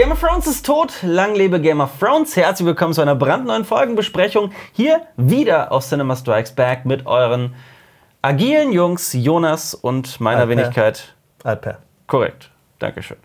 Game of Thrones ist tot, lang lebe Game of Thrones. Herzlich willkommen zu einer brandneuen Folgenbesprechung. Hier wieder auf Cinema Strikes Back mit euren agilen Jungs Jonas und meiner Alper. Wenigkeit. Alper. Korrekt, Dankeschön.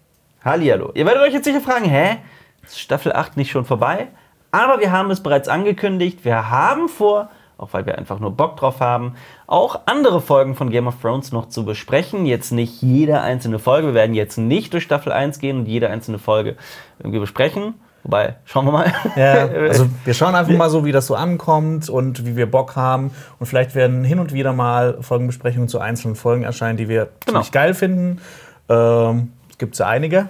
Hallihallo. Ihr werdet euch jetzt sicher fragen, hä? Ist Staffel 8 nicht schon vorbei? Aber wir haben es bereits angekündigt. Wir haben vor, auch weil wir einfach nur Bock drauf haben, auch andere Folgen von Game of Thrones noch zu besprechen. Jetzt nicht jede einzelne Folge. Wir werden jetzt nicht durch Staffel 1 gehen und jede einzelne Folge irgendwie besprechen. Wobei, schauen wir mal. Ja, also wir schauen einfach mal so, wie das so ankommt und wie wir Bock haben. Und vielleicht werden hin und wieder mal Folgenbesprechungen zu einzelnen Folgen erscheinen, die wir Genau. ziemlich geil finden. Ähm, es gibt ja einige,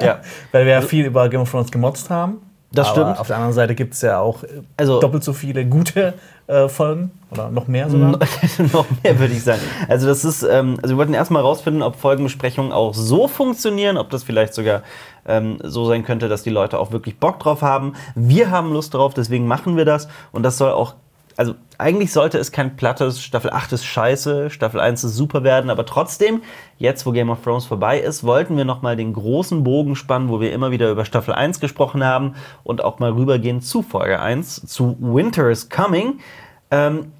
Ja. weil wir ja viel über Game of Thrones gemotzt haben. Das Aber stimmt. Auf der anderen Seite gibt es ja auch äh, Also- doppelt so viele gute äh, Folgen oder noch mehr sogar. noch mehr würde ich sagen. Also das ist, ähm, also wir wollten erstmal rausfinden, ob Folgenbesprechungen auch so funktionieren, ob das vielleicht sogar ähm, so sein könnte, dass die Leute auch wirklich Bock drauf haben. Wir haben Lust drauf, deswegen machen wir das. Und das soll auch, also eigentlich sollte es kein plattes Staffel 8 ist scheiße, Staffel 1 ist super werden, aber trotzdem, jetzt wo Game of Thrones vorbei ist, wollten wir nochmal den großen Bogen spannen, wo wir immer wieder über Staffel 1 gesprochen haben und auch mal rübergehen zu Folge 1, zu Winter is Coming. Ähm,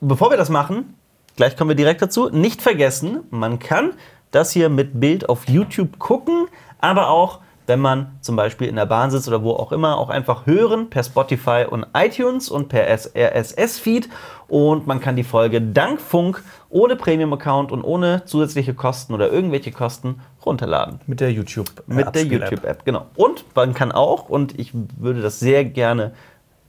bevor wir das machen, gleich kommen wir direkt dazu, nicht vergessen, man kann das hier mit Bild auf YouTube gucken, aber auch, wenn man zum Beispiel in der Bahn sitzt oder wo auch immer, auch einfach hören per Spotify und iTunes und per RSS-Feed. Und man kann die Folge dank Funk ohne Premium-Account und ohne zusätzliche Kosten oder irgendwelche Kosten runterladen. Mit der YouTube. äh, Mit der. YouTube-App, genau. Und man kann auch, und ich würde das sehr gerne,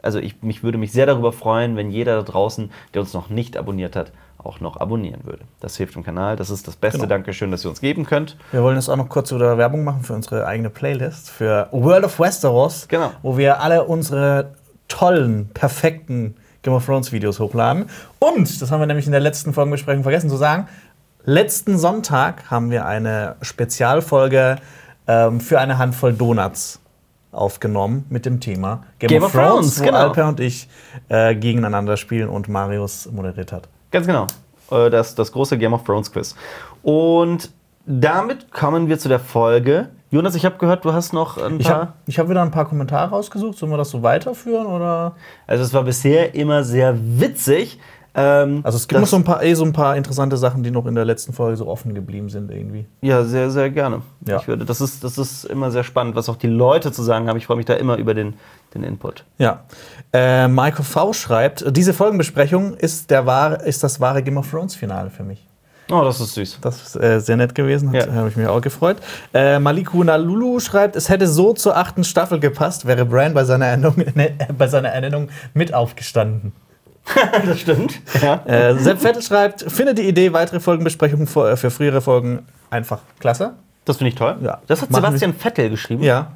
also ich mich würde mich sehr darüber freuen, wenn jeder da draußen, der uns noch nicht abonniert hat, auch noch abonnieren würde. Das hilft dem Kanal. Das ist das beste Genau. Dankeschön, das ihr uns geben könnt. Wir wollen jetzt auch noch kurz wieder Werbung machen für unsere eigene Playlist, für World of Westeros, Genau. wo wir alle unsere tollen, perfekten Game of Thrones Videos hochladen. Und, das haben wir nämlich in der letzten Folgenbesprechung vergessen zu sagen, letzten Sonntag haben wir eine Spezialfolge ähm, für eine Handvoll Donuts aufgenommen mit dem Thema Game, Game of Thrones, wo genau. Alper und ich äh, gegeneinander spielen und Marius moderiert hat. Ganz genau. Äh, Das, das große Game of Thrones Quiz. Und damit kommen wir zu der Folge. Jonas, ich habe gehört, du hast noch ein Ich paar. habe ich hab wieder ein paar Kommentare rausgesucht. Sollen wir das so weiterführen? Oder? Also es war bisher immer sehr witzig. Ähm, Also es gibt noch so ein paar, eh so ein paar interessante Sachen, die noch in der letzten Folge so offen geblieben sind irgendwie. Ja, sehr, sehr gerne. Ja. Ich würde, das, ist, das ist immer sehr spannend, was auch die Leute zu sagen haben. Ich freue mich da immer über den, den Input. Ja. Äh, Michael V. schreibt, diese Folgenbesprechung ist, der wahre, ist das wahre Game of Thrones Finale für mich. Oh, das ist süß. Das ist äh, sehr nett gewesen, Ja. hat habe ich mich auch gefreut. Äh, Maliku Nalulu schreibt, es hätte so zur achten Staffel gepasst, wäre Bran bei seiner Ernennung, ne, bei seiner Ernennung mit aufgestanden. das stimmt. Ja. Äh, Sepp Vettel schreibt, finde die Idee, weitere Folgenbesprechungen für, für frühere Folgen einfach klasse. Das finde ich toll. Ja. Das hat Machen. Sebastian Vettel geschrieben. Ja,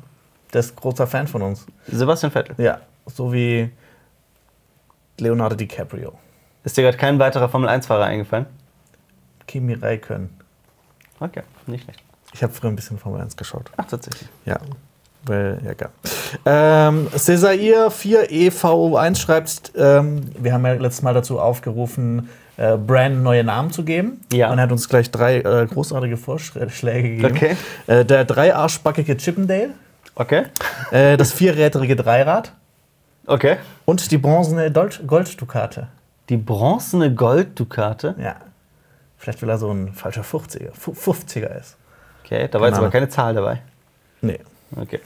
der ist großer Fan von uns. Sebastian Vettel. Ja, so wie Leonardo DiCaprio, Ist dir gerade kein weiterer Formel-1-Fahrer eingefallen? Kimi Räikkönen. Okay, nicht schlecht. Ich habe früher ein bisschen Formel 1 geschaut. Ach, tatsächlich. Ja, weil, ja, klar. Ähm, Cesair 4EV1 schreibt, ähm, wir haben ja letztes Mal dazu aufgerufen, äh, Brand neue Namen zu geben. Ja. Und er hat uns gleich drei äh, großartige Vorschläge gegeben. Okay. Äh, der dreiarschbackige Chippendale, Okay. äh, das vierrädrige Dreirad Okay. und die bronzene Gold Golddukate. Die bronzene Golddukate. Ja. Vielleicht, weil er so ein falscher 50er, Fu- 50er ist. Okay, da war jetzt aber keine Zahl dabei. Nee. Okay.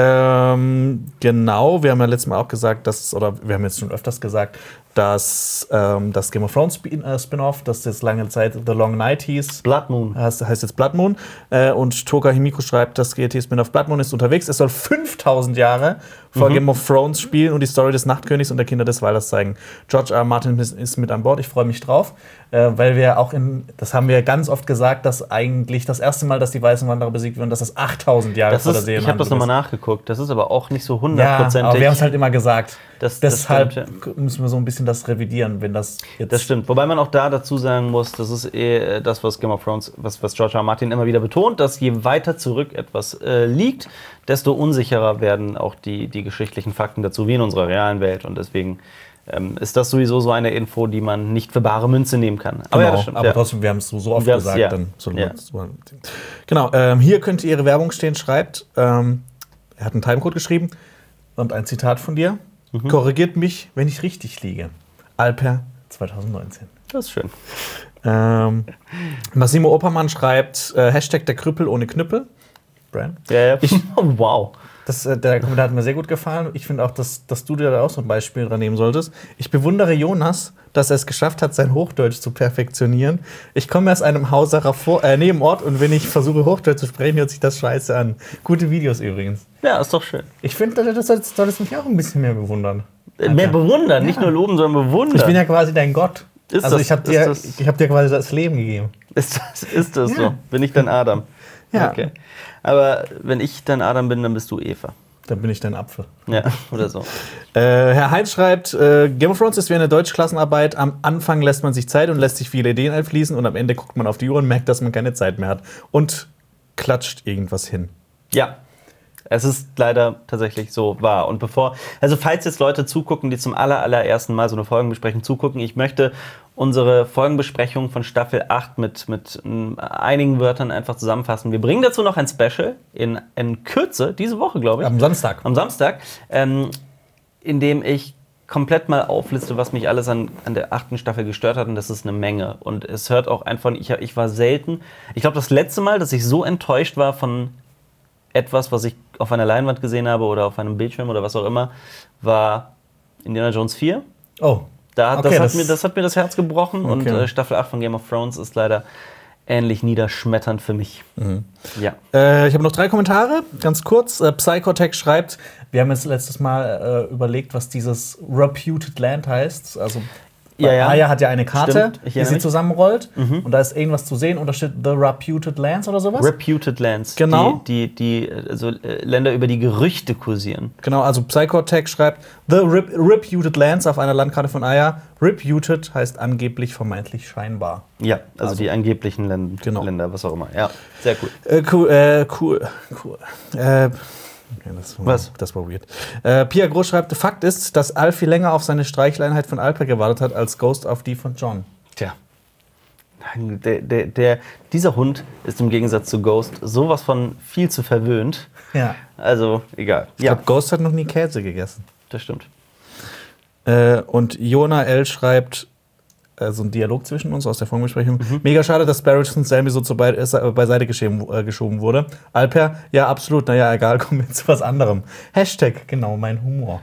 Ähm, genau, wir haben ja letztes Mal auch gesagt, dass, oder wir haben jetzt schon öfters gesagt, dass ähm, das Game of Thrones äh, Spin-off, das jetzt lange Zeit The Long Night hieß, Blood Moon. heißt, heißt jetzt Blood Moon. Äh, und Toka Himiko schreibt, das GT-Spin-off Blood Moon ist unterwegs. Es soll 5000 Jahre vor Game of Thrones spielen und die Story des Nachtkönigs und der Kinder des Walders zeigen. George R. R. Martin ist, ist mit an Bord. Ich freue mich drauf, äh, weil wir auch in, das haben wir ganz oft gesagt, dass eigentlich das erste Mal, dass die Weißen Wanderer besiegt wurden, dass das 8000 Jahre Das vor der ist, ich habe das nochmal ist. Nachgeguckt. Das ist aber auch nicht so Ja, hundertprozentig. aber wir haben es halt immer gesagt. Das- das Deshalb stimmt, müssen wir so ein bisschen das revidieren, wenn das jetzt. Das stimmt. Wobei man auch da dazu sagen muss, das ist eh äh, das, was Game of Thrones, was, was George R. R. Martin immer wieder betont, dass je weiter zurück etwas äh, liegt, desto unsicherer werden auch die, die geschichtlichen Fakten dazu, wie in unserer realen Welt. Und deswegen ähm, ist das sowieso so eine Info, die man nicht für bare Münze nehmen kann. Aber Genau, ja, das stimmt. aber ja. trotzdem, wir haben es so, so oft gesagt. ja. Dann Ja. Genau, ähm, hier könnte Ihre Werbung stehen, schreibt. Ähm, Er hat einen Timecode geschrieben und ein Zitat von dir. Mhm. Korrigiert mich, wenn ich richtig liege. Alper 2019. Das ist schön. Ähm, Massimo Oppermann schreibt äh, Hashtag der Krüppel ohne Knüppel. Brand. Ja, ja. Oh, wow. Das, äh, der Kommentar hat mir sehr gut gefallen. Ich finde auch, dass, dass du dir da auch so ein Beispiel dran nehmen solltest. Ich bewundere Jonas, dass er es geschafft hat, sein Hochdeutsch zu perfektionieren. Ich komme aus einem Hausacher vor, äh, Nebenort und wenn ich versuche, Hochdeutsch zu sprechen, hört sich das scheiße an. Gute Videos übrigens. Ja, ist doch schön. Ich finde, das solltest, solltest mich auch ein bisschen mehr bewundern. Äh, Mehr bewundern, nicht nur loben, sondern bewundern. Ich bin ja quasi dein Gott. Ist also das- ich habe dir, ich hab dir quasi das Leben gegeben. ist das, ist das Ja. so? Bin ich dann Adam? Ja. Okay. Aber wenn ich dann Adam bin, dann bist du Eva. Dann bin ich dein Apfel. Ja, oder so. Äh, Herr Heinz schreibt, äh, Game of Thrones ist wie eine Deutschklassenarbeit. Am Anfang lässt man sich Zeit und lässt sich viele Ideen einfließen und am Ende guckt man auf die Uhr und merkt, dass man keine Zeit mehr hat und klatscht irgendwas hin. Ja. Es ist leider tatsächlich so wahr. Und bevor, also falls jetzt Leute zugucken, die zum aller, allerersten Mal so eine Folgenbesprechung zugucken, ich möchte unsere Folgenbesprechung von Staffel 8 mit, mit einigen Wörtern einfach zusammenfassen. Wir bringen dazu noch ein Special in, in Kürze, diese Woche, glaube ich. Am Samstag. am Samstag, ähm, in dem ich komplett mal aufliste, was mich alles an, an der achten Staffel gestört hat. Und das ist eine Menge. Und es hört auch einfach, ich, ich war selten. Ich glaube, das letzte Mal, dass ich so enttäuscht war von etwas, was ich auf einer Leinwand gesehen habe oder auf einem Bildschirm oder was auch immer, war Indiana Jones 4. Oh. Da, Okay, das, hat das- mir, das hat mir das Herz gebrochen. Und Okay. äh, Staffel 8 von Game of Thrones ist leider ähnlich niederschmetternd für mich. Mhm. Ja. Äh, ich habe noch drei Kommentare, ganz kurz. Äh, Psychotech schreibt, wir haben jetzt letztes Mal äh, überlegt, was dieses Reputed Land heißt. Also Ja, ja. Aya hat ja eine Karte, Stimmt, die sie mich. zusammenrollt. Und da ist irgendwas zu sehen und da steht The Reputed Lands oder sowas. Reputed Lands. Genau. Die, die, die also, äh, Länder, über die Gerüchte kursieren. Genau, also Psychotech schreibt The Rep Reputed Lands auf einer Landkarte von Aya. Reputed heißt angeblich, vermeintlich, scheinbar. Ja, also, die angeblichen Länder, Genau. Länder, was auch immer. Ja, sehr cool. Äh, cool, äh, cool, cool. Äh, okay, das war, Was? Das war weird. Äh, Pia Groß schreibt, Fakt ist, dass Alfie länger auf seine Streichleinheit von Alper gewartet hat, als Ghost auf die von John. Tja. Nein, der, der, der, dieser Hund ist im Gegensatz zu Ghost sowas von viel zu verwöhnt. Ja. Also, egal. Ich Ja, glaube, Ghost hat noch nie Käse gegessen. das stimmt. Äh, und Jona L. schreibt, äh, so ein Dialog zwischen uns aus der Folgenbesprechung. Mhm. Mega schade, dass Barrett und Sammy so zu bei, äh, beiseite geschoben, äh, geschoben wurde. Alper, ja, absolut. Naja, egal, kommen wir zu was anderem. Hashtag, genau, mein Humor.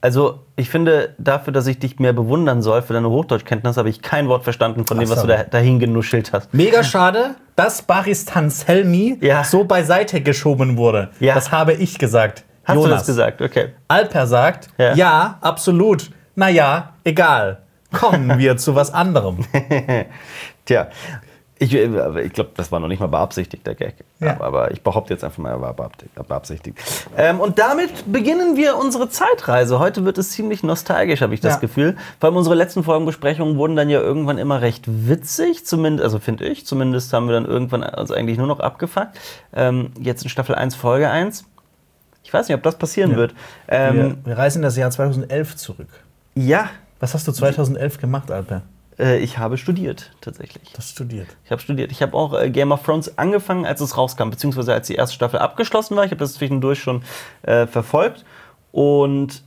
Also, ich finde, dafür, dass ich dich mehr bewundern soll für deine Hochdeutschkenntnis, habe ich kein Wort verstanden von dem, was du da, dahin genuschelt hast. Mega schade, dass Baristan Selmi Ja. so beiseite geschoben wurde. Ja. Das habe ich gesagt. Hast Jonas. du das gesagt? Okay. Alper sagt, Ja. ja, absolut. Naja, egal. Kommen wir zu was anderem. Tja, ich, äh, ich glaube, das war noch nicht mal beabsichtigt, der Gag. Ja. Aber ich behaupte jetzt einfach mal, er war beabsichtigt. Ähm, und damit beginnen wir unsere Zeitreise. Heute wird es ziemlich nostalgisch, habe ich das Ja. Gefühl. Vor allem unsere letzten Folgenbesprechungen wurden dann ja irgendwann immer recht witzig, zumindest, also finde ich. Zumindest haben wir dann irgendwann uns eigentlich nur noch abgefuckt. Ähm, jetzt in Staffel 1, Folge 1. Ich weiß nicht, ob das passieren Ja. wird. Ähm, wir, wir reisen in das Jahr 2011 zurück. ja, Was hast du 2011 gemacht, Alper? äh, ich habe studiert, tatsächlich. Das studiert. Ich habe studiert. Ich habe auch äh, Game of Thrones angefangen, als es rauskam, beziehungsweise als die erste Staffel abgeschlossen war. Ich habe das zwischendurch schon äh, verfolgt. Und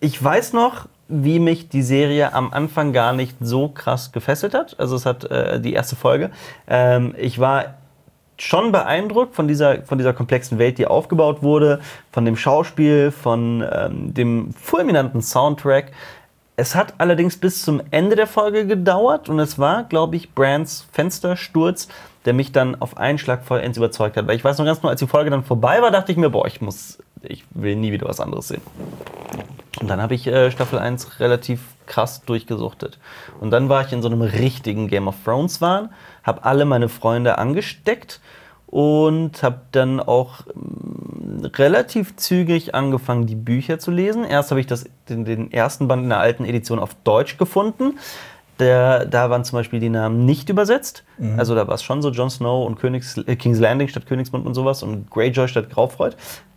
ich weiß noch, wie mich die Serie am Anfang gar nicht so krass gefesselt hat. Also es hat äh, die erste Folge. Ähm, ich war schon beeindruckt von dieser, von dieser komplexen Welt, die aufgebaut wurde, von dem Schauspiel, von ähm, dem fulminanten Soundtrack. Es hat allerdings bis zum Ende der Folge gedauert und es war, glaube ich, Brands Fenstersturz, der mich dann auf einen Schlag vollends überzeugt hat. Weil ich weiß noch ganz genau, als die Folge dann vorbei war, dachte ich mir, boah, ich muss, ich will nie wieder was anderes sehen. Und dann habe ich äh, Staffel 1 relativ krass durchgesuchtet. Und dann war ich in so einem richtigen Game of Thrones Wahn, habe alle meine Freunde angesteckt und habe dann auch mm, relativ zügig angefangen, die Bücher zu lesen. Erst habe ich das, den, den ersten Band in der alten Edition auf Deutsch gefunden. Der, da waren zum Beispiel die Namen nicht übersetzt. Also da war es schon so Jon Snow und Königs, äh, King's Landing statt Königsmund und sowas und Greyjoy statt Graufreud.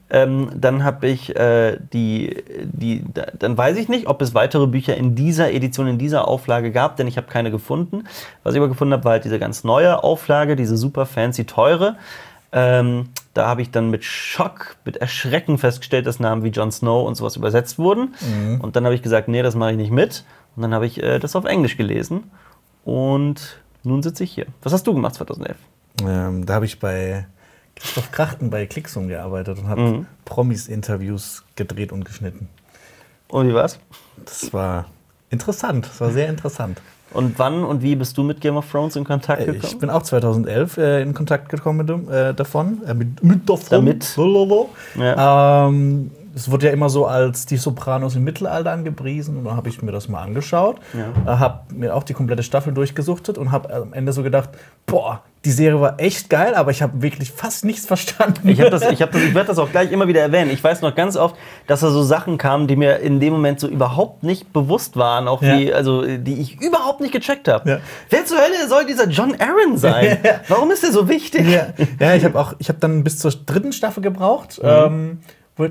Ähm, dann habe ich äh, die, die, da, dann weiß ich nicht, ob es weitere Bücher in dieser Edition, in dieser Auflage gab, denn ich habe keine gefunden. Was ich aber gefunden habe, war halt diese ganz neue Auflage, diese super fancy teure. Ähm, Da habe ich dann mit Schock, mit Erschrecken festgestellt, dass Namen wie Jon Snow und sowas übersetzt wurden. Mhm. Und dann habe ich gesagt, nee, das mache ich nicht mit. Und dann habe ich äh, das auf Englisch gelesen. Und nun sitze ich hier. Was hast du gemacht 2011? Ähm, da habe ich bei Christoph Krachten bei Klicksum gearbeitet und habe Mhm. Promis-Interviews gedreht und geschnitten. Und wie war's? Das war interessant. Das war sehr interessant. Und wann und wie bist du mit Game of Thrones in Kontakt Äh, gekommen? Ich bin auch 2011 äh, in Kontakt gekommen mit, dem, äh, davon. Äh, mit, mit davon. Damit. Ja. Ähm, es wurde ja immer so als die Sopranos im Mittelalter angepriesen. Und dann habe ich mir das mal angeschaut. Ja. Äh, habe mir auch die komplette Staffel durchgesuchtet und habe am Ende so gedacht, boah, die Serie war echt geil, aber ich habe wirklich fast nichts verstanden. Ich, das, ich, das, ich werde das auch gleich immer wieder erwähnen. Ich weiß noch ganz oft, dass da so Sachen kamen, die mir in dem Moment so überhaupt nicht bewusst waren, auch Ja. wie, also, die ich überhaupt nicht gecheckt habe. Ja. Wer zur Hölle soll dieser John Aaron sein? Warum ist der so wichtig? Ja, ja ich habe auch, ich habe dann bis zur dritten Staffel gebraucht, ähm, wo ich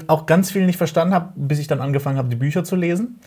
auch ganz viel nicht verstanden habe, bis ich dann angefangen habe, die Bücher zu lesen.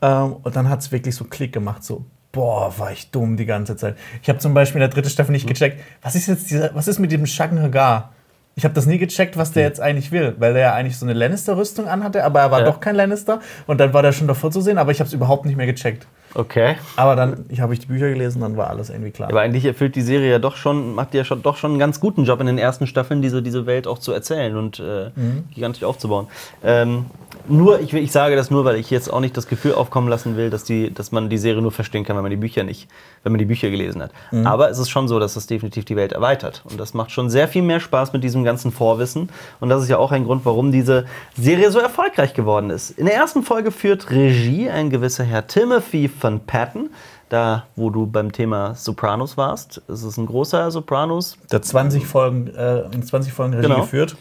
Ähm, und dann hat es wirklich so Klick gemacht, so boah, war ich dumm die ganze Zeit. Ich habe zum Beispiel in der dritten Staffel nicht gecheckt, was ist jetzt dieser, was ist mit dem Shagan Hagar? Ich habe das nie gecheckt, was der jetzt eigentlich will, weil der ja eigentlich so eine Lannister-Rüstung anhatte, aber er war Ja. doch kein Lannister und dann war der schon davor zu sehen, aber ich habe es überhaupt nicht mehr gecheckt. Okay. Aber dann ich habe ich die Bücher gelesen, dann war alles irgendwie klar. Aber eigentlich erfüllt die Serie ja doch schon, macht die ja schon, doch schon einen ganz guten Job in den ersten Staffeln, diese, diese Welt auch zu erzählen und äh, gigantisch aufzubauen. Ähm, nur, ich, ich sage das nur, weil ich jetzt auch nicht das Gefühl aufkommen lassen will, dass, die, dass man die Serie nur verstehen kann, wenn man die Bücher nicht, wenn man die Bücher gelesen hat. Aber es ist schon so, dass das definitiv die Welt erweitert. Und das macht schon sehr viel mehr Spaß mit diesem ganzen Vorwissen. Und das ist ja auch ein Grund, warum diese Serie so erfolgreich geworden ist. In der ersten Folge führt Regie ein gewisser Herr Timothy van Patten. Da, wo du beim Thema Sopranos warst, ist es ein großer Sopranos. Der 20 Folgen, äh, in 20 Folgen Regie Genau. geführt.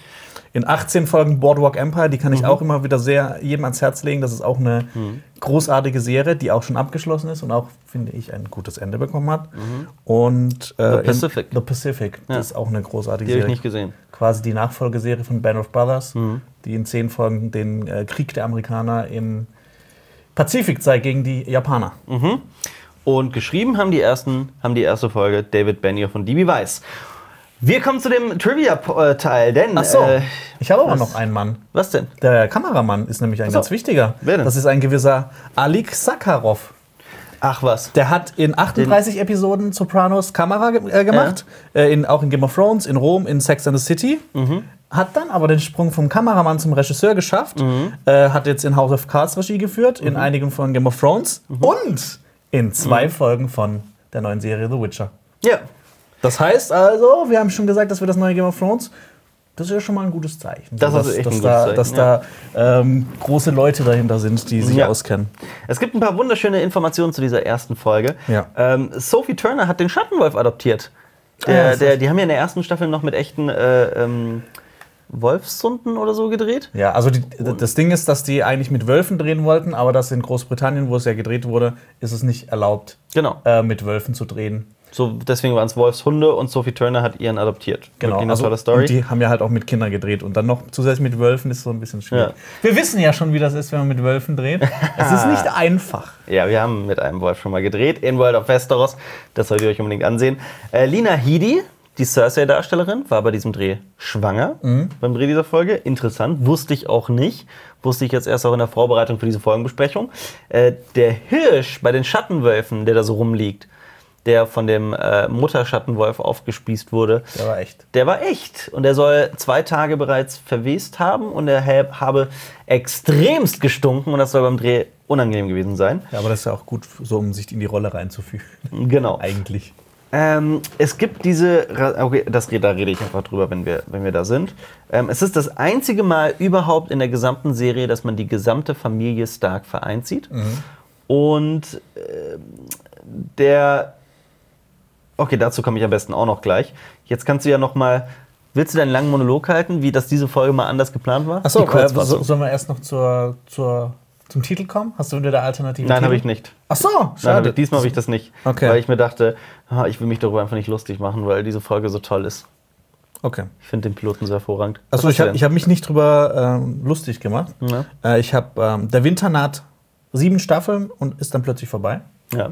In 18 Folgen Boardwalk Empire, die kann ich auch immer wieder sehr jedem ans Herz legen. Das ist auch eine großartige Serie, die auch schon abgeschlossen ist und auch, finde ich, ein gutes Ende bekommen hat. Und äh, The Pacific. The Pacific, Ja. das ist auch eine großartige Die habe ich Serie. nicht gesehen. Quasi die Nachfolgeserie von Band of Brothers, Mhm. die in 10 Folgen den äh, Krieg der Amerikaner im Pazifik zeigt gegen die Japaner. Und geschrieben haben die, ersten, haben die erste Folge David Benioff und DB Weiss. Wir kommen zu dem Trivia-Teil, denn. Ach so, Äh, ich habe aber was? noch einen Mann. was denn? Der Kameramann ist nämlich ein so. ganz wichtiger. Wer denn? Das ist ein gewisser Alik Sakharov. Ach was. Der hat in 38 Episoden Sopranos Kamera ge äh, gemacht. Äh, in, auch in Game of Thrones, in Rom, in Sex and the City. Mhm. Hat dann aber den Sprung vom Kameramann zum Regisseur geschafft. Mhm. Äh, hat jetzt in House of Cards Regie geführt, in einigen von Game of Thrones Mhm. und in zwei Folgen von der neuen Serie The Witcher. Ja. Das heißt also, wir haben schon gesagt, dass wir das neue Game of Thrones. Das ist ja schon mal ein gutes Zeichen. Das dass, ist echt dass ein da, gutes Zeichen, Dass ja. da ähm, große Leute dahinter sind, die sich Ja. auskennen. Es gibt ein paar wunderschöne Informationen zu dieser ersten Folge. Ja. Ähm, Sophie Turner hat den Schattenwolf adoptiert. Ah, Der, das der, die haben ja in der ersten Staffel noch mit echten äh, ähm, Wolfshunden oder so gedreht. Ja, also die, das Ding ist, dass die eigentlich mit Wölfen drehen wollten, aber dass in Großbritannien, wo es ja gedreht wurde, ist es nicht erlaubt, Genau. äh, mit Wölfen zu drehen. So, deswegen waren es Wolfshunde und Sophie Turner hat ihren adoptiert. Genau. Wirklich eine Also, Story. Und die haben ja halt auch mit Kindern gedreht und dann noch zusätzlich mit Wölfen ist so ein bisschen schwierig. Ja. Wir wissen ja schon, wie das ist, wenn man mit Wölfen dreht. es ist nicht einfach. Ja, wir haben mit einem Wolf schon mal gedreht in World of Westeros. Das solltet ihr euch unbedingt ansehen. Äh, Lina Headey, die Cersei-Darstellerin, war bei diesem Dreh schwanger beim Dreh dieser Folge. Interessant, wusste ich auch nicht. Wusste ich jetzt erst auch in der Vorbereitung für diese Folgenbesprechung. Äh, der Hirsch bei den Schattenwölfen, der da so rumliegt, der von dem äh, Mutterschattenwolf aufgespießt wurde, Der war echt. der war echt und er soll zwei Tage bereits verwest haben und er hab- habe extremst gestunken und das soll beim Dreh unangenehm gewesen sein. Ja, aber das ist ja auch gut, so um sich in die Rolle reinzufühlen. Genau. Eigentlich. Ähm, es gibt diese, okay, das, da rede ich einfach drüber, wenn wir, wenn wir da sind. Ähm, es ist das einzige Mal überhaupt in der gesamten Serie, dass man die gesamte Familie Stark vereint sieht. Und ähm, der, okay, dazu komme ich am besten auch noch gleich. Jetzt kannst du ja noch mal, willst du deinen langen Monolog halten, wie das diese Folge mal anders geplant war? Achso, äh, so, sollen wir erst noch zur, zur, zum Titel kommen? Hast du wieder der alternative Nein, habe ich nicht. Achso, Nein, schade. ich, diesmal habe ich das nicht. Okay. Weil ich mir dachte, ah, ich will mich darüber einfach nicht lustig machen, weil diese Folge so toll ist. Okay. Ich finde den Piloten so hervorragend. Achso, ich habe hab mich nicht drüber ähm, lustig gemacht. Ja. Äh, ich habe ähm, Der Winter naht sieben Staffeln und ist dann plötzlich vorbei. Ja.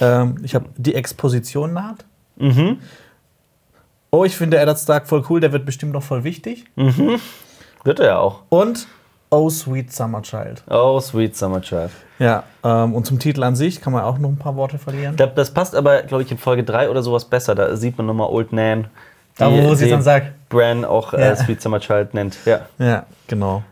Ähm, ich habe Die Exposition naht. Mhm. Oh, ich finde Eddard Stark voll cool, der wird bestimmt noch voll wichtig. Wird er ja auch. Und Oh Sweet Summer Child. Oh, Sweet Summer Child. Ja, ähm, und zum Titel an sich kann man auch noch ein paar Worte verlieren. Da- Das passt aber, glaube ich, in Folge 3 oder sowas besser. Da sieht man nochmal Old Nan. Da, wo sie dann sagt. Bran auch Ja. äh, Sweet Summer Child nennt. Ja. Ja, genau.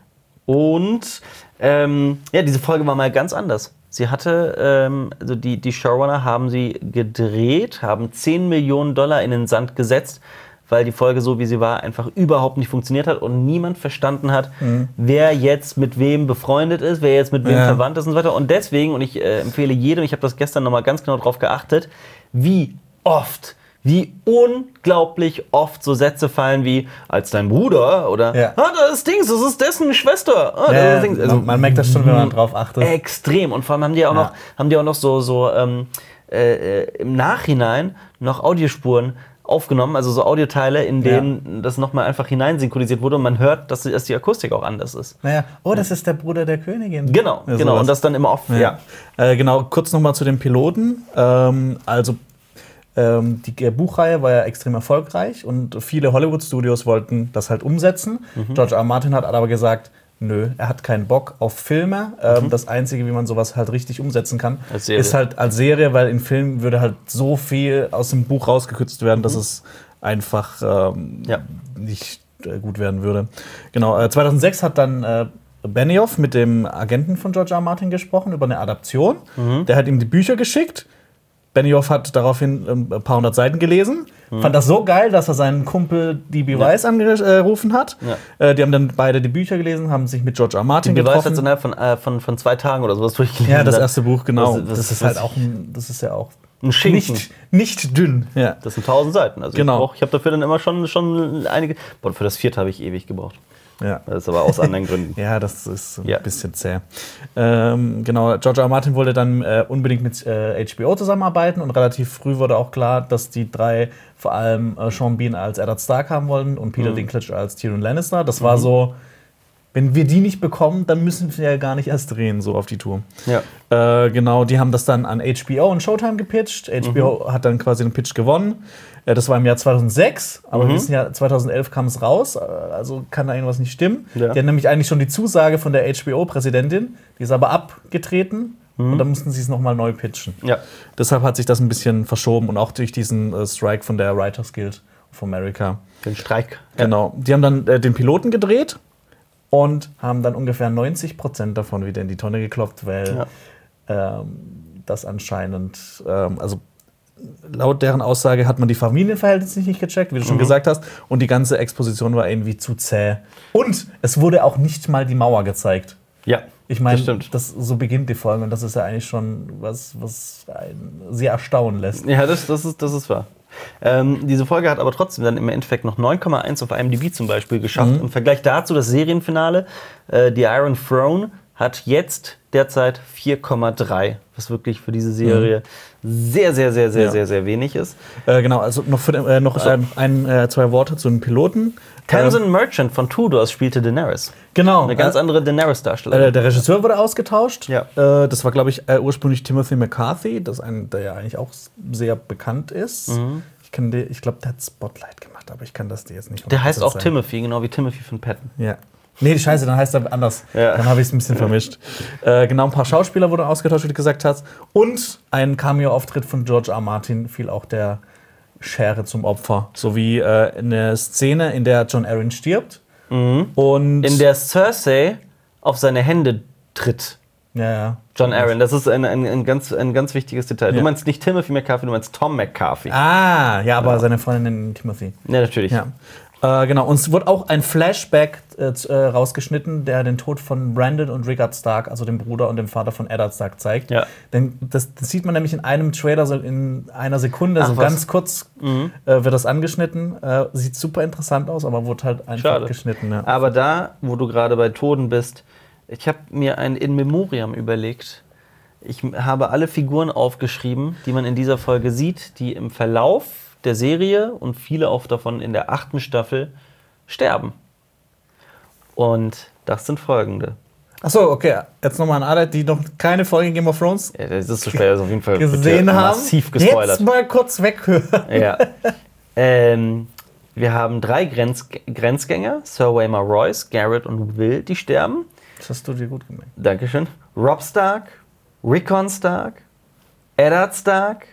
Und ähm, ja, diese Folge war mal ganz anders. Sie hatte, ähm, also die, die Showrunner haben sie gedreht, haben 10 Millionen Dollar in den Sand gesetzt, weil die Folge so wie sie war einfach überhaupt nicht funktioniert hat und niemand verstanden hat, wer jetzt mit wem befreundet ist, wer jetzt mit wem Ja. verwandt ist und so weiter. Und deswegen, und ich äh, empfehle jedem, ich habe das gestern nochmal ganz genau drauf geachtet, wie oft, wie unglaublich oft so Sätze fallen wie als dein Bruder oder Ja. ah, das ist Dings, das ist dessen Schwester. Ah, Ja, Dings. Also, man, man merkt das schon, wenn man drauf achtet. extrem. Und vor allem haben die auch Ja. noch, haben die auch noch so, so ähm, äh, äh, im Nachhinein noch Audiospuren aufgenommen, also so Audioteile, in Ja. denen das nochmal einfach hineinsynchronisiert wurde und man hört, dass, die- dass die Akustik auch anders ist. Naja, oh, das ist der Bruder der Königin. Genau, Ja, genau. sowas. Und das dann immer oft, ja. Äh, genau, kurz nochmal zu den Piloten. Ähm, also, ähm, die äh, Buchreihe war ja extrem erfolgreich und viele Hollywood-Studios wollten das halt umsetzen. Mhm. George R. Martin hat aber gesagt, nö, er hat keinen Bock auf Filme. Ähm, Das Einzige, wie man sowas halt richtig umsetzen kann, Mhm. Ist halt als Serie, weil in Filmen würde halt so viel aus dem Buch rausgekürzt werden, dass es einfach ähm, Mhm. Ja. nicht äh, gut werden würde. Genau, äh, 2006 hat dann äh, Benioff mit dem Agenten von George R. R. Martin gesprochen über eine Adaption. Mhm. Der hat ihm die Bücher geschickt. Benioff hat daraufhin ähm, ein paar hundert Seiten gelesen. Mhm. Fand das so geil, dass er seinen Kumpel D.B. Weiss angerufen hat. Ja. Äh, die haben dann beide die Bücher gelesen, haben sich mit George R. Martin hat getroffen. so innerhalb von, äh, von, von zwei Tagen oder sowas durchgelesen. ja, das hat. erste Buch, genau. Was- was- das ist halt auch ein, das ist ja auch Ein Schinken. nicht, nicht dünn. Ja. Das sind tausend Seiten. Also Genau. ich, ich habe dafür dann immer schon, schon einige. Boah, für das vierte habe ich ewig gebraucht. Ja. Das ist aber aus anderen Gründen. Ja, das ist ein Ja. bisschen zäh. Ähm, genau, George R. Martin wollte dann äh, unbedingt mit äh, HBO zusammenarbeiten und relativ früh wurde auch klar, dass die drei vor allem äh, Sean Bean als Eddard Stark haben wollen und Peter Dinklage als Tyrion Lannister. Das war so, wenn wir die nicht bekommen, dann müssen wir ja gar nicht erst drehen, so auf die Tour. Ja. Äh, genau, die haben das dann an HBO und Showtime gepitcht. HBO hat dann quasi den Pitch gewonnen. Äh, das war im Jahr 2006, aber wir wissen ja, 2011 kam es raus, äh, also kann da irgendwas nicht stimmen. Ja. Die hatten nämlich eigentlich schon die Zusage von der HBO-Präsidentin, die ist aber abgetreten und dann mussten sie es nochmal neu pitchen. Ja. Deshalb hat sich das ein bisschen verschoben und auch durch diesen äh, Strike von der Writers Guild of America. Den Streik. Genau. Die haben dann äh, den Piloten gedreht und haben dann ungefähr 90 Prozent davon wieder in die Tonne geklopft, weil ähm, das anscheinend, ähm, also laut deren Aussage hat man die Familienverhältnisse nicht gecheckt, wie du schon gesagt hast, und die ganze Exposition war irgendwie zu zäh. Und es wurde auch nicht mal die Mauer gezeigt. Ja. Ich meine, das, so beginnt die Folge und das ist ja eigentlich schon was, was einen sehr erstaunen lässt. Ja, das, das, ist, das ist wahr. Ähm, diese Folge hat aber trotzdem dann im Endeffekt noch 9,1 auf IMDb zum Beispiel geschafft. Mhm. Im Vergleich dazu das Serienfinale, äh, The Iron Throne, hat jetzt derzeit 4,3, was wirklich für diese Serie sehr, sehr, sehr, sehr, Mhm. Ja. sehr, sehr wenig ist. Äh, genau, also noch, für äh, noch ähm, ein, äh, zwei Worte zu den Piloten. Tamsin Merchant von Tudors spielte Daenerys. Genau. Eine ganz äh, andere Daenerys-Darstellerin. Äh, der Regisseur wurde ausgetauscht. Ja. Das war, glaube ich, ursprünglich Timothy McCarthy, das ein, der ja eigentlich auch sehr bekannt ist. Mhm. Ich, ich glaube, der hat Spotlight gemacht, aber ich kann das dir jetzt nicht der heißt 100% auch sagen. Timothy, genau wie Timothy von Patton. Ja. Nee, die Scheiße, dann heißt er anders. Ja. Dann habe ich es ein bisschen vermischt. Äh, genau, ein paar Schauspieler wurden ausgetauscht, wie du gesagt hast. Und ein Cameo-Auftritt von George R. Martin fiel auch der Schere zum Opfer. Sowie äh, eine Szene, in der John Arryn stirbt. Und In der Cersei auf seine Hände tritt. ja, ja. John Aaron, das ist ein, ein, ein, ganz, ein ganz wichtiges Detail. Ja. Du meinst nicht Timothy McCarthy, du meinst Tom McCarthy. Ah, ja, aber seine Freundin Timothy. Ja, natürlich. Ja. Äh, genau, und es wurde auch ein Flashback äh, äh, rausgeschnitten, der den Tod von Brandon und Rickard Stark, also dem Bruder und dem Vater von Eddard Stark, zeigt. Ja. Denn das, das sieht man nämlich in einem Trailer so in einer Sekunde, Ach, so was? ganz kurz äh, wird das angeschnitten. Äh, sieht super interessant aus, aber wurde halt einfach Schade. geschnitten. Ja. Aber da, wo du gerade bei Toten bist, ich habe mir ein In Memoriam überlegt. Ich habe alle Figuren aufgeschrieben, die man in dieser Folge sieht, die im Verlauf der Serie und viele auch davon in der achten Staffel sterben. Und das sind folgende. Achso, okay, jetzt nochmal an alle, die noch keine Folge Game of Thrones Ja, das ist zu spät, das auf jeden Fall gesehen haben. massiv gespoilert. Jetzt mal kurz weghören. Ja. ähm, Wir haben drei Grenz Grenzgänger, Sir Waymar Royce, Garrett und Will, die sterben. Das hast du dir gut gemerkt. Dankeschön. Rob Stark, Rickon Stark, Eddard Stark,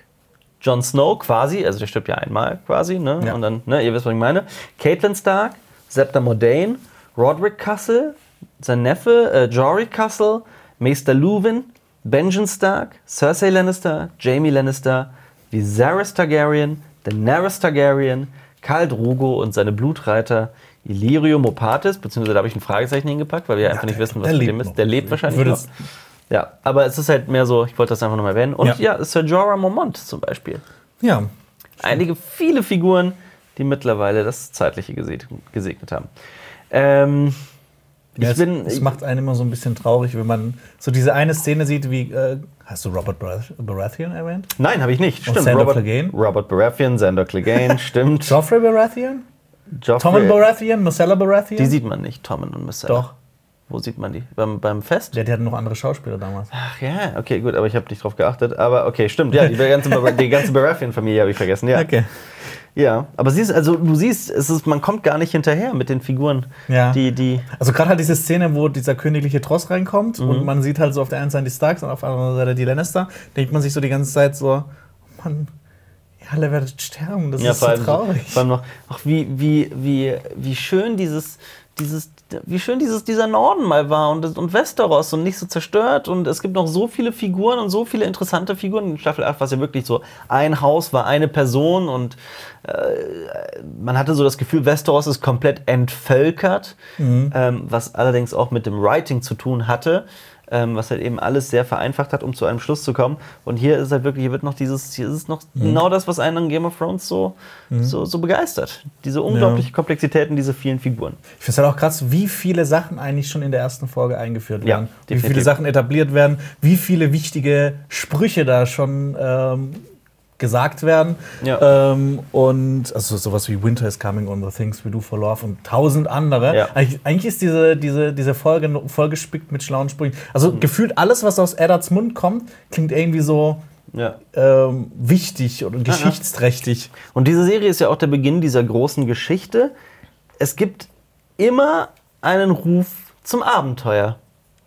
Jon Snow quasi, also der stirbt ja einmal quasi, ne? Ja. Und dann, ne, ihr wisst, was ich meine. Caitlin Stark, Septa Modane, Roderick Castle, sein Neffe, äh, Jory Castle, Maester Luwin, Benjen Stark, Cersei Lannister, Jamie Lannister, Viserys Targaryen, Daenerys Targaryen, Khal Drogo und seine Blutreiter Illyrio Mopatis, beziehungsweise da habe ich ein Fragezeichen hingepackt, weil wir einfach nicht wissen, was mit dem ist. Der lebt wahrscheinlich Würde noch. Es- Ja, aber es ist halt mehr so, ich wollte das einfach nochmal erwähnen. Und ja, Ja. Sir Jorah Mormont zum Beispiel. Ja. Einige, viele Figuren, die mittlerweile das Zeitliche geseg- gesegnet haben. Ähm, ich ja es, bin. es macht einen immer so ein bisschen traurig, wenn man so diese eine Szene sieht, wie. Äh, hast du Robert Barath- Baratheon erwähnt? nein, habe ich nicht. Und Stimmt. Sandor Robert, Clegane? Robert Baratheon, Xander Clegane, stimmt. Joffrey Baratheon? Joffrey, Tommen Baratheon? Marcella Baratheon? Die sieht man nicht, Tommen und Missandei. Doch. Wo sieht man die? Beim, beim Fest? Ja, die hatten noch andere Schauspieler damals. Ach ja, okay, gut, aber ich habe nicht drauf geachtet. Aber okay, stimmt, ja, die ganze, die ganze Baratheon-Familie habe ich vergessen, ja. Okay. Ja, aber siehst, also du siehst, es ist, man kommt gar nicht hinterher mit den Figuren, Ja. die, die. Also gerade halt diese Szene, wo dieser königliche Tross reinkommt Mhm. und man sieht halt so auf der einen Seite die Starks und auf der anderen Seite die Lannister, denkt man sich so die ganze Zeit so, oh Mann, ihr alle werdet sterben, das ist so traurig. vor allem noch, auch wie, wie, wie, wie schön dieses, dieses, wie schön dieses, dieser Norden mal war und, und Westeros und nicht so zerstört. Und es gibt noch so viele Figuren und so viele interessante Figuren. In Staffel 8 war es ja wirklich so, ein Haus war eine Person und äh, man hatte so das Gefühl, Westeros ist komplett entvölkert, ähm, was allerdings auch mit dem Writing zu tun hatte. Ähm, was halt eben alles sehr vereinfacht hat, um zu einem Schluss zu kommen. Und hier ist halt wirklich, hier wird noch dieses, hier ist es noch genau das, was einen an Game of Thrones so, so, so begeistert. Diese unglaubliche Komplexität in diese vielen Figuren. Ich finde es halt auch krass, wie viele Sachen eigentlich schon in der ersten Folge eingeführt Ja, werden. wie definitiv. viele Sachen etabliert werden, wie viele wichtige Sprüche da schon ähm, gesagt werden. Ja. Ähm, und also sowas wie Winter is coming on the things we do for love und tausend andere. Ja. Eigentlich, eigentlich ist diese, diese, diese Folge vollgespickt mit schlauen Sprüchen. Also Mhm. gefühlt alles, was aus Eddards Mund kommt, klingt irgendwie so Ja. ähm, wichtig und geschichtsträchtig. Und diese Serie ist ja auch der Beginn dieser großen Geschichte. Es gibt immer einen Ruf zum Abenteuer,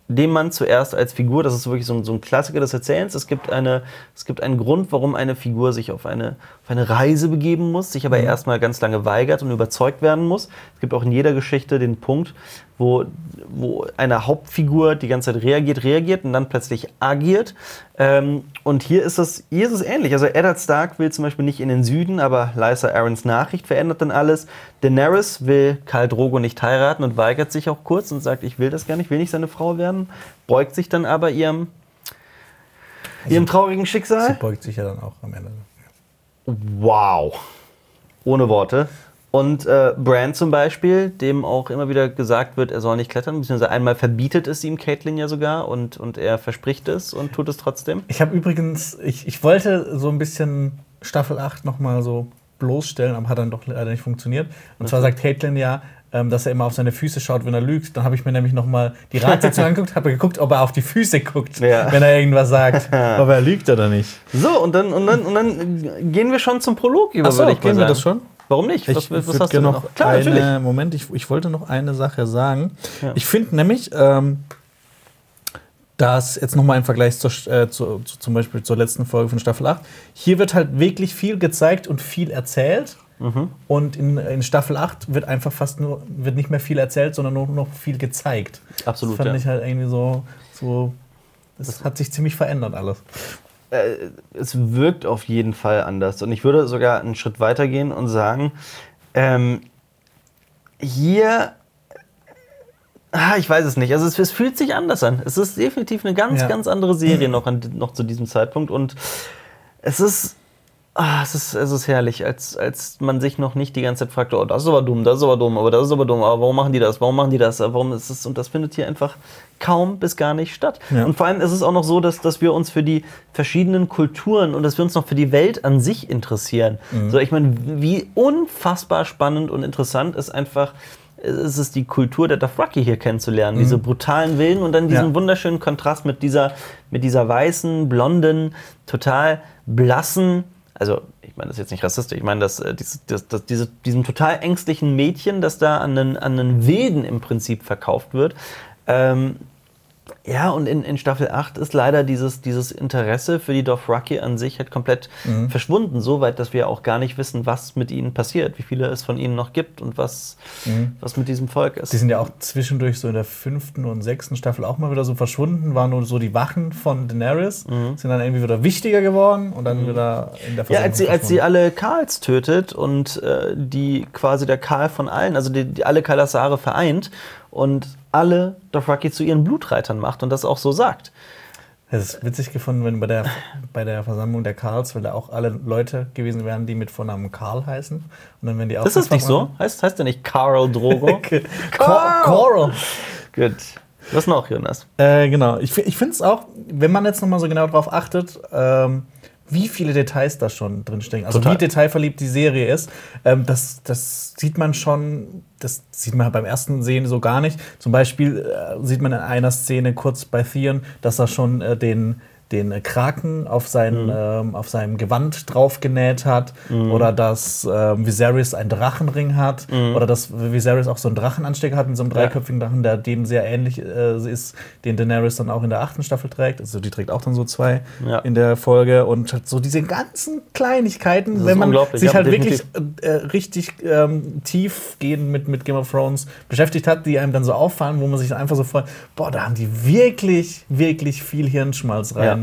den man zuerst als Figur, das ist wirklich so ein, so ein Klassiker des Erzählens, es gibt, eine, es gibt einen Grund, warum eine Figur sich auf eine, auf eine Reise begeben muss, sich aber erstmal ganz lange weigert und überzeugt werden muss. Es gibt auch in jeder Geschichte den Punkt, wo, wo eine Hauptfigur die ganze Zeit reagiert, reagiert und dann plötzlich agiert. Ähm, und hier ist, es, hier ist es ähnlich. Also Eddard Stark will zum Beispiel nicht in den Süden, aber Lysa Arryns Nachricht verändert dann alles. Daenerys will Khal Drogo nicht heiraten und weigert sich auch kurz und sagt, ich will das gar nicht, will nicht seine Frau werden, beugt sich dann aber ihrem, ihrem traurigen Sie Schicksal. beugt sich ja dann auch am Ende. Wow. Ohne Worte. Und äh, Bran zum Beispiel, dem auch immer wieder gesagt wird, er soll nicht klettern, beziehungsweise einmal verbietet es ihm Caitlin ja sogar und, und er verspricht es und tut es trotzdem. Ich habe übrigens, ich, ich wollte so ein bisschen Staffel 8 nochmal so bloßstellen, aber hat dann doch leider nicht funktioniert. Und zwar sagt Caitlin ja, ähm, dass er immer auf seine Füße schaut, wenn er lügt. Dann habe ich mir nämlich nochmal die Ratssitzung angeguckt, habe geguckt, ob er auf die Füße guckt, Ja. wenn er irgendwas sagt. aber er lügt oder nicht. So, und dann, und dann, und dann gehen wir schon zum Prolog über, Ach so, würde ich gehen wir das schon? Warum nicht? Was, Ich was würd hast du noch noch? Klar, eine, natürlich. Moment, ich, ich wollte noch eine Sache sagen. Ja. Ich finde nämlich, ähm, dass jetzt nochmal im Vergleich zur, äh, zu, zu, zum Beispiel zur letzten Folge von Staffel 8, hier wird halt wirklich viel gezeigt und viel erzählt. Mhm. Und in, in Staffel 8 wird einfach fast nur, wird nicht mehr viel erzählt, sondern nur noch viel gezeigt. Absolut, Das fand ja. ich halt irgendwie so, so das hat sich ziemlich verändert alles. äh, es wirkt auf jeden Fall anders. Und ich würde sogar einen Schritt weiter gehen und sagen, ähm, hier, ah, ich weiß es nicht, also es, es fühlt sich anders an. Es ist definitiv eine ganz, Ja. ganz andere Serie noch, an, noch zu diesem Zeitpunkt. Und es ist, ah, es ist, es ist herrlich, als, als man sich noch nicht die ganze Zeit fragt, oh, das ist aber dumm, das ist aber dumm, aber das ist aber dumm, aber warum machen die das, warum machen die das, warum ist es, und das findet hier einfach kaum bis gar nicht statt. Ja. Und vor allem ist es auch noch so, dass, dass wir uns für die verschiedenen Kulturen und dass wir uns noch für die Welt an sich interessieren. So, ich meine, wie unfassbar spannend und interessant ist einfach, ist es die Kultur der Dothraki hier kennenzulernen, diese brutalen Wilden und dann diesen Ja. wunderschönen Kontrast mit dieser, mit dieser weißen, blonden, total blassen also ich meine das ist jetzt nicht rassistisch, ich meine, dass, äh, dieses, das, das, diese, diesem total ängstlichen Mädchen, das da an einen, an einen Wilden im Prinzip verkauft wird. Ähm, ja, und in, in Staffel 8 ist leider dieses, dieses Interesse für die Dothraki an sich halt komplett Mhm. verschwunden, so weit, dass wir auch gar nicht wissen, was mit ihnen passiert, wie viele es von ihnen noch gibt und was, was mit diesem Volk ist. Die sind ja auch zwischendurch so in der fünften und sechsten Staffel auch mal wieder so verschwunden, waren nur so die Wachen von Daenerys, sind dann irgendwie wieder wichtiger geworden und dann wieder in der Mhm. Ja, als sie, als sie alle Karls tötet und äh, die quasi der Karl von allen, also die, die alle Kalasare vereint und alle Dothraki zu ihren Blutreitern macht und das auch so sagt. Das ist witzig gefunden, wenn bei der, bei der Versammlung der Karls, weil da auch alle Leute gewesen wären, die mit Vornamen Karl heißen. Und dann werden die auch Ist das nicht so? Heißt, heißt der nicht Karl Drogo? Carl! Coral. Gut. Was noch, Jonas? Äh, genau. Ich, ich finde es auch, wenn man jetzt nochmal so genau drauf achtet, ähm, wie viele Details da schon drinstecken. Also Total. wie detailverliebt die Serie ist, ähm, das, das sieht man schon, das sieht man beim ersten Sehen so gar nicht. Zum Beispiel äh, sieht man in einer Szene kurz bei Theon, dass er schon äh, den den äh, Kraken auf, sein, ähm, auf seinem Gewand draufgenäht hat oder dass ähm, Viserys einen Drachenring hat oder dass Viserys auch so einen Drachenanstecker hat mit so einem dreiköpfigen Drachen, der dem sehr ähnlich äh, ist, den Daenerys dann auch in der achten Staffel trägt. Also die trägt auch dann so zwei Ja. in der Folge und hat so diese ganzen Kleinigkeiten, wenn man sich ja, halt wirklich äh, richtig ähm, tiefgehend mit, mit Game of Thrones beschäftigt hat, die einem dann so auffallen, wo man sich einfach so freut, boah, da haben die wirklich, wirklich viel Hirnschmalz rein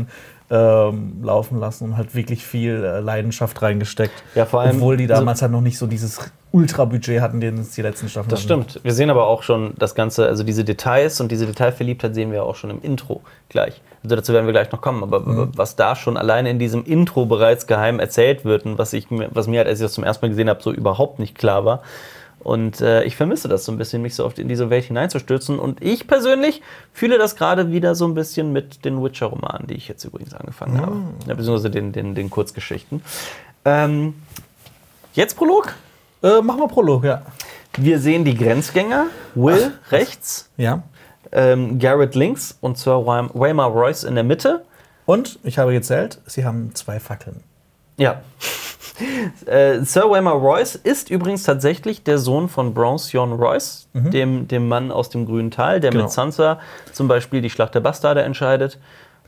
ähm, laufen lassen und halt wirklich viel äh, Leidenschaft reingesteckt. Ja, vor allem- Obwohl die damals halt noch nicht so dieses Ultra-Budget hatten, den es die letzten Staffeln Das hatten. stimmt. Wir sehen aber auch schon das Ganze, also diese Details und diese Detailverliebtheit sehen wir auch schon im Intro gleich. Also dazu werden wir gleich noch kommen. Aber Mhm. was da schon alleine in diesem Intro bereits geheim erzählt wird und was, ich, mir- was mir halt, als ich das zum ersten Mal gesehen habe, so überhaupt nicht klar war. Und äh, ich vermisse das so ein bisschen, mich so oft in diese Welt hineinzustürzen. Und ich persönlich fühle das gerade wieder so ein bisschen mit den Witcher-Romanen, die ich jetzt übrigens angefangen habe. Ja, beziehungsweise den, den, den Kurzgeschichten. Ähm, jetzt Prolog. Äh, machen wir Prolog, ja. Wir sehen die Grenzgänger, Will rechts, Ja. ähm, Garrett links und Sir Waymar Royce in der Mitte. Und ich habe gezählt, sie haben zwei Fackeln. Ja. Äh, Sir Waymar Royce ist übrigens tatsächlich der Sohn von Bronzeon Royce, dem, dem Mann aus dem grünen Tal, der Genau. mit Sansa zum Beispiel die Schlacht der Bastarde entscheidet.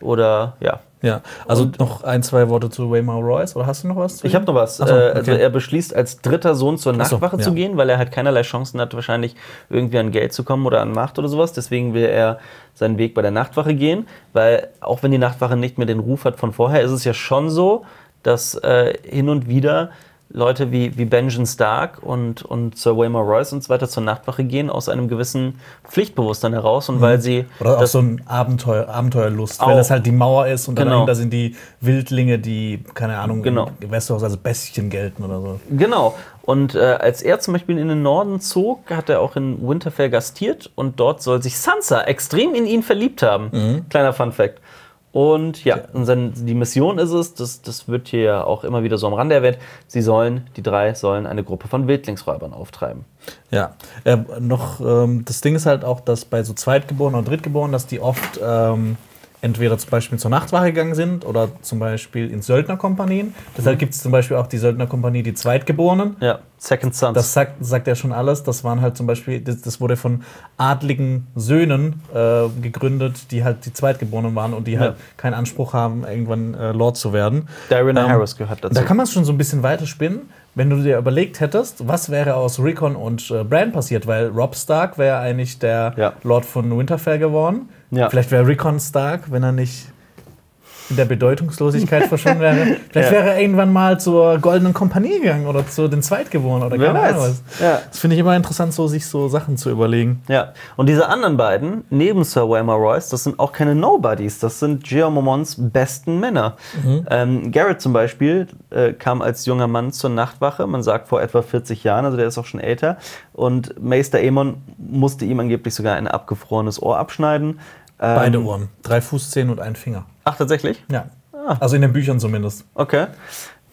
Oder ja. Ja, also noch ein, zwei Worte zu Waymar Royce, oder hast du noch was? Zu Ich habe noch was. So, äh, okay. Also er beschließt als dritter Sohn zur so, Nachtwache zu ja. gehen, weil er halt keinerlei Chancen hat, wahrscheinlich irgendwie an Geld zu kommen oder an Macht oder sowas. Deswegen will er seinen Weg bei der Nachtwache gehen, weil auch wenn die Nachtwache nicht mehr den Ruf hat von vorher, ist es ja schon so, dass äh, hin und wieder Leute wie, wie Benjen Stark und, und Sir Waymar Royce und so weiter zur Nachtwache gehen, aus einem gewissen Pflichtbewusstsein heraus und weil sie Mhm. Oder auch so ein Abenteuer, Abenteuerlust, Auch. weil das halt die Mauer ist und dann Genau. dahinter sind die Wildlinge, die, keine Ahnung, Genau. in Westeros als Bestien gelten oder so. Genau. Und äh, als er zum Beispiel in den Norden zog, hat er auch in Winterfell gastiert und dort soll sich Sansa extrem in ihn verliebt haben. Kleiner Fun Fact. Und ja, und die Mission ist es, das, das wird hier ja auch immer wieder so am Rande erwähnt, sie sollen, die drei sollen eine Gruppe von Wildlingsräubern auftreiben. Ja, äh, noch ähm, das Ding ist halt auch, dass bei so Zweitgeborenen und Drittgeborenen, dass die oft ähm, entweder zum Beispiel zur Nachtwache gegangen sind oder zum Beispiel in Söldnerkompanien. Deshalb gibt es zum Beispiel auch die Söldnerkompanie, die Zweitgeborenen. Ja, Second Sons. Das sagt, sagt ja schon alles. Das waren halt zum Beispiel, das, das wurde von adligen Söhnen äh, gegründet, die halt die Zweitgeborenen waren und die halt keinen Anspruch haben, irgendwann äh, Lord zu werden. Darren Ähm, Harris gehört dazu. Da kann man es schon so ein bisschen weiterspinnen, wenn du dir überlegt hättest, was wäre aus Rickon und äh, Bran passiert, weil Rob Stark wäre eigentlich der Ja. Lord von Winterfell geworden. Ja. Vielleicht wäre Rickon Stark, wenn er nicht in der Bedeutungslosigkeit verschwunden wäre. Vielleicht Ja. wäre er irgendwann mal zur Goldenen Kompanie gegangen oder zu den Zweitgeborenen oder Wer keine Ahnung weiß. was. Ja. Das finde ich immer interessant, so sich so Sachen zu überlegen. Ja, und diese anderen beiden, neben Sir Waymar Royce, das sind auch keine Nobodies, das sind Geomomons besten Männer. Ähm, Garrett zum Beispiel äh, kam als junger Mann zur Nachtwache, man sagt vor etwa 40 Jahren, also der ist auch schon älter. Und Meister Aemon musste ihm angeblich sogar ein abgefrorenes Ohr abschneiden. Ähm, Beide Ohren. Drei Fußzehen und ein Finger. Ach, tatsächlich? Ja. Also in den Büchern zumindest. Okay.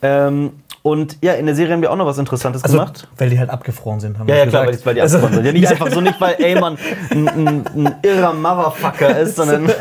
Ähm, und ja, in der Serie haben wir auch noch was Interessantes Also, gemacht. weil die halt abgefroren sind, haben Ja, wir ja, klar, weil gesagt. die, weil die Also- abgefroren sind. Ja, nicht einfach so, nicht weil Aemon ein, ein, ein irrer Motherfucker ist, sondern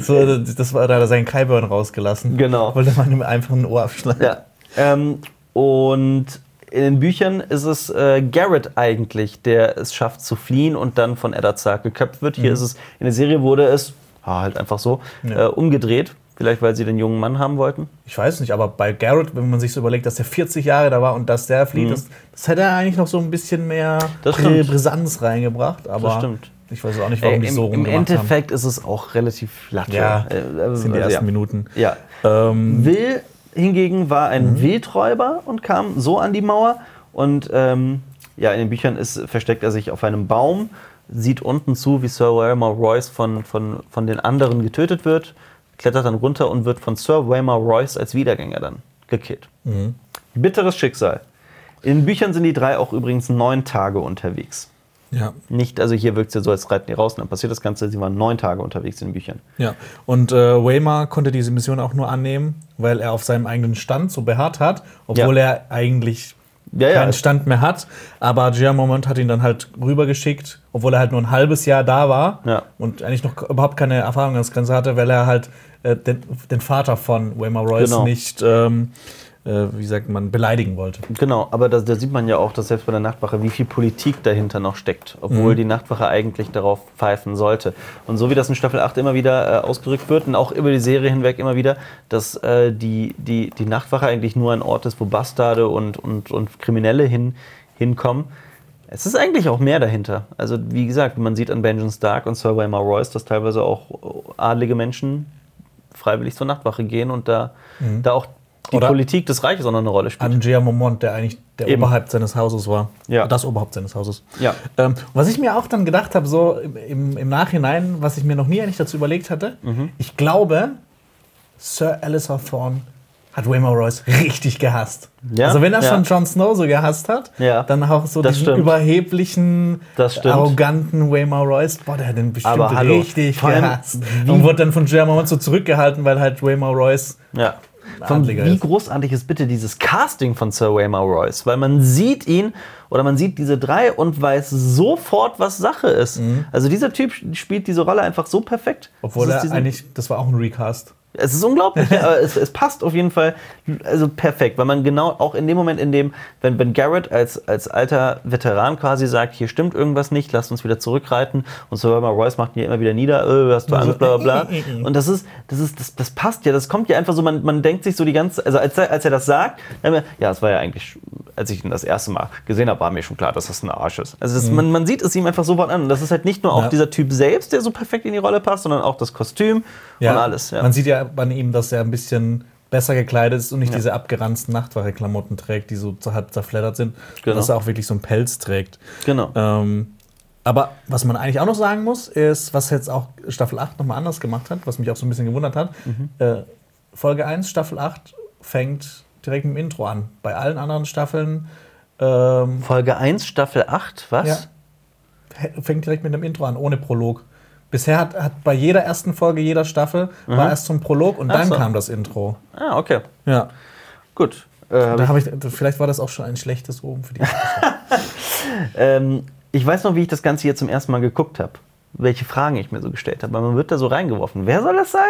so, das war, da hat er seinen Kyburn rausgelassen. Genau. Wollte man ihm einfach ein Ohr abschneiden. Ja. Ähm, und in den Büchern ist es äh, Garrett eigentlich, der es schafft zu fliehen und dann von Eddard geköpft wird. Hier ist es, in der Serie wurde es ah, halt einfach so Ja. äh, umgedreht. Vielleicht, weil sie den jungen Mann haben wollten. Ich weiß nicht, aber bei Garrett, wenn man sich so überlegt, dass der 40 Jahre da war und dass der flieht, das, das hätte er eigentlich noch so ein bisschen mehr Mhm. Brisanz reingebracht. Aber Das stimmt. ich weiß auch nicht, warum Ey, die so Im rumgemacht haben. Endeffekt ist es auch relativ latte. Ja, Äh, Das sind die also, ersten ja. Minuten. Ja. Ähm, Will hingegen war ein Mhm. Wildräuber und kam so an die Mauer. Und ähm, ja, in den Büchern ist, versteckt er sich auf einem Baum, sieht unten zu, wie Sir Waymar Royce von, von, von den anderen getötet wird, klettert dann runter und wird von Sir Waymar Royce als Wiedergänger dann gekillt. Mhm. Bitteres Schicksal. In Büchern sind die drei auch übrigens neun Tage unterwegs. ja. Nicht, also hier wirkt es ja so, als reiten die raus und dann passiert das Ganze. Sie waren neun Tage unterwegs in den Büchern. Ja, und äh, Waymar konnte diese Mission auch nur annehmen, weil er auf seinem eigenen Stand so beharrt hat, obwohl Ja. er eigentlich Ja, ja. keinen Stand mehr hat. Aber Giamont hat ihn dann halt rübergeschickt, obwohl er halt nur ein halbes Jahr da war Ja. und eigentlich noch überhaupt keine Erfahrung als Ganze hatte, weil er halt äh, den, den Vater von Waymar Royce Genau. nicht, ähm, äh, wie sagt man, beleidigen wollte. Genau, aber da, da sieht man ja auch, dass selbst bei der Nachtwache, wie viel Politik dahinter noch steckt, obwohl die Nachtwache eigentlich darauf pfeifen sollte. Und so wie das in Staffel 8 immer wieder äh, ausgerückt wird und auch über die Serie hinweg immer wieder, dass äh, die, die, die Nachtwache eigentlich nur ein Ort ist, wo Bastarde und, und, und Kriminelle hin, hinkommen. Es ist eigentlich auch mehr dahinter. Also wie gesagt, man sieht an Benjamin Stark und Sir Waymar Royce, dass teilweise auch adlige Menschen freiwillig zur Nachtwache gehen und da, da auch die Oder- Politik des Reiches auch noch eine Rolle spielt. An Giamont, der eigentlich der Eben. Oberhaupt seines Hauses war. Ja. Das Oberhaupt seines Hauses. Ja. Ähm, was ich mir auch dann gedacht habe, so im, im, Nachhinein, was ich mir noch nie eigentlich dazu überlegt hatte, Mhm. ich glaube, Sir Alistair Thorne hat Waymar Royce richtig gehasst. Ja, Also wenn er ja. schon Jon Snow so gehasst hat, Ja, dann auch so das diesen stimmt. überheblichen, arroganten Waymar Royce, boah, der hat den bestimmt hallo, richtig gehasst. Und wurde dann von Giamont so zurückgehalten, weil halt Waymar Royce Ja. Von, wie ist. großartig ist bitte dieses Casting von Sir Waymar Royce? Weil man sieht ihn oder man sieht diese drei und weiß sofort, was Sache ist. Also dieser Typ spielt diese Rolle einfach so perfekt. Mhm. Obwohl er eigentlich, das war auch ein Recast. Es ist unglaublich, ja, aber es, es passt auf jeden Fall also perfekt, weil man genau auch in dem Moment, in dem, wenn, wenn Garrett als, als alter Veteran quasi sagt, hier stimmt irgendwas nicht, lasst uns wieder zurückreiten und Sir Waymar Royce macht ihn ja immer wieder nieder, äh, hast du Angst, bla bla bla. Und das ist, das ist, das, das passt ja, das kommt ja einfach so, man, man denkt sich so die ganze, also als er, als er das sagt, dann ja, es war ja eigentlich, als ich ihn das erste Mal gesehen habe, war mir schon klar, dass das ein Arsch ist. Also das, man, man sieht es ihm einfach sofort an. Und das ist halt nicht nur auch Mhm. Ja. dieser Typ selbst, der so perfekt in die Rolle passt, sondern auch das Kostüm und alles. Ja. Man sieht ja an ihm, dass er ein bisschen besser gekleidet ist und nicht diese abgeranzten Nachtwache-Klamotten trägt, die so halb zerfleddert sind. Genau. Dass er auch wirklich so einen Pelz trägt. Genau. Ähm, aber was man eigentlich auch noch sagen muss, ist, was jetzt auch Staffel 8 nochmal anders gemacht hat, was mich auch so ein bisschen gewundert hat. Mhm. Äh, Folge 1, Staffel 8 fängt direkt mit dem Intro an. Bei allen anderen Staffeln ähm, Folge 1, Staffel 8, was? Ja. fängt direkt mit dem Intro an, ohne Prolog. Bisher hat, hat bei jeder ersten Folge jeder Staffel war erst zum Prolog und Ach dann so. kam das Intro. Ah, okay. Ja. Gut. Äh, hab Da ich, vielleicht war das auch schon ein schlechtes Oben für die. ähm, ich weiß noch, wie ich das Ganze hier zum ersten Mal geguckt habe. Welche Fragen ich mir so gestellt habe. Weil man wird da so reingeworfen. Wer soll das sein?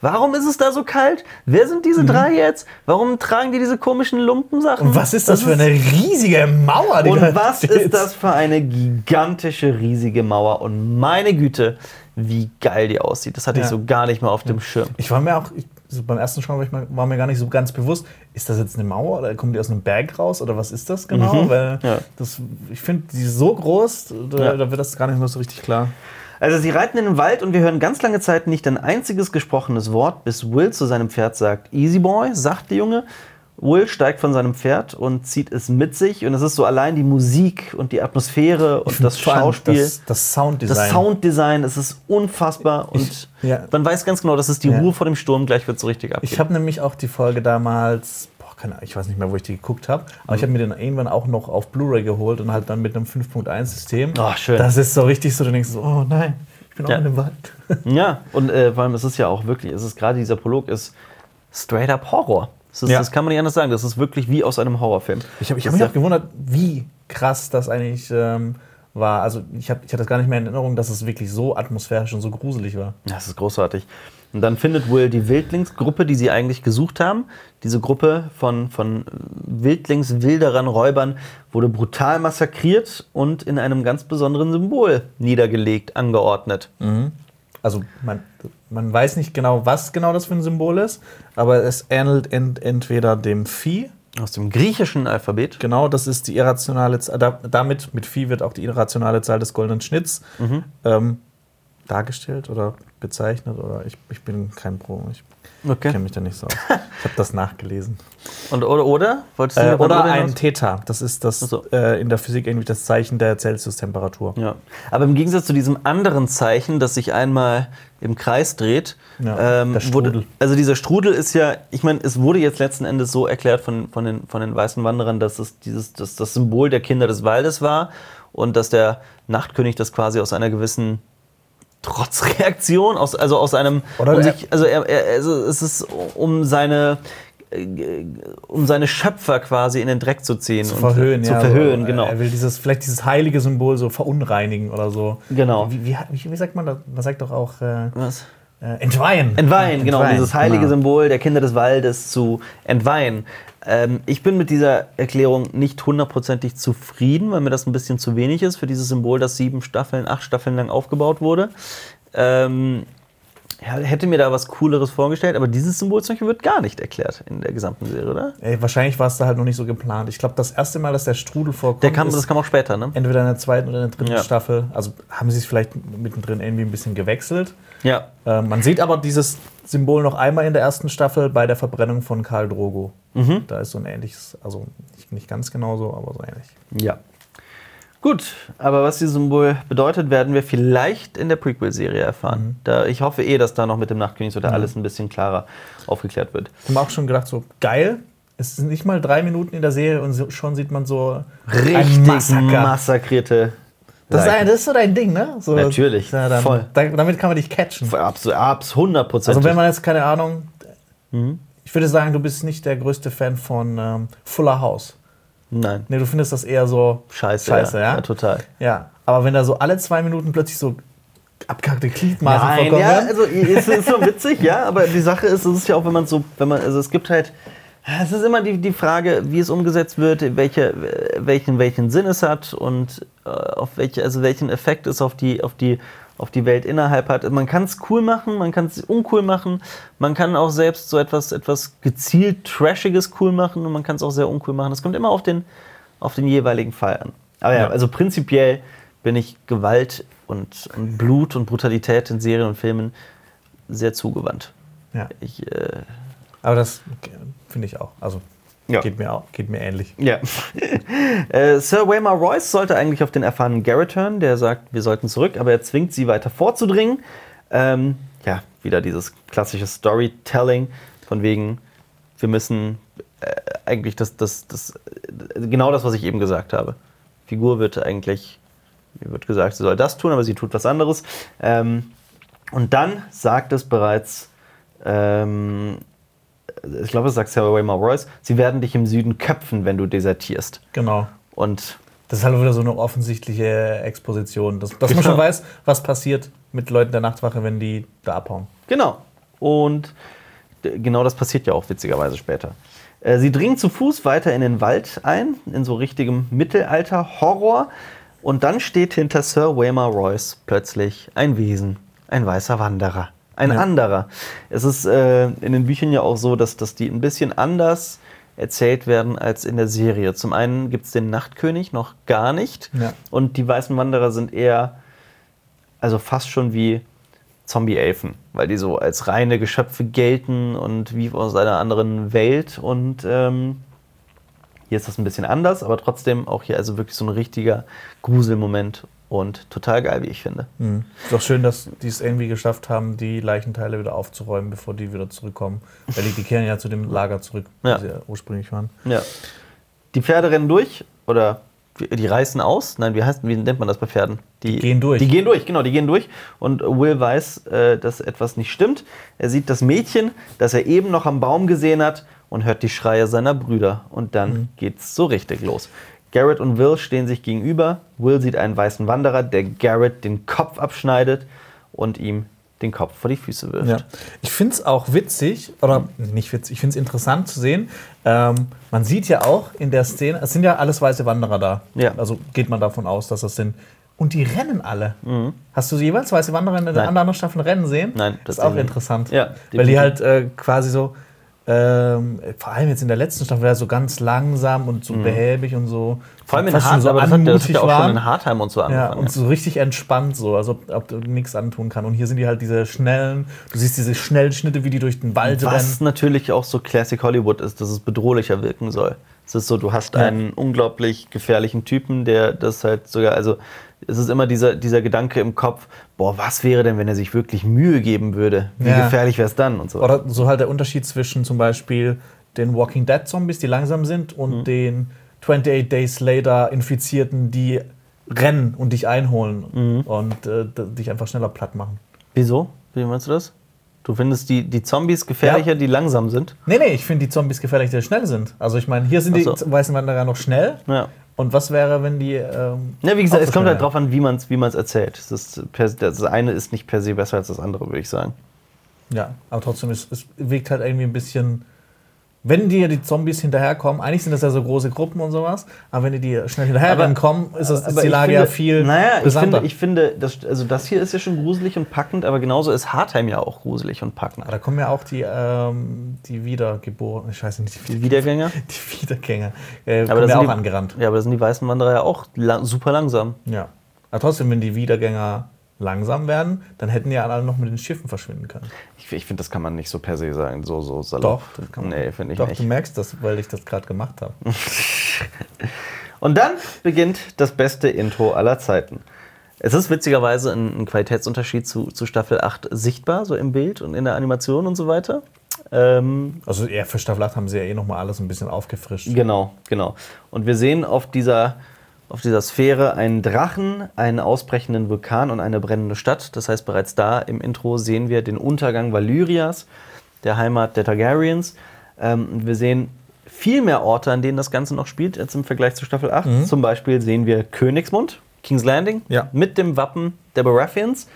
Warum ist es da so kalt? Wer sind diese drei jetzt? Warum tragen die diese komischen Lumpensachen? Mhm. Und was ist das, für eine riesige Mauer, die Und was steht? ist das für eine gigantische, riesige Mauer? Und meine Güte, wie geil die aussieht. Das hatte ich Ja. so gar nicht mehr auf dem Schirm. Ich war mir auch, ich, so beim ersten Schauen war, ich mal, war mir gar nicht so ganz bewusst, ist das jetzt eine Mauer oder kommen die aus einem Berg raus oder was ist das genau? Mhm. Weil Ja. das, ich finde, die ist so groß, da, Ja. da wird das gar nicht mehr so richtig klar. Also sie reiten in den Wald und wir hören ganz lange Zeit nicht ein einziges gesprochenes Wort, bis Will zu seinem Pferd sagt, Easy Boy, sagt der Junge. Will steigt von seinem Pferd und zieht es mit sich und es ist so allein die Musik und die Atmosphäre und das Schauspiel. Das, das Sounddesign. Das Sounddesign, es ist unfassbar und Ich- ja. man weiß ganz genau, das ist die Ja. Ruhe vor dem Sturm, gleich wird es so richtig abgehen. Ich habe nämlich auch die Folge damals, keine ich weiß nicht mehr, wo ich die geguckt habe, aber ich habe mir den irgendwann auch noch auf Blu-ray geholt und halt dann mit einem 5.1-System. Oh, schön. Das ist so richtig so, du denkst so, oh nein, ich bin auch Ja. in dem Wald. Ja, und äh, vor allem, es ist ja auch wirklich, es ist gerade dieser Prolog ist straight up Horror. Das, ist, Ja. das kann man nicht anders sagen. Das ist wirklich wie aus einem Horrorfilm. Ich habe ich hab mich auch gewundert, wie krass das eigentlich ähm, war. Also ich, hab, ich hatte das gar nicht mehr in Erinnerung, dass es wirklich so atmosphärisch und so gruselig war. Ja, Das ist großartig. Und dann findet Will die Wildlingsgruppe, die sie eigentlich gesucht haben. Diese Gruppe von, von Wildlingswilderern, Räubern wurde brutal massakriert und in einem ganz besonderen Symbol niedergelegt, angeordnet. Also man, man weiß nicht genau, was genau das für ein Symbol ist, aber es ähnelt ent, entweder dem Vieh, Aus dem griechischen Alphabet. genau, das ist die irrationale Zahl, da, damit, mit Vieh wird auch die irrationale Zahl des goldenen Schnitts ähm, dargestellt oder bezeichnet oder ich, ich bin kein Pro, ich Okay. kenne mich da nicht so aus. Ich habe das nachgelesen. Und, oder, oder? Wolltest du Äh, oder oder ein? Theta, das ist das so. äh, in der Physik irgendwie das Zeichen der Celsius-Temperatur. Ja. Aber im Gegensatz zu diesem anderen Zeichen, das sich einmal im Kreis dreht, Ja, ähm, der Strudel. wurde, also dieser Strudel ist ja, ich meine, es wurde jetzt letzten Endes so erklärt von, von, den, von den weißen Wanderern, dass es dieses, dass das Symbol der Kinder des Waldes war und dass der Nachtkönig das quasi aus einer gewissen Trotzreaktion, aus, also aus einem, um sich, also, er, er, also es ist um seine äh, um seine Schöpfer quasi in den Dreck zu ziehen Zu und verhöhen, zu ja. verhöhen, genau. Er will dieses, vielleicht dieses heilige Symbol so verunreinigen oder so. Genau. Wie, wie, wie, wie sagt man das? Man sagt doch auch äh, Was? äh, entweihen. Entweihen, genau, dieses heilige genau. Symbol der Kinder des Waldes zu entweihen. Ähm, ich bin mit dieser Erklärung nicht hundertprozentig zufrieden, weil mir das ein bisschen zu wenig ist für dieses Symbol, das sieben Staffeln, acht Staffeln lang aufgebaut wurde. Ähm, hätte mir da was Cooleres vorgestellt, aber dieses Symbol zum Beispiel wird gar nicht erklärt in der gesamten Serie, oder? Ey, wahrscheinlich war es da halt noch nicht so geplant. Ich glaube, das erste Mal, dass der Strudel vorkommt, Der kam, das kam auch später, ne? entweder in der zweiten oder in der dritten Ja. Staffel. Also haben sie es vielleicht mittendrin irgendwie ein bisschen gewechselt. Ja. Äh, man sieht aber dieses Symbol noch einmal in der ersten Staffel bei der Verbrennung von Karl Drogo. Mhm. Da ist so ein ähnliches, also nicht, nicht ganz genauso, aber so ähnlich. Ja. Gut, aber was dieses Symbol bedeutet, werden wir vielleicht in der Prequel-Serie erfahren. Da, ich hoffe eh, dass da noch mit dem Nachtkönig so da alles ein bisschen klarer aufgeklärt wird. Ich habe auch schon gedacht, so geil. Es sind nicht mal drei Minuten in der Serie und schon sieht man so Richtig massakrierte. Das ist, ein, das ist so dein Ding, ne? So, Natürlich, Ja, dann, voll. Da, damit kann man dich catchen. Abs, abs 100 Also wenn man jetzt keine Ahnung, Mhm. ich würde sagen, du bist nicht der größte Fan von ähm, Fuller House. Nein, Nee, du findest das eher so scheiße. scheiße, ja? ja total. Ja, aber wenn da so alle zwei Minuten plötzlich so abgehackte Gliedmaßen Nein, vorkommen, ja, also es ist so witzig, ja, aber die Sache ist, es ist ja auch, wenn man so, wenn man, also es gibt halt, es ist immer die, die Frage, wie es umgesetzt wird, welche, welchen, welchen Sinn es hat und äh, auf welche, also welchen Effekt es auf die, auf die, auf die Welt innerhalb hat. Man kann es cool machen, man kann es uncool machen, man kann auch selbst so etwas, etwas gezielt Trashiges cool machen und man kann es auch sehr uncool machen. Es kommt immer auf den, auf den jeweiligen Fall an. Aber ja, Ja. also prinzipiell bin ich Gewalt und, und Blut und Brutalität in Serien und Filmen sehr zugewandt. ja. Ich, äh, aber das finde ich auch. Also Ja. geht, mir auch, geht mir ähnlich. ja. äh, Sir Waymar Royce sollte eigentlich auf den erfahrenen Garrett hören, der sagt, wir sollten zurück, aber er zwingt sie weiter vorzudringen. Ähm, ja, wieder dieses klassische Storytelling von wegen, wir müssen äh, eigentlich das, das, das, äh, genau das, was ich eben gesagt habe. Figur wird eigentlich, mir wird gesagt, sie soll das tun, aber sie tut was anderes. Ähm, und dann sagt es bereits, ähm, ich glaube, es sagt Sarah Waymar Royce, sie werden dich im Süden köpfen, wenn du desertierst. Genau. Und Das ist halt wieder so eine offensichtliche Exposition, dass, dass man Genau. schon weiß, was passiert mit Leuten der Nachtwache, wenn die da abhauen. Genau. Und genau das passiert ja auch witzigerweise später. Äh, Sie dringen zu Fuß weiter in den Wald ein, in so richtigem Mittelalter-Horror. Und dann steht hinter Sir Waymar Royce plötzlich ein Wesen, ein weißer Wanderer. Ein Ja. anderer. Es ist äh, in den Büchern ja auch so, dass, dass die ein bisschen anders erzählt werden als in der Serie. Zum einen gibt es den Nachtkönig noch gar nicht. Ja. Und die weißen Wanderer sind eher, also fast schon wie Zombie-Elfen, weil die so als reine Geschöpfe gelten und wie aus einer anderen Welt. Und ähm, hier ist das ein bisschen anders, aber trotzdem auch hier also wirklich so ein richtiger Gruselmoment und total geil, wie ich finde. Ist doch schön, dass die es irgendwie geschafft haben, die Leichenteile wieder aufzuräumen, bevor die wieder zurückkommen. Weil die, die kehren ja zu dem Lager zurück, Ja. wo sie ja ursprünglich waren. Ja. Die Pferde rennen durch oder die reißen aus. Nein, wie, heißt, wie nennt man das bei Pferden? Die, gehen durch. Die gehen durch, genau, die gehen durch. Und Will weiß, äh, dass etwas nicht stimmt. Er sieht das Mädchen, das er eben noch am Baum gesehen hat und hört die Schreie seiner Brüder. Und dann Mhm. geht's so richtig los. Garrett und Will stehen sich gegenüber. Will sieht einen weißen Wanderer, der Garrett den Kopf abschneidet und ihm den Kopf vor die Füße wirft. Ja. Ich finde es auch witzig, oder nicht witzig, ich finde es interessant zu sehen. Ähm, man sieht ja auch in der Szene, es sind ja alles weiße Wanderer da. Ja. Also geht man davon aus, dass das sind. Und die rennen alle. Hast du jeweils weiße Wanderer in Nein. anderen Staffeln rennen sehen? Nein, das ist auch interessant. Ja, Weil die halt äh, quasi so, ähm, vor allem jetzt in der letzten Staffel, ja, so ganz langsam und so behäbig und so. Mhm. Vor allem in fast schon Hart, aber das hat, das hat ja auch schon in Hartheim und so Ja, angefangen. und so richtig entspannt, so, als ob, ob du nichts antun kann. Und hier sind die halt diese schnellen, du siehst diese schnellen Schnitte, wie die durch den Wald rennen. Was natürlich auch so Classic Hollywood ist, dass es bedrohlicher wirken soll. Es ist so, du hast Ja. einen unglaublich gefährlichen Typen, der das halt sogar, also es ist immer dieser, dieser Gedanke im Kopf, boah, was wäre denn, wenn er sich wirklich Mühe geben würde? Wie Ja. gefährlich wäre es dann und so. Oder so halt der Unterschied zwischen zum Beispiel den Walking Dead Zombies, die langsam sind, und Mhm. den 28 Days Later Infizierten, die rennen und dich einholen Mhm. und äh, dich einfach schneller platt machen. Wieso? Wie meinst du das? Du findest die, die Zombies gefährlicher, Ja. die langsam sind? Nee, nee, ich finde die Zombies gefährlich, die schnell sind. Also ich meine, hier sind die so. weißen Wanderer noch schnell. Ja. Und was wäre, wenn die. Ähm, Ja, wie gesagt, es kommt halt drauf an, wie man es wie man's erzählt. Ist per, das eine ist nicht per se besser als das andere, würde ich sagen. Ja, aber trotzdem, es, es wirkt halt irgendwie ein bisschen. Wenn dir die Zombies hinterherkommen, eigentlich sind das ja so große Gruppen und sowas, aber wenn die dir schnell hinterherrennen kommen, ist, das, ist die Lage finde, ja viel Naja, ich finde, ich finde das, also das hier ist ja schon gruselig und packend, aber genauso ist Hartheim ja auch gruselig und packend. Aber da kommen ja auch die, ähm, die Wiedergeborenen, ich weiß nicht, die, Die Wiedergänger? die Wiedergänger, äh, Aber das ja sind auch die, angerannt. Ja, aber das sind die weißen Wanderer ja auch lang, super langsam. Ja. Aber trotzdem, wenn die Wiedergänger langsam werden, dann hätten ja alle noch mit den Schiffen verschwinden können. Ich, ich finde, das kann man nicht so per se sagen, so, so salopp. Doch, das kann man. Nee, finde ich Doch, nicht. du merkst das, weil ich das gerade gemacht habe. Und dann beginnt das beste Intro aller Zeiten. Es ist witzigerweise ein, ein Qualitätsunterschied zu, zu Staffel 8 sichtbar, so im Bild und in der Animation und so weiter. Ähm, Also eher für Staffel 8 haben sie ja eh nochmal alles ein bisschen aufgefrischt. Genau, genau. Und wir sehen auf dieser, auf dieser Sphäre einen Drachen, einen ausbrechenden Vulkan und eine brennende Stadt. Das heißt, bereits da im Intro sehen wir den Untergang Valyrias, der Heimat der Targaryens. Ähm, und wir sehen viel mehr Orte, an denen das Ganze noch spielt, als im Vergleich zu Staffel 8. Zum Beispiel sehen wir Königsmund, King's Landing, Ja. mit dem Wappen der Baratheons.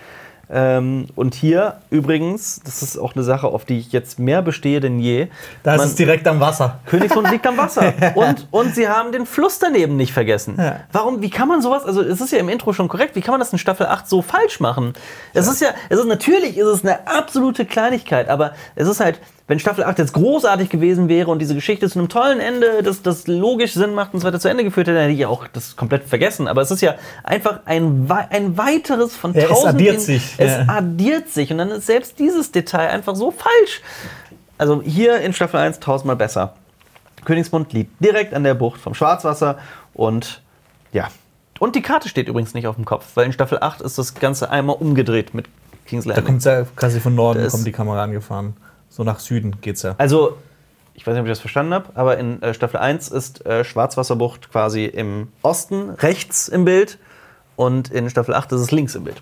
Ähm, und hier übrigens, das ist auch eine Sache, auf die ich jetzt mehr bestehe denn je. Da ist es direkt am Wasser. Königsmund liegt am Wasser. Und, und sie haben den Fluss daneben nicht vergessen. Ja. Warum, wie kann man sowas, also es ist ja im Intro schon korrekt, wie kann man das in Staffel 8 so falsch machen? Es ist ja, es ist natürlich ist es eine absolute Kleinigkeit, aber es ist halt, wenn Staffel 8 jetzt großartig gewesen wäre und diese Geschichte zu einem tollen Ende, das, das logisch Sinn macht und so weiter zu Ende geführt hätte, dann hätte ich auch das komplett vergessen. Aber es ist ja einfach ein, ein weiteres von Ja, es tausend. addiert sich, Es ja. addiert sich und dann ist selbst dieses Detail einfach so falsch. Also hier in Staffel 1 tausendmal besser. Königsmund liegt direkt an der Bucht vom Schwarzwasser und ja. Und die Karte steht übrigens nicht auf dem Kopf, weil in Staffel 8 ist das Ganze einmal umgedreht mit King's Da Landing. kommt ja quasi von Norden Das- kommt die Kamera angefahren. So nach Süden geht's ja. Also, ich weiß nicht, ob ich das verstanden habe, aber in äh, Staffel 1 ist äh, Schwarzwasserbucht quasi im Osten rechts im Bild und in Staffel 8 ist es links im Bild.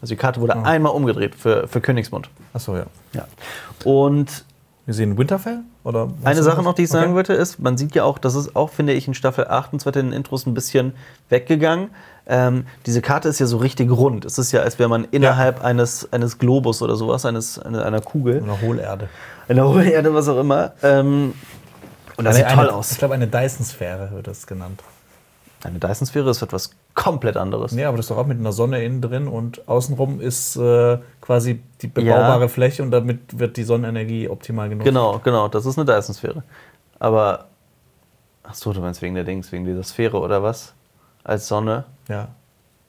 Also die Karte wurde einmal umgedreht für, für Königsmund. Achso, ja. Ja. Und Wir sehen Winterfell? Oder Eine Sache noch, die ich sagen Okay. wollte, ist, man sieht ja auch, das ist auch, finde ich, in Staffel 8 und zwar in den Intros ein bisschen weggegangen. Ähm, diese Karte ist ja so richtig rund. Es ist ja, als wäre man innerhalb eines, eines Globus oder sowas, eines, einer, einer Kugel, Oder Hohlerde. einer Hohlerde, was auch immer. Ähm, und das Eine- sieht toll eine, aus. Ich glaube, eine Dyson-Sphäre wird das genannt. Eine Dyson-Sphäre ist etwas komplett anderes. Nee, aber das ist doch auch mit einer Sonne innen drin und außenrum ist äh, quasi die bebaubare Ja. Fläche und damit wird die Sonnenenergie optimal genutzt. Genau, genau, das ist eine Dyson-Sphäre. Aber, ach so, du meinst wegen der Dings, wegen dieser Sphäre oder was? Als Sonne? Ja.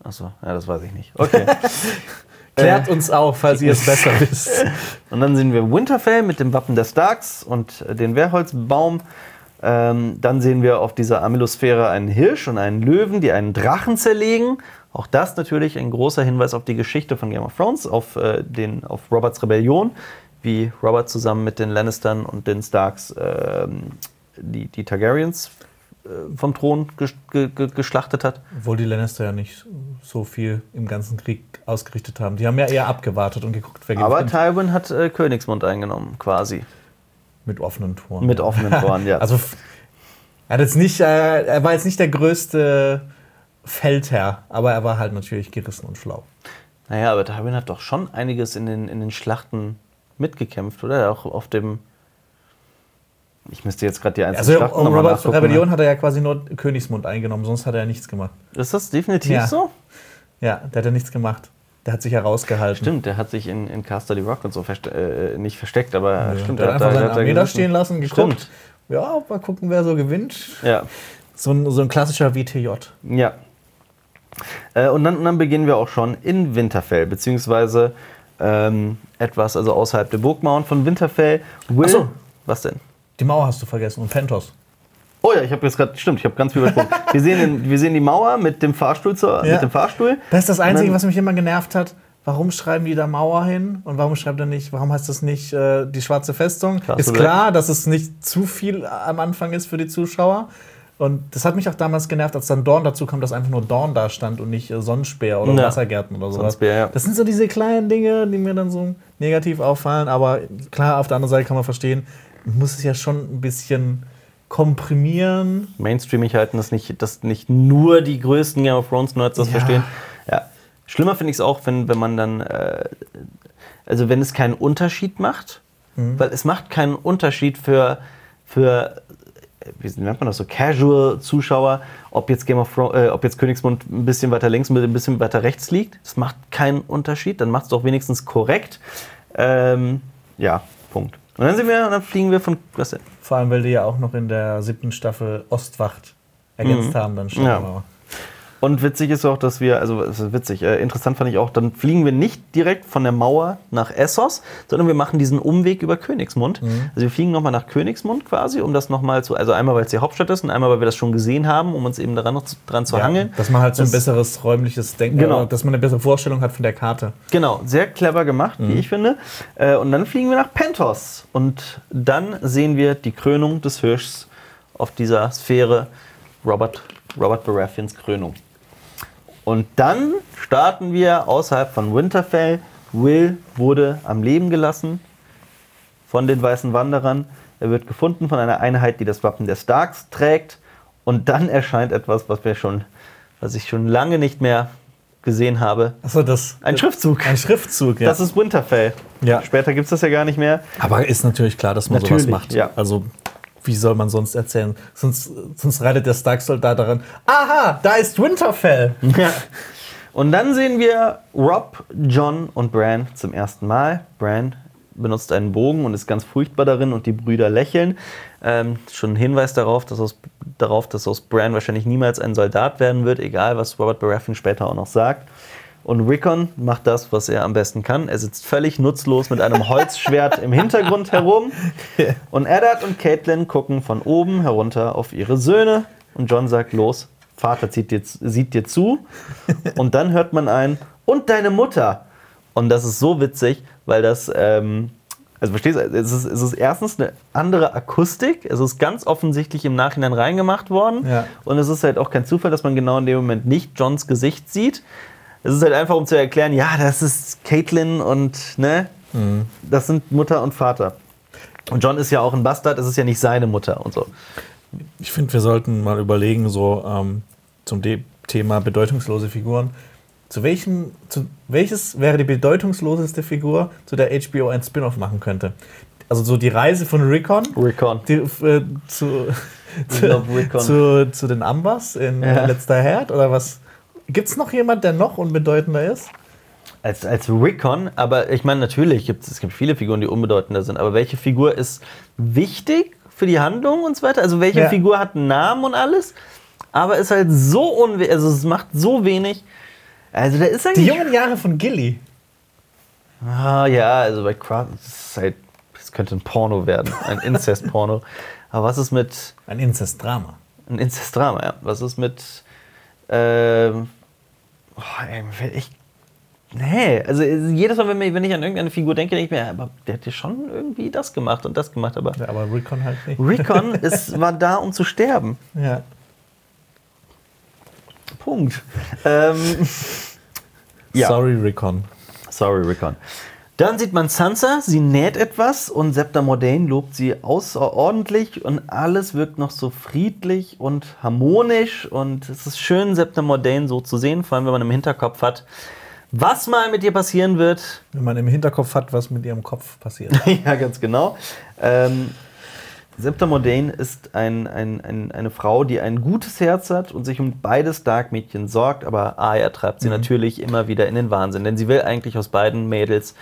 Ach so, ja, das weiß ich nicht. Okay. Klärt uns auf, falls ihr es besser wisst. Und dann sehen wir Winterfell mit dem Wappen der Starks und äh, den Wehrholzbaum. Ähm, dann sehen wir auf dieser Amylosphäre einen Hirsch und einen Löwen, die einen Drachen zerlegen. Auch das natürlich ein großer Hinweis auf die Geschichte von Game of Thrones, auf, äh, den, auf Roberts Rebellion, wie Robert zusammen mit den Lannistern und den Starks ähm, die, die Targaryens äh, vom Thron ges ge ge geschlachtet hat. Obwohl die Lannister ja nicht so viel im ganzen Krieg ausgerichtet haben. Die haben ja eher abgewartet und geguckt, wer Aber gewinnt. Tywin hat äh, Königsmund eingenommen, quasi. Mit offenen Toren. Mit offenen Toren, ja. Also er, hat jetzt nicht, äh, er war jetzt nicht der größte Feldherr, aber er war halt natürlich gerissen und schlau. Naja, aber Tywin hat doch schon einiges in den, in den Schlachten mitgekämpft, oder? Auch auf dem. Ich müsste jetzt gerade die einzelnen Also Schlachten um nochmal Roberts nachgucken. ne? Rebellion hat er ja quasi nur Königsmund eingenommen, sonst hat er ja nichts gemacht. Ist das definitiv Ja. so? Ja, der hat ja nichts gemacht. Der hat sich herausgehalten. Stimmt, der hat sich in, in Casterly Rock und so verste äh, nicht versteckt, aber Ja, stimmt. der hat einfach da- seine Armee da stehen lassen, geguckt. Stimmt. Ja, mal gucken, wer so gewinnt. Ja. So ein, so ein klassischer WTJ. Ja. Äh, und, dann, und dann beginnen wir auch schon in Winterfell, beziehungsweise ähm, etwas also außerhalb der Burgmauern von Winterfell. Will, Ach so. Was denn? Die Mauer hast du vergessen und Pentos. Oh ja, ich habe jetzt gerade, stimmt, ich habe ganz viel übersprungen. wir, sehen den, wir sehen die Mauer mit dem Fahrstuhl, zur, Ja. mit dem Fahrstuhl. Das ist das Einzige, dann- was mich immer genervt hat. Warum schreiben die da Mauer hin? Und warum schreibt er nicht, warum heißt das nicht äh, die schwarze Festung? Castle ist klar, dass es nicht zu viel am Anfang ist für die Zuschauer. Und das hat mich auch damals genervt, als dann Dorn dazu kam, dass einfach nur Dorn da stand und nicht äh, Sonnenspeer oder Ja. Wassergärten oder sowas. Ja. Das sind so diese kleinen Dinge, die mir dann so negativ auffallen. Aber klar, auf der anderen Seite kann man verstehen, muss es ja schon ein bisschen komprimieren. Mainstreamig halten, dass nicht, dass nicht nur die größten Game of Thrones Nerds das Ja. verstehen. Ja. Schlimmer finde ich es auch, wenn, wenn man dann, äh, also wenn es keinen Unterschied macht, Mhm. weil es macht keinen Unterschied für, für äh, wie nennt man das so, Casual-Zuschauer, ob jetzt Game of Thrones, äh, ob jetzt Königsmund ein bisschen weiter links, ein bisschen weiter rechts liegt. Das macht keinen Unterschied, dann macht es doch wenigstens korrekt. Ähm, ja, Punkt. Und dann sind wir, dann fliegen wir von, denn? Vor allem, weil die ja auch noch in der siebten Staffel Ostwacht ergänzt haben, dann schon. Mhm. Ja. Und witzig ist auch, dass wir, also es ist witzig, äh, interessant fand ich auch, dann fliegen wir nicht direkt von der Mauer nach Essos, sondern wir machen diesen Umweg über Königsmund. Mhm. Also wir fliegen nochmal nach Königsmund quasi, um das nochmal zu, also einmal, weil es die Hauptstadt ist und einmal, weil wir das schon gesehen haben, um uns eben daran noch zu, dran zu Ja, hangeln. dass man halt so ein Das- besseres räumliches Denken, Genau. äh, dass man eine bessere Vorstellung hat von der Karte. Genau, sehr clever gemacht, Mhm. wie ich finde. Äh, Und dann fliegen wir nach Pentos. Und dann sehen wir die Krönung des Hirschs auf dieser Sphäre, Robert, Robert Baratheons Krönung. Und dann starten wir außerhalb von Winterfell. Will wurde am Leben gelassen von den Weißen Wanderern. Er wird gefunden von einer Einheit, die das Wappen der Starks trägt. Und dann erscheint etwas, was, wir schon, was ich schon lange nicht mehr gesehen habe. Achso, das. Ein Schriftzug. Ein Schriftzug, ja. Das ist Winterfell. Ja. Später gibt es das ja gar nicht mehr. Aber ist natürlich klar, dass man Natürlich, sowas macht. ja. Also, wie soll man sonst erzählen? Sonst, sonst reitet der Stark-Soldat daran. Aha, da ist Winterfell. Und dann sehen wir Rob, John und Bran zum ersten Mal. Bran benutzt einen Bogen und ist ganz furchtbar darin und die Brüder lächeln. Ähm, schon ein Hinweis darauf dass, aus, darauf, dass aus Bran wahrscheinlich niemals ein Soldat werden wird, egal was Robert Baratheon später auch noch sagt. Und Rickon macht das, was er am besten kann. Er sitzt völlig nutzlos mit einem Holzschwert im Hintergrund herum. Und Eddard und Caitlin gucken von oben herunter auf ihre Söhne. Und John sagt, los, Vater zieht dir, sieht dir zu. Und dann hört man ein, und deine Mutter. Und das ist so witzig, weil das, ähm, also verstehst du, es ist, es ist erstens eine andere Akustik. Es ist ganz offensichtlich im Nachhinein reingemacht worden. Ja. Und es ist halt auch kein Zufall, dass man genau in dem Moment nicht Johns Gesicht sieht. Es ist halt einfach, um zu erklären, ja, das ist Caitlin und, ne, das sind Mutter und Vater. Und John ist ja auch ein Bastard, es ist ja nicht seine Mutter und so. Ich finde, wir sollten mal überlegen, so ähm, zum De Thema bedeutungslose Figuren. Zu welchem, zu, welches wäre die bedeutungsloseste Figur, zu der HBO ein Spin-off machen könnte? Also so die Reise von Rickon Rickon. die, äh, zu, zu, Rickon. zu, zu den Ambers in Ja. Letzter Herd oder was? Gibt es noch jemand, der noch unbedeutender ist? Als, als Rickon, aber ich meine, natürlich gibt es, es gibt viele Figuren, die unbedeutender sind, aber welche Figur ist wichtig für die Handlung und so weiter? Also welche Ja. Figur hat einen Namen und alles, aber ist halt so unwichtig, also es macht so wenig. Also da ist Die eigentlich... jungen Jahre von Gilly. Ah ja, also bei Craft, das ist halt, das könnte ein Porno werden, ein Inzest-Porno. Aber was ist mit, Ein Inzestdrama. ein Inzestdrama, ja. Was ist mit, ähm, oh, ey, mir fällt echt, nee, also jedes Mal, wenn, mir, wenn ich an irgendeine Figur denke, denke ich mir, aber der hat ja schon irgendwie das gemacht und das gemacht, aber Ja, aber Rickon halt nicht. Rickon ist, war da, um zu sterben. Ja. Punkt. Ähm, ja. Sorry, Rickon. Sorry, Rickon. Dann sieht man Sansa, sie näht etwas und Septa Mordain lobt sie außerordentlich und alles wirkt noch so friedlich und harmonisch und es ist schön, Septa Mordain so zu sehen, vor allem wenn man im Hinterkopf hat, Was mal mit ihr passieren wird, Wenn man im Hinterkopf hat, was mit ihrem Kopf passiert. ja, ganz genau. Ähm, Septa Modane ist ein, ein, ein, eine Frau, die ein gutes Herz hat und sich um beide Stark-Mädchen sorgt, aber Arya treibt sie natürlich immer wieder in den Wahnsinn, denn sie will eigentlich aus beiden Mädels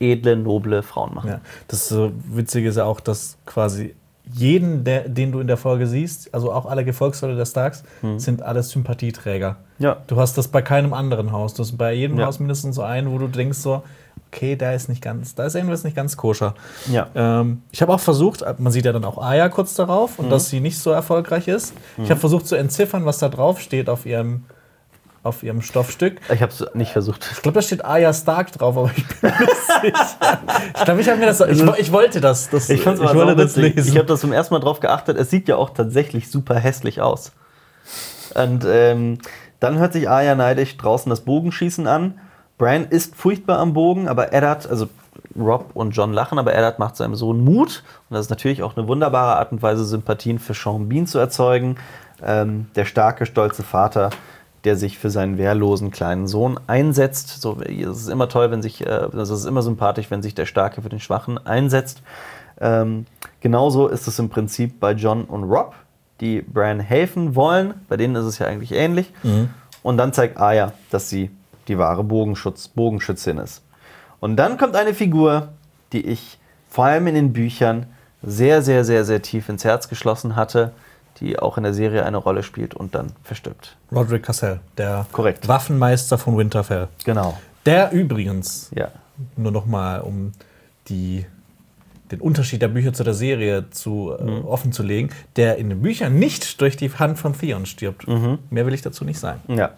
edle, noble Frauen machen. Ja. Das äh, Witzige ist ja auch, dass quasi jeden, der, den du in der Folge siehst, also auch alle Gefolgsleute der Starks, sind alles Sympathieträger. Ja. Du hast das bei keinem anderen Haus. Du hast bei jedem Ja. Haus mindestens so einen, wo du denkst so, okay, da ist nicht ganz, da ist irgendwas nicht ganz koscher. Ja. Ähm, ich habe auch versucht, man sieht ja dann auch Aya kurz darauf Mhm. und dass sie nicht so erfolgreich ist. Ich habe versucht zu entziffern, was da drauf steht auf ihrem, auf ihrem Stoffstück. Ich habe es nicht versucht. Ich glaube, da steht Aya Stark drauf, aber ich bin mir sicher. Ich glaube, ich habe mir das. Ich, wo- ich wollte das. das Ich, ich wollte das lesen. Ich habe das zum ersten Mal drauf geachtet. Es sieht ja auch tatsächlich super hässlich aus. Und ähm, dann hört sich Arya neidisch draußen das Bogenschießen an. Bran ist furchtbar am Bogen, aber Eddard, also Rob und John lachen, aber Eddard macht seinem Sohn Mut. Und das ist natürlich auch eine wunderbare Art und Weise, Sympathien für Sean Bean zu erzeugen. Ähm, der starke, stolze Vater, der sich für seinen wehrlosen kleinen Sohn einsetzt. So, es ist immer toll, wenn sich, äh, es ist immer sympathisch, wenn sich der Starke für den Schwachen einsetzt. Ähm, genauso ist es im Prinzip bei John und Rob, die Bran helfen wollen. Bei denen ist es ja eigentlich ähnlich. Und dann zeigt Arya, dass sie die wahre Bogenschutz, Bogenschützin ist. Und dann kommt eine Figur, die ich vor allem in den Büchern sehr, sehr, sehr, sehr tief ins Herz geschlossen hatte, die auch in der Serie eine Rolle spielt und dann verstirbt. Roderick Cassell, der Korrekt. Waffenmeister von Winterfell. Genau. Der übrigens, Ja. nur noch mal, um die, den Unterschied der Bücher zu der Serie zu, äh, Mhm. offen zu legen, der in den Büchern nicht durch die Hand von Theon stirbt. Mhm. Mehr will ich dazu nicht sagen. Ja.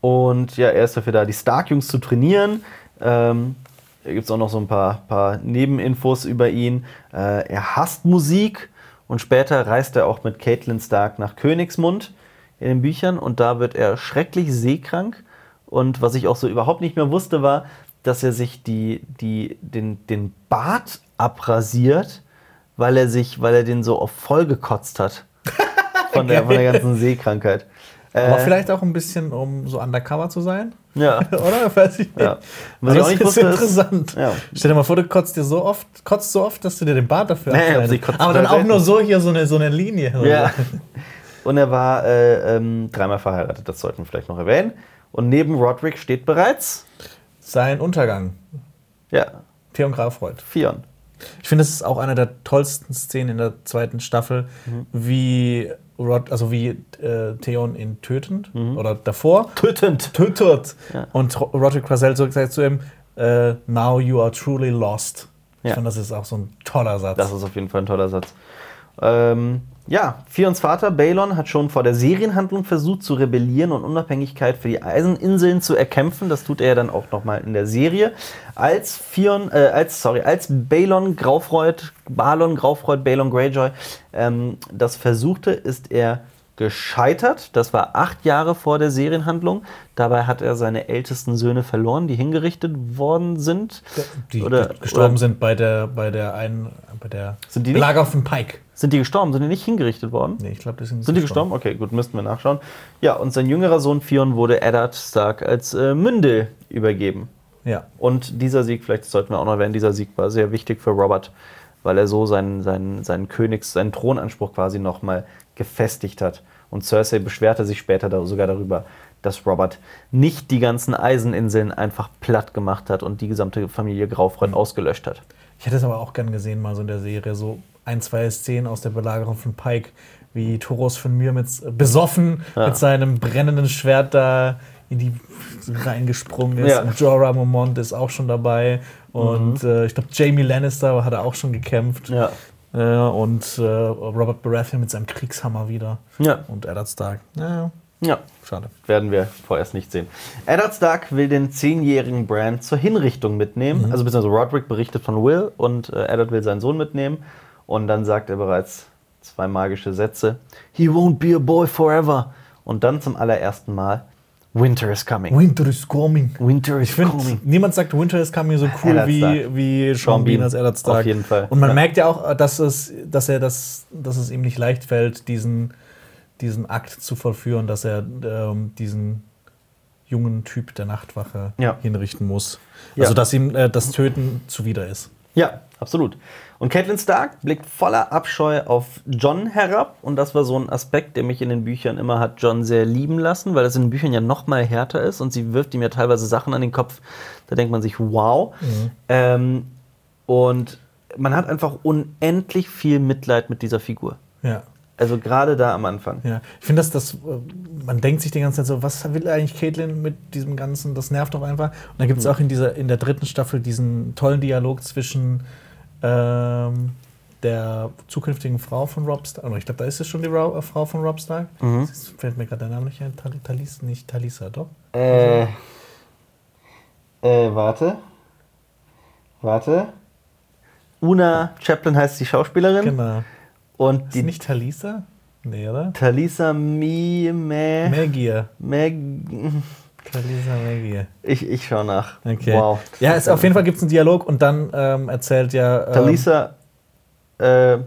Und ja, er ist dafür da, die Stark-Jungs zu trainieren. Ähm, da gibt es auch noch so ein paar, paar Nebeninfos über ihn. Äh, er hasst Musik und später reist er auch mit Caitlin Stark nach Königsmund in den Büchern und da wird er schrecklich seekrank. Und was ich auch so überhaupt nicht mehr wusste, war, dass er sich die, die, den, den Bart abrasiert, weil er sich, weil er den so auf voll gekotzt hat. Von der, von der ganzen Seekrankheit. Aber Äh, vielleicht auch ein bisschen, um so undercover zu sein. Ja. Oder? Weiß ich nicht. Ja. Was das ist interessant. Ja. Stell dir mal vor, du kotzt dir so oft, kotzt so oft, dass du dir den Bart dafür Nee, abschneidest. also Aber dann auch nur so hier so eine, so eine Linie. Ja. Und er war äh, ähm, dreimal verheiratet, das sollten wir vielleicht noch erwähnen. Und neben Roderick steht bereits, Sein Untergang. ja, Theon Grafreud. Fion. Ich finde, das ist auch eine der tollsten Szenen in der zweiten Staffel, Mhm. wie Rod, also wie äh, Theon ihn tötend Mhm. oder davor Tötend. tötet. Ja. Und Ro- Roderick Quasell so sagt zu ihm, äh, now you are truly lost. Ich Ja. finde, das ist auch so ein toller Satz. Das ist auf jeden Fall ein toller Satz. Ähm, ja, Fions Vater Balon hat schon vor der Serienhandlung versucht zu rebellieren und Unabhängigkeit für die Eiseninseln zu erkämpfen. Das tut er dann auch nochmal in der Serie. Als Fion, äh, als, sorry, als Balon Graufreud, Balon Graufreud, Balon Greyjoy ähm, das versuchte, ist er gescheitert. Das war acht Jahre vor der Serienhandlung. Dabei hat er seine ältesten Söhne verloren, die hingerichtet worden sind. die Oder- gestorben oder- sind bei der, bei der, ein, bei der Sind die nicht- Lager auf dem Pike. Sind die gestorben? Sind die nicht hingerichtet worden? Nee, ich glaube, die sind, Sind die gestorben? Okay, gut, müssten wir nachschauen. Ja, und sein jüngerer Sohn Fion wurde Eddard Stark als äh, Mündel übergeben. Ja. Und dieser Sieg, vielleicht sollten wir auch noch erwähnen, dieser Sieg war sehr wichtig für Robert, weil er so seinen, seinen, seinen Königs-, seinen Thronanspruch quasi nochmal gefestigt hat. Und Cersei beschwerte sich später sogar darüber, dass Robert nicht die ganzen Eiseninseln einfach platt gemacht hat und die gesamte Familie Graufreud ausgelöscht hat. Ich hätte es aber auch gern gesehen, mal so in der Serie, so ein, zwei Szenen aus der Belagerung von Pike, wie Toros von mir mit, besoffen Ja. mit seinem brennenden Schwert da in die reingesprungen ist. Ja. Und Jorah Mormont ist auch schon dabei. Und äh, ich glaube, Jamie Lannister hat er auch schon gekämpft. Ja. Äh, und äh, Robert Baratheon mit seinem Kriegshammer wieder. Ja. Und Eddard Stark. Ja, Ja. schade. werden wir vorerst nicht sehen. Eddard Stark will den zehnjährigen Bran zur Hinrichtung mitnehmen. Also beziehungsweise Roderick berichtet von Will und äh, Eddard will seinen Sohn mitnehmen. Und dann sagt er bereits zwei magische Sätze. He won't be a boy forever. Und dann zum allerersten Mal Winter is coming. Winter is coming. Winter is Ich finde, coming. niemand sagt Winter is coming so cool Eddard wie, Stark. wie Sean Bean Bean. als Eddard Stark. Auf jeden Fall. Und man Ja. merkt ja auch, dass es, dass er das, dass es ihm nicht leicht fällt, diesen, diesen Akt zu vollführen, dass er ähm, diesen jungen Typ der Nachtwache Ja. hinrichten muss. Ja. Also, dass ihm äh, das Töten zuwider ist. Ja, absolut. Und Catelyn Stark blickt voller Abscheu auf John herab. Und das war so ein Aspekt, der mich in den Büchern immer hat John sehr lieben lassen, weil das in den Büchern ja noch mal härter ist. Und sie wirft ihm ja teilweise Sachen an den Kopf, da denkt man sich, wow. Ähm, und man hat einfach unendlich viel Mitleid mit dieser Figur. Ja. Also gerade da am Anfang. Ja, ich finde, dass das, äh, man denkt sich die ganze Zeit so, was will eigentlich Caitlin mit diesem Ganzen? Das nervt doch einfach. Und dann gibt es auch in dieser, in der dritten Staffel diesen tollen Dialog zwischen ähm, der zukünftigen Frau von Rob Stark. Oh, ich glaube, da ist es schon die Ra äh, Frau von Rob Stark. Jetzt fällt mir gerade der Name nicht ein. Tal Talis, nicht Talisa, doch? Äh, äh, warte. Warte. Una Chaplin heißt die Schauspielerin. Genau. Und Ist die nicht Talisa? Nee, oder? Talisa Mi Me Magier. Meg. Talisa Magier. Ich, ich schau nach. Okay. Wow. Ja, es, auf jeden Fall gibt es einen Dialog und dann ähm, erzählt ja. Ähm, Talisa. Äh, ja,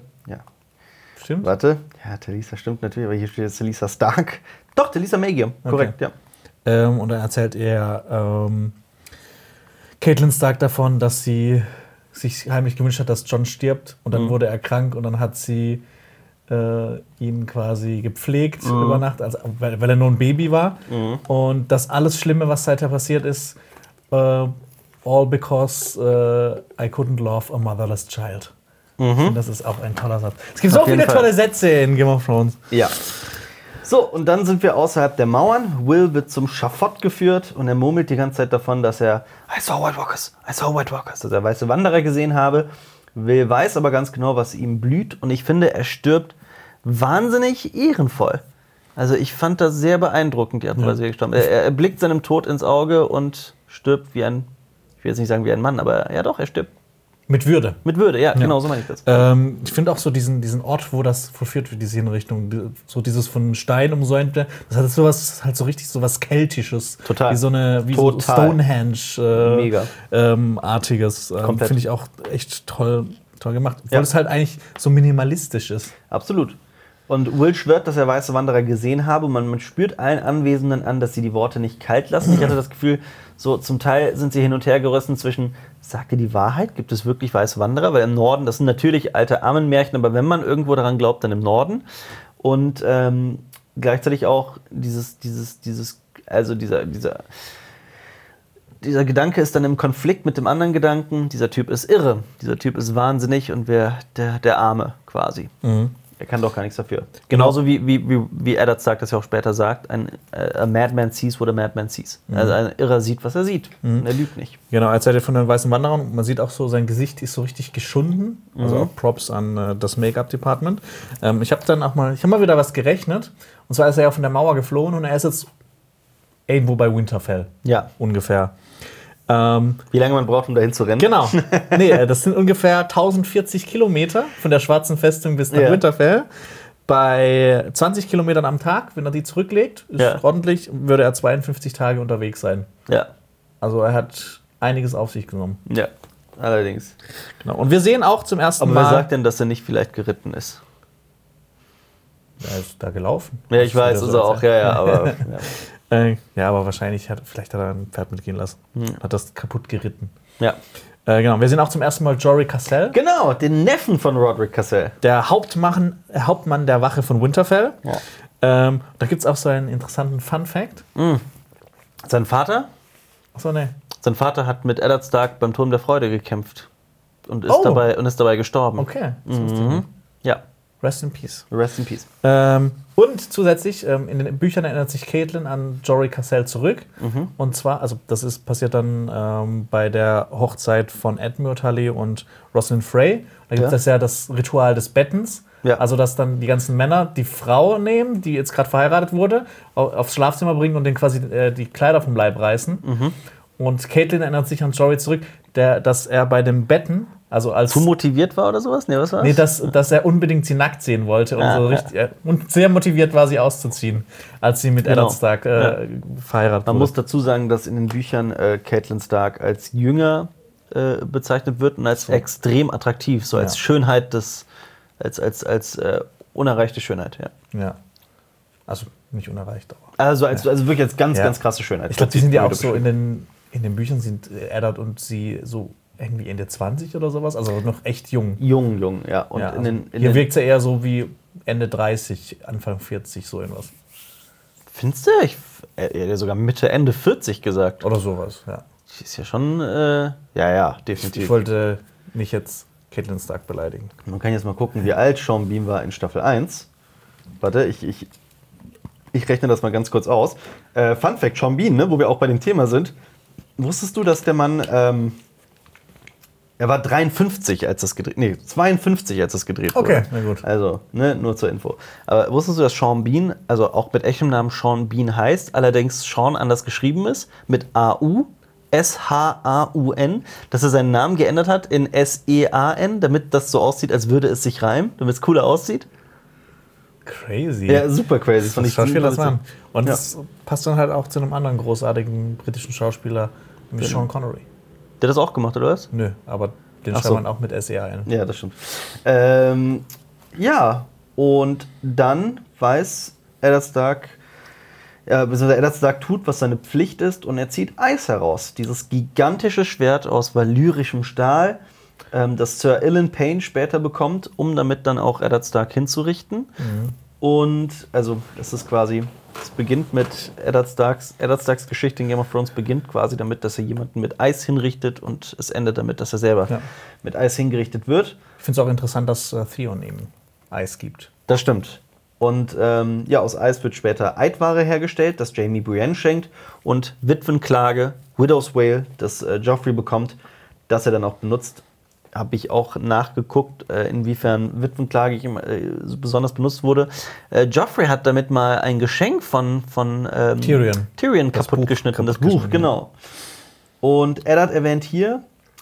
Stimmt? warte. Ja, Talisa stimmt natürlich, aber hier steht jetzt Talisa Stark. Doch, Talisa Magium. Korrekt, ja. Ähm, und dann erzählt er ähm, Caitlin Stark davon, dass sie sich heimlich gewünscht hat, dass John stirbt. Und dann wurde er krank und dann hat sie äh, ihn quasi gepflegt über Nacht, also, weil, weil er nur ein Baby war. Und das alles Schlimme, was seither passiert ist, äh, all because äh, I couldn't love a motherless child. Ich finde, das ist auch ein toller Satz. Es gibt Auf so viele Fall. tolle Sätze in Game of Thrones. Ja. So, und dann sind wir außerhalb der Mauern. Will wird zum Schafott geführt und er murmelt die ganze Zeit davon, dass er I saw White Walkers, I saw White Walkers, dass er weiße Wanderer gesehen habe. Will weiß aber ganz genau, was ihm blüht und ich finde, er stirbt wahnsinnig ehrenvoll. Also ich fand das sehr beeindruckend, die Art und Weise, wie er gestorben ist. Er, er blickt seinem Tod ins Auge und stirbt wie ein, ich will jetzt nicht sagen wie ein Mann, aber ja doch, er stirbt. Mit Würde. Mit Würde, ja, genau so meine ich das. Ähm, ich finde auch so diesen, diesen Ort, wo das vollführt wird, diese Hinrichtung, so dieses von Stein umsäumte, das hat sowas, halt so richtig so was Keltisches. Total. Wie so eine, wie so Total. Stonehenge äh. Ähm, artiges. Ähm, Komplett. finde ich auch echt toll, toll gemacht. Obwohl Ja. es halt eigentlich so minimalistisch ist. Absolut. Und Will schwört, dass er weiße Wanderer gesehen habe. Man, man spürt allen Anwesenden an, dass sie die Worte nicht kalt lassen. Ich hatte das Gefühl, so zum Teil sind sie hin und her gerissen zwischen, sagt ihr die Wahrheit? Gibt es wirklich weiße Wanderer? Weil im Norden, das sind natürlich alte Armenmärchen, aber wenn man irgendwo daran glaubt, dann im Norden. Und ähm, gleichzeitig auch dieses, dieses, dieses, also dieser, dieser, dieser Gedanke ist dann im Konflikt mit dem anderen Gedanken. Dieser Typ ist irre, dieser Typ ist wahnsinnig und wer der, der Arme quasi. Er kann doch gar nichts dafür. Genauso wie, wie, wie, wie Eddard sagt, das ja auch später sagt, ein äh, a Madman sees what a Madman sees. Also ein Irrer sieht, was er sieht. Und er lügt nicht. Genau, erzählt er von den weißen Wanderern. Man sieht auch so, sein Gesicht ist so richtig geschunden. Also auch Props an äh, das Make-up-Department. Ähm, ich habe dann auch mal, ich habe mal wieder was gerechnet. Und zwar ist er ja von der Mauer geflohen und er ist jetzt irgendwo bei Winterfell. Ja. Ungefähr. Ähm, Wie lange man braucht, um dahin zu rennen. genau. nee, äh, das sind ungefähr 1040 Kilometer von der Schwarzen Festung bis nach Ja. Winterfell. Bei 20 Kilometern am Tag, wenn er die zurücklegt, ist Ja. ordentlich, würde er 52 Tage unterwegs sein. Ja. Also er hat einiges auf sich genommen. Ja. Allerdings. Genau. Und wir sehen auch zum ersten Aber Mal. wer sagt denn, dass er nicht vielleicht geritten ist? er ist da gelaufen. Ja, ich weiß, Das also auch, ja, ja, aber. Ja. Äh, ja, aber wahrscheinlich hat vielleicht hat er ein Pferd mitgehen lassen. Hm. Hat das kaputt geritten. ja. Äh, genau. Wir sehen auch zum ersten Mal Jory Cassell, Genau, den Neffen von Roderick Cassell. der Hauptmann, Hauptmann der Wache von Winterfell. Ja. Ähm, da gibt es auch so einen interessanten Fun-Fact. Sein Vater? Achso, ne. Sein Vater hat mit Eddard Stark beim Turm der Freude gekämpft. Und ist, Oh. dabei, und ist dabei gestorben. Okay. Das wusste ich nicht. Ja. Rest in Peace. Rest in Peace. Ähm, und zusätzlich, ähm, in den Büchern erinnert sich Caitlin an Jory Cassell zurück. Mhm. Und zwar, also das ist passiert dann ähm, bei der Hochzeit von Edmure Tully und Rosalind Frey. Da gibt es Ja. das ja das Ritual des Bettens. Ja. Also, dass dann die ganzen Männer die Frau nehmen, die jetzt gerade verheiratet wurde, au- aufs Schlafzimmer bringen und den quasi äh, die Kleider vom Leib reißen. Mhm. Und Caitlin erinnert sich an Jory zurück, der, dass er bei dem Betten, also als Zu motiviert war oder sowas? Nee, was war's? Nee, dass, dass er unbedingt sie nackt sehen wollte und, Ah, so ja. richtig, äh, und sehr motiviert war, sie auszuziehen, als sie mit Genau. Eddard Stark äh, verheiratet Man wurde. muss dazu sagen, dass in den Büchern äh, Catelyn Stark als jünger äh, bezeichnet wird und als extrem attraktiv, so als Ja. Schönheit des, als, als, als äh, unerreichte Schönheit, ja. ja. Also nicht unerreicht. Aber. Also, als, also wirklich als ganz, Ja. ganz krasse Schönheit. Ich glaube, die sind ja auch so in den. In den Büchern sind äh, Eddard und sie so irgendwie Ende 20 oder sowas, also noch echt jung. Jung, jung, ja. Und ja, in also den, in hier wirkt sie eher so wie Ende 30, Anfang 40, so irgendwas. Findest du? Ich äh, hätte sogar Mitte, Ende 40 gesagt. Oder sowas, ja. Die ist ja schon, äh, ja, ja, definitiv. Ich wollte nicht jetzt Caitlin Stark beleidigen. Man kann jetzt mal gucken, wie alt Sean Bean war in Staffel 1. Warte, ich, ich, ich rechne das mal ganz kurz aus. Äh, Fun Fact: Sean Bean, ne, wo wir auch bei dem Thema sind. Wusstest du, dass der Mann. Ähm, er war 53, als das gedreht Nee, 52, als das gedreht wurde. Okay, na gut. Also, ne, nur zur Info. Aber wusstest du, dass Sean Bean, also auch mit echtem Namen Sean Bean heißt, allerdings Sean anders geschrieben ist, mit A-U, S-H-A-U-N, dass er seinen Namen geändert hat in S-E-A-N, damit das so aussieht, als würde es sich reimen, damit es cooler aussieht? Crazy. Ja, super crazy. das ist Schauspieler, das waren. Und Ja. das passt dann halt auch zu einem anderen großartigen britischen Schauspieler, Genau. Sean Connery. Der hat das auch gemacht, oder was? Nö, aber den Ach schreibt so. man auch mit S-E-A-N. Ja, das stimmt. Ähm, ja, und dann weiß Eddard Stark, ja, beziehungsweise Eddard Stark tut, was seine Pflicht ist, und er zieht Eis heraus. Dieses gigantische Schwert aus valyrischem Stahl, ähm, das Sir Ilan Payne später bekommt, um damit dann auch Eddard Stark hinzurichten. Und also, es ist quasi, es beginnt mit Eddard Starks, Eddard Starks Geschichte in Game of Thrones beginnt quasi damit, dass er jemanden mit Eis hinrichtet und es endet damit, dass er selber Ja. mit Eis hingerichtet wird. Ich finde es auch interessant, dass äh, Theon ihm Eis gibt. Das stimmt. Und ähm, ja, aus Eis wird später Eidware hergestellt, das Jamie Brienne schenkt und Witwenklage, Widow's Wail, das äh, Joffrey bekommt, das er dann auch benutzt. Habe ich auch nachgeguckt, äh, inwiefern Witwenklage äh, besonders benutzt wurde. Äh, Joffrey hat damit mal ein Geschenk von, von ähm, Tyrion. Tyrion Das kaputt geschnitten. Das Buch, geschnitten, genau. Und Eddard erwähnt hier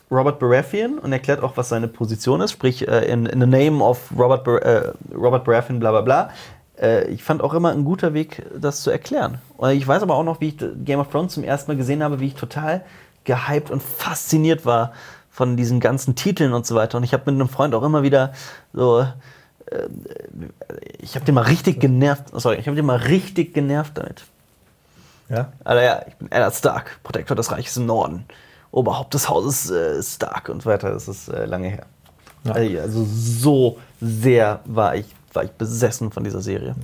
Robert Baratheon und erklärt auch, was seine Position ist, sprich in, in the name of Robert, Bar äh, Robert Baratheon, bla bla bla. Ich fand auch immer ein guter Weg, das zu erklären. Und ich weiß aber auch noch, wie ich Game of Thrones zum ersten Mal gesehen habe, wie ich total gehypt und fasziniert war von diesen ganzen Titeln und so weiter. Und ich habe mit einem Freund auch immer wieder so. äh, Ich habe den mal richtig genervt. Sorry, ich habe den mal richtig genervt damit. Ja? Also ja, ich bin Eddard Stark, Protektor des Reiches im Norden, Oberhaupt des Hauses äh, Stark und so weiter. Das ist äh, lange her. Ja. Also, also so sehr war ich, war ich besessen von dieser Serie.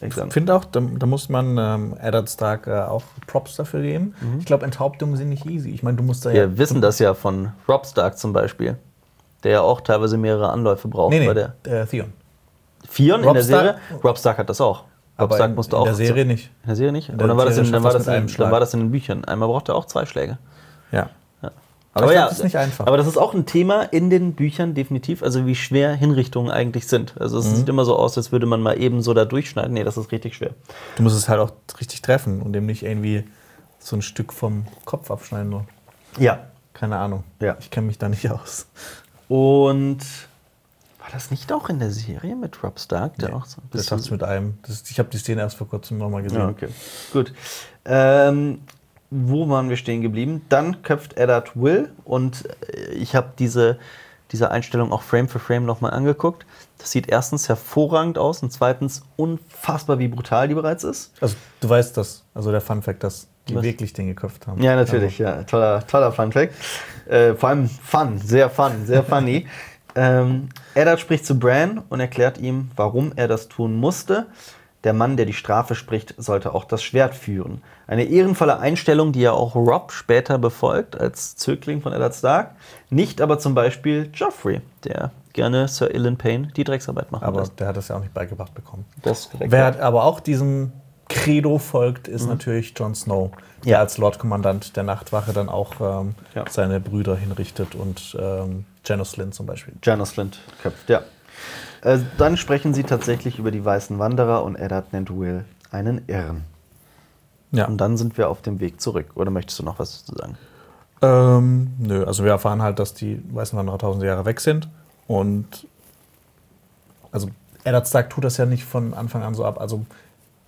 Ich finde auch, da, da muss man ähm, Eddard Stark äh, auch Props dafür geben. Ich glaube, Enthauptungen sind nicht easy. Ich meine, du musst da ja. Wir wissen das ja von Rob Stark zum Beispiel, der ja auch teilweise mehrere Anläufe braucht. Nee, nee, Bei der äh, Theon. Fion in der Serie. Stark- Rob Stark hat das auch. Rob Stark in, musste in auch der Serie nicht. In der Der er. Ja. Ja. Aber ich glaub, das ist nicht einfach. Aber das ist auch ein Thema in den Büchern definitiv, also wie schwer Hinrichtungen eigentlich sind. Also Mhm. es sieht immer so aus, als würde man mal eben so da durchschneiden. Nee, das ist richtig schwer. Du musst es halt auch richtig treffen und dem nicht irgendwie so ein Stück vom Kopf abschneiden. Nur. Ja. Keine Ahnung. Ja. Ich kenne mich da nicht aus. Und war das nicht auch in der Serie mit Rob Stark, der auch so ein Das hat's mit einem. Das, ich habe die Szene erst vor kurzem nochmal gesehen. Ja, okay. Gut. Ähm, wo waren wir stehen geblieben? Dann köpft Eddard Will und äh, ich habe diese, diese Einstellung auch Frame für Frame nochmal angeguckt. Das sieht erstens hervorragend aus und zweitens unfassbar, wie brutal die bereits ist. Also du weißt das, also der Fun Fact, dass die Was? wirklich den geköpft haben. Ja, natürlich, ja. Toller, toller Fun-Fact. Äh, vor allem fun, sehr fun, sehr funny. ähm, Eddard spricht zu Bran und erklärt ihm, warum er das tun musste. Der Mann, der die Strafe spricht, sollte auch das Schwert führen. Eine ehrenvolle Einstellung, die ja auch Rob später befolgt, als Zögling von Eddard Stark. Nicht aber zum Beispiel Joffrey, der gerne Sir Ilan Payne die Drecksarbeit machen Aber lässt. der hat das ja auch nicht beigebracht bekommen. Das ist korrekt. Wer hat aber auch diesem Credo folgt, ist natürlich Jon Snow, der Ja. als Lordkommandant der Nachtwache dann auch ähm, Ja. seine Brüder hinrichtet und ähm, Janos Lynn zum Beispiel. Janos Flint köpft, ja. Äh, dann sprechen sie tatsächlich über die weißen Wanderer und Eddard nennt Will einen Irren. Ja. Und dann sind wir auf dem Weg zurück. Oder möchtest du noch was zu sagen? Ähm, nö, also wir erfahren halt, dass die Weißen Wanderer tausende Jahre weg sind und also Eddard Stark tut das ja nicht von Anfang an so ab. Also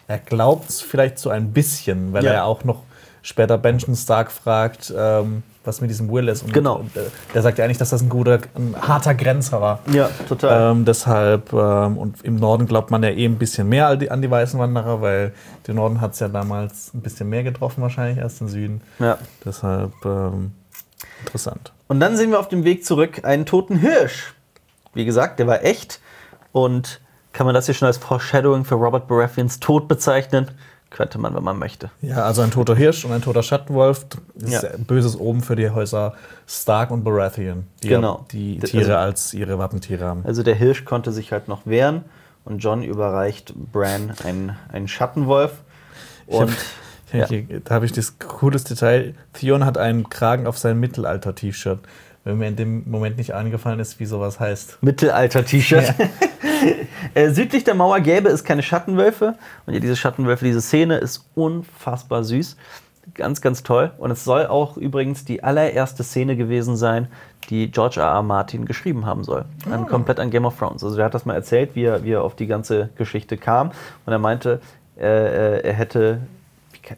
er glaubt es vielleicht so ein bisschen, weil Ja. er ja auch noch später Benjamin Stark fragt, ähm, was mit diesem Will ist. Und, Genau. Und, äh, der sagt ja eigentlich, dass das ein guter, ein harter Grenzer war. Ja, total. Ähm, deshalb, ähm, und im Norden glaubt man ja eh ein bisschen mehr an die, an die weißen Wanderer, weil den Norden hat es ja damals ein bisschen mehr getroffen, wahrscheinlich, als den Süden. ja. Deshalb ähm, interessant. Und dann sehen wir auf dem Weg zurück einen toten Hirsch. Wie gesagt, der war echt. Und kann man das hier schon als Foreshadowing für Robert Baratheons Tod bezeichnen? Könnte man, wenn man möchte. Ja, also ein toter Hirsch und ein toter Schattenwolf ist Ja. böses Oben für die Häuser Stark und Baratheon, die Genau. die Tiere also- als ihre Wappentiere haben. Also der Hirsch konnte sich halt noch wehren und John überreicht Bran einen, einen Schattenwolf. Und Ja. ja. Hier, da habe ich das cooles Detail. Theon hat einen Kragen auf sein Mittelalter-T-Shirt. Wenn mir in dem Moment nicht eingefallen ist, wie sowas heißt. Mittelalter-T-Shirt. äh, südlich der Mauer gäbe es keine Schattenwölfe. Und ja, diese Schattenwölfe, diese Szene ist unfassbar süß. Ganz, ganz toll. Und es soll auch übrigens die allererste Szene gewesen sein, die George R. R. Martin geschrieben haben soll. An, komplett an Game of Thrones. Also der hat das mal erzählt, wie er, wie er auf die ganze Geschichte kam. Und er meinte, äh, äh, er hätte.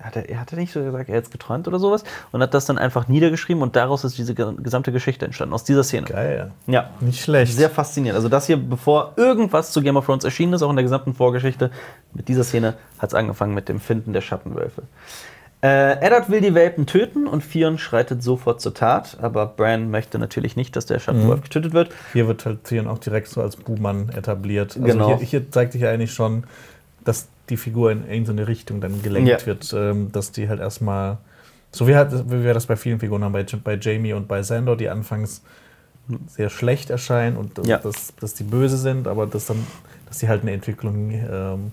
Hat er, er hatte nicht so gesagt, er hätte es geträumt oder sowas und hat das dann einfach niedergeschrieben und daraus ist diese ge- gesamte Geschichte entstanden, aus dieser Szene. Geil. Ja, Nicht schlecht. sehr faszinierend. Also das hier, bevor irgendwas zu Game of Thrones erschienen ist, auch in der gesamten Vorgeschichte, mit dieser Szene hat es angefangen mit dem Finden der Schattenwölfe. Äh, Eddard will die Welpen töten und Theon schreitet sofort zur Tat, aber Bran möchte natürlich nicht, dass der Schattenwolf getötet wird. Hier wird halt Theon auch direkt so als Buhmann etabliert. Also Genau. hier, hier zeigt sich ja eigentlich schon, dass die Figur in irgendeine Richtung dann gelenkt Ja. wird, ähm, dass die halt erstmal, so wie, halt, wie wir das bei vielen Figuren haben, bei, bei Jamie und bei Sandor, die anfangs sehr schlecht erscheinen und Ja. dass, dass die böse sind, aber dass dann, dass die halt eine Entwicklung ähm,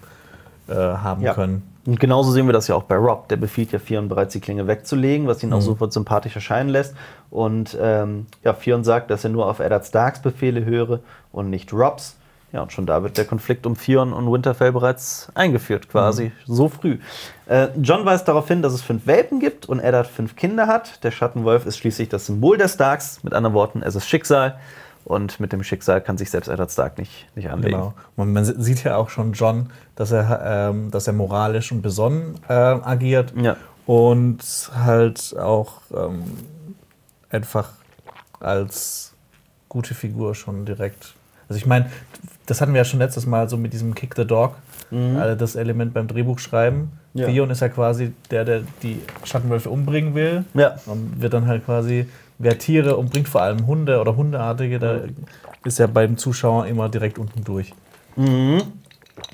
äh, haben Ja. können. Und genauso sehen wir das ja auch bei Rob. Der befiehlt ja Theon bereits die Klinge wegzulegen, was ihn auch sofort sympathisch erscheinen lässt. Und ähm, ja, Theon sagt, dass er nur auf Eddard Starks Befehle höre und nicht Robs. Ja, und schon da wird der Konflikt um Theon und Winterfell bereits eingeführt, quasi so früh. Äh, John weist darauf hin, dass es fünf Welpen gibt und Eddard fünf Kinder hat. Der Schattenwolf ist schließlich das Symbol der Starks. Mit anderen Worten, es ist Schicksal. Und mit dem Schicksal kann sich selbst Eddard Stark nicht, nicht anlegen. Genau. Und man sieht ja auch schon John, dass er, ähm, dass er moralisch und besonnen äh, agiert Ja. und halt auch ähm, einfach als gute Figur schon direkt. Also ich meine, das hatten wir ja schon letztes Mal so mit diesem Kick the Dog, äh, das Element beim Drehbuchschreiben. Ja. Theon ist ja quasi der, der die Schattenwölfe umbringen will. Ja. Und wird dann halt quasi, wer Tiere umbringt, vor allem Hunde oder Hundeartige, da ist ja beim Zuschauer immer direkt unten durch.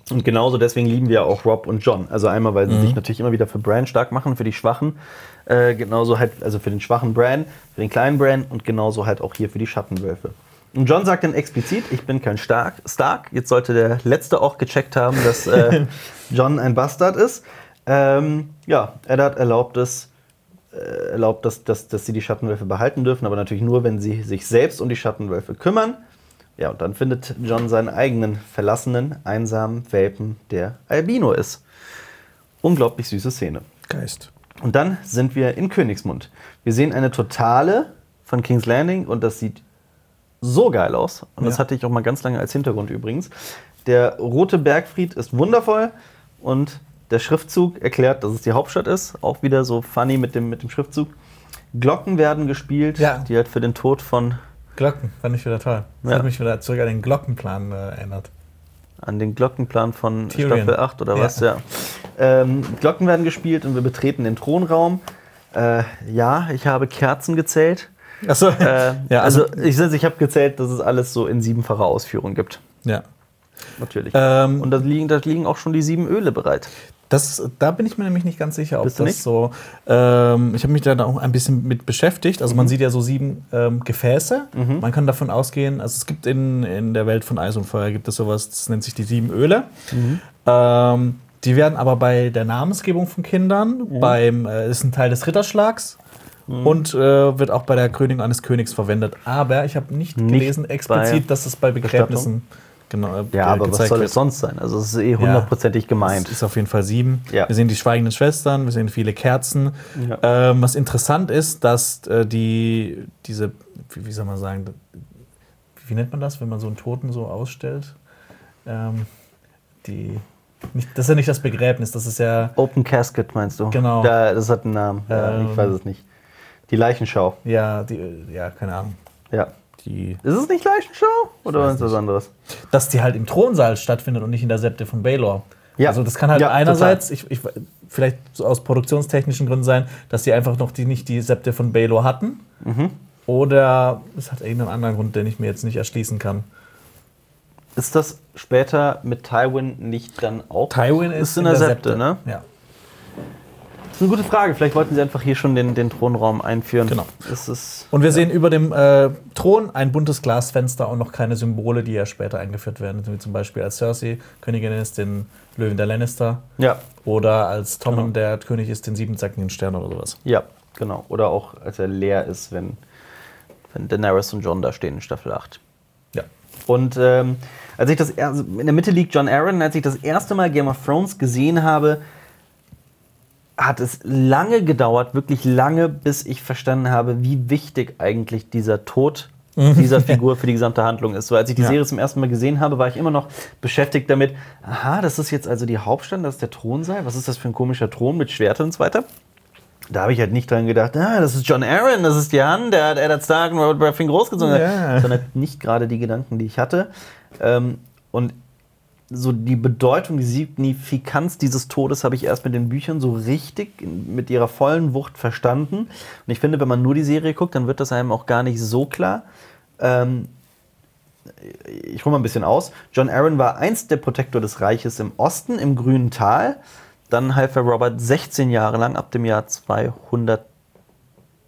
Und genauso deswegen lieben wir auch Rob und John. Also einmal, weil sie sich natürlich immer wieder für Bran stark machen, für die Schwachen. Äh, genauso halt, also für den schwachen Bran, für den kleinen Bran und genauso halt auch hier für die Schattenwölfe. Und John sagt dann explizit, ich bin kein Stark. Stark. Jetzt sollte der Letzte auch gecheckt haben, dass äh, John ein Bastard ist. Ähm, ja, Eddard erlaubt es, äh, erlaubt, dass, dass, dass sie die Schattenwölfe behalten dürfen, aber natürlich nur, wenn sie sich selbst um die Schattenwölfe kümmern. Ja, und dann findet John seinen eigenen verlassenen, einsamen Welpen, der Albino ist. Unglaublich süße Szene. Geist. Und dann sind wir in Königsmund. Wir sehen eine Totale von King's Landing und das sieht so geil aus. Und das Ja. hatte ich auch mal ganz lange als Hintergrund übrigens. Der rote Bergfried ist wundervoll und der Schriftzug erklärt, dass es die Hauptstadt ist. Auch wieder so funny mit dem, mit dem Schriftzug. Glocken werden gespielt, Ja. die halt für den Tod von Glocken, fand ich wieder toll. Das Ja. hat mich wieder zurück an den Glockenplan äh, erinnert. an den Glockenplan von Tyrion. Staffel 8 oder was, ja. Ähm, Glocken werden gespielt und wir betreten den Thronraum. Äh, ja, ich habe Kerzen gezählt. Achso, Äh, ja, also, also, ich, ich habe gezählt, dass es alles so in siebenfacher Ausführung gibt. ja. Natürlich. Ähm, und da liegen, da liegen auch schon die sieben Öle bereit. Das, da bin ich mir nämlich nicht ganz sicher, ob Bist das nicht? so. Ähm, ich habe mich da auch ein bisschen mit beschäftigt. Also man sieht ja so sieben ähm, Gefäße. Man kann davon ausgehen, also es gibt in, in der Welt von Eis und Feuer gibt es sowas, das nennt sich die sieben Öle. Ähm, die werden aber bei der Namensgebung von Kindern, beim äh, ist ein Teil des Ritterschlags. Und äh, wird auch bei der Krönung eines Königs verwendet. Aber ich habe nicht, Nicht gelesen explizit, dass es bei Begräbnissen genau, äh, Ja, aber was soll wird. es sonst sein? Also es ist eh hundertprozentig gemeint. Es ist auf jeden Fall sieben. Ja. Wir sehen die schweigenden Schwestern, wir sehen viele Kerzen. Ja. Ähm, was interessant ist, dass äh, die, diese, wie, wie soll man sagen, wie nennt man das, wenn man so einen Toten so ausstellt? Ähm, die, Nicht, das ist ja nicht das Begräbnis, das ist ja. Open Casket meinst du? Genau. Da, das hat einen Namen. Ja, Ähm. ich weiß es nicht. Die Leichenschau. Ja, die, ja, keine Ahnung. Ja. Die, Ist es nicht Leichenschau? Oder ist das was anderes? dass die halt im Thronsaal stattfindet und nicht in der Septe von Baylor. Ja. Also das kann halt Ja, einerseits, ich, ich, vielleicht so aus produktionstechnischen Gründen sein, dass sie einfach noch die, nicht die Septe von Baylor hatten. Mhm. Oder es hat irgendeinen anderen Grund, den ich mir jetzt nicht erschließen kann. Ist das später mit Tywin nicht dann auch? Tywin ist, in der, Septe, ne? Ja. Das ist eine gute Frage. Vielleicht wollten sie einfach hier schon den, den Thronraum einführen. Genau. Ist. Und wir sehen über dem äh, Thron ein buntes Glasfenster und noch keine Symbole, die ja später eingeführt werden. Wie zum Beispiel als Cersei Königin ist, den Löwen der Lannister. Ja, Oder als Tommen Genau. der König ist, den siebenzackigen Stern oder sowas. ja, genau. Oder auch als er leer ist, wenn, wenn Daenerys und John da stehen in Staffel 8. Ja. Und ähm, als ich das also in der Mitte liegt John Aaron, als ich das erste Mal Game of Thrones gesehen habe, hat es lange gedauert, wirklich lange, bis ich verstanden habe, wie wichtig eigentlich dieser Tod dieser Figur für die gesamte Handlung ist. So, als ich die Ja. Serie zum ersten Mal gesehen habe, war ich immer noch beschäftigt damit, aha, das ist jetzt also die Hauptstadt, das ist der Thronsaal, was ist das für ein komischer Thron mit Schwertern und so weiter. Da habe ich halt nicht dran gedacht, ah, das ist John Aaron, das ist Hand, der hat Eddard Stark und Robert Baratheon großgezogen. Ja. Das waren halt nicht gerade die Gedanken, die ich hatte. Ähm, und so die Bedeutung, die Signifikanz dieses Todes habe ich erst mit den Büchern so richtig mit ihrer vollen Wucht verstanden. Und ich finde, wenn man nur die Serie guckt, dann wird das einem auch gar nicht so klar. Ähm, ich hole mal ein bisschen aus. John Aaron war einst der Protektor des Reiches im Osten, im grünen Tal. Dann half er Robert 16 Jahre lang, ab dem Jahr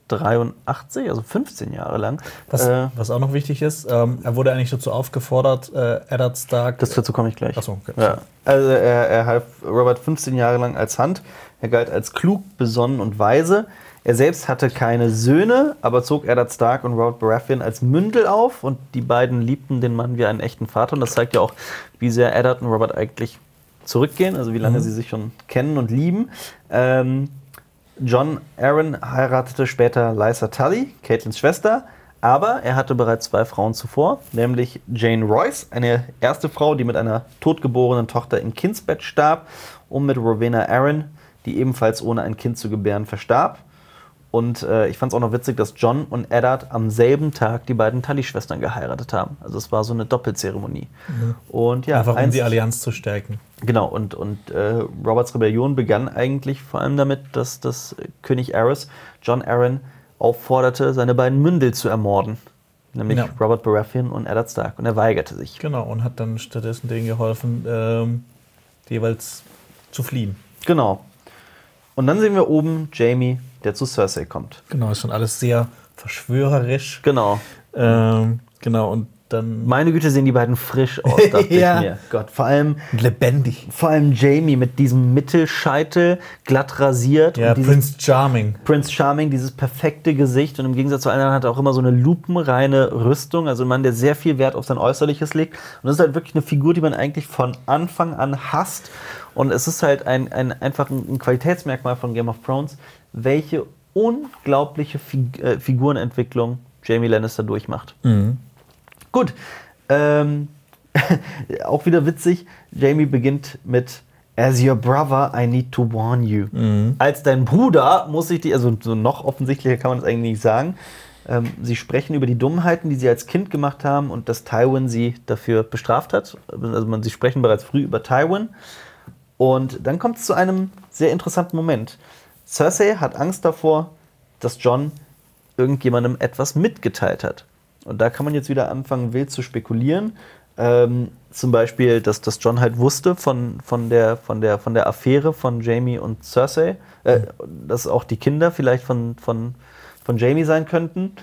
283, also 15 Jahre lang. Was, Äh, was auch noch wichtig ist, ähm, er wurde eigentlich dazu aufgefordert, äh, Eddard Stark. Das dazu komme ich gleich. Ach so, okay. Ja. Also er, er half Robert 15 Jahre lang als Hand. Er galt als klug, besonnen und weise. Er selbst hatte keine Söhne, aber zog Eddard Stark und Robert Baratheon als Mündel auf und die beiden liebten den Mann wie einen echten Vater. Und das zeigt ja auch, wie sehr Eddard und Robert eigentlich zurückgehen, also wie lange sie sich schon kennen und lieben. Ähm, John Aaron heiratete später Lysa Tully, Caitlins Schwester, aber er hatte bereits zwei Frauen zuvor, nämlich Jane Royce, eine erste Frau, die mit einer totgeborenen Tochter im Kindsbett starb, und mit Rowena Aaron, die ebenfalls ohne ein Kind zu gebären verstarb. Und äh, ich fand es auch noch witzig, dass John und Eddard am selben Tag die beiden Tully-Schwestern geheiratet haben. Also es war so eine Doppelzeremonie. Und ja, einfach um die Allianz zu stärken. Genau, und, und äh, Roberts Rebellion begann eigentlich vor allem damit, dass, dass König Aerys John Aaron aufforderte, seine beiden Mündel zu ermorden. Nämlich Ja. Robert Baratheon und Eddard Stark. Und er weigerte sich. Genau, und hat dann stattdessen denen geholfen, ähm, jeweils zu fliehen. Genau. Und dann sehen wir oben Jamie, der zu Cersei kommt. Genau, ist schon alles sehr verschwörerisch. Genau. Ähm, genau, und dann Meine Güte, sehen die beiden frisch aus, dachte Ja. ich mir. Gott, vor allem, lebendig. vor allem Jamie mit diesem Mittelscheitel, glatt rasiert. Ja, und dieses Prince Charming. Prince Charming, dieses perfekte Gesicht und im Gegensatz zu anderen hat er auch immer so eine lupenreine Rüstung, also ein Mann, der sehr viel Wert auf sein Äußerliches legt. Und das ist halt wirklich eine Figur, die man eigentlich von Anfang an hasst. Und es ist halt ein, ein, einfach ein, ein Qualitätsmerkmal von Game of Thrones, welche unglaubliche Fig äh, Figurenentwicklung Jamie Lannister durchmacht. Gut. Ähm, auch wieder witzig. Jamie beginnt mit As your brother, I need to warn you. Als dein Bruder muss ich die, also so noch offensichtlicher kann man das eigentlich nicht sagen. Ähm, sie sprechen über die Dummheiten, die sie als Kind gemacht haben und dass Tywin sie dafür bestraft hat. Also man, sie sprechen bereits früh über Tywin. Und dann kommt es zu einem sehr interessanten Moment. Cersei hat Angst davor, dass John irgendjemandem etwas mitgeteilt hat. Und da kann man jetzt wieder anfangen, wild zu spekulieren. Ähm, zum Beispiel, dass, dass John halt wusste von, von, der, von, der, von der Affäre von Jamie und Cersei, äh, dass auch die Kinder vielleicht von, von, von Jamie sein könnten.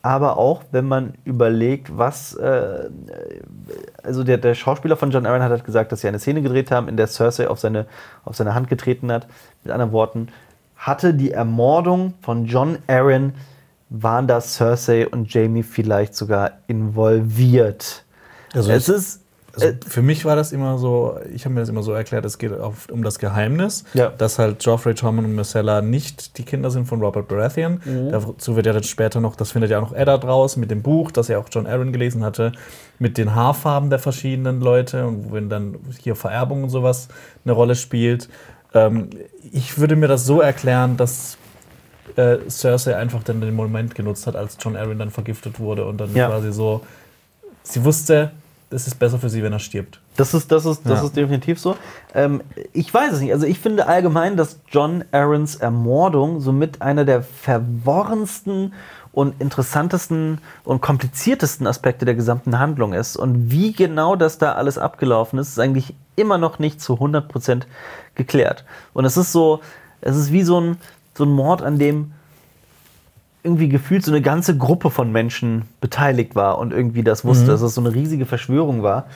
Aber auch, wenn man überlegt, was. Äh, also, der, der Schauspieler von John Aaron hat halt gesagt, dass sie eine Szene gedreht haben, in der Cersei auf seine, auf seine Hand getreten hat. Mit anderen Worten, hatte die Ermordung von John Aaron, waren da Cersei und Jamie vielleicht sogar involviert. Also es ist Also Äh, für mich war das immer so, ich habe mir das immer so erklärt, es geht auf, um das Geheimnis, Ja. dass halt Joffrey, Tommen und Myrcella nicht die Kinder sind von Robert Baratheon. Mhm. Dazu wird ja dann später noch, das findet ja auch noch Eddard raus mit dem Buch, das ja auch John Aaron gelesen hatte, mit den Haarfarben der verschiedenen Leute und wenn dann hier Vererbung und sowas eine Rolle spielt. Ähm, ich würde mir das so erklären, dass äh, Cersei einfach dann den Moment genutzt hat, als John Aaron dann vergiftet wurde und dann Ja. quasi so, sie wusste, es ist besser für sie, wenn er stirbt. Das ist, das ist, das Ja. ist definitiv so. Ähm, ich weiß es nicht. Also ich finde allgemein, dass John Aarons Ermordung somit einer der verworrensten und interessantesten und kompliziertesten Aspekte der gesamten Handlung ist. Und wie genau das da alles abgelaufen ist, ist eigentlich immer noch nicht zu 100% geklärt. Und es ist so, es ist wie so ein, so ein Mord, an dem irgendwie gefühlt so eine ganze Gruppe von Menschen beteiligt war und irgendwie das wusste, dass es so eine riesige Verschwörung war.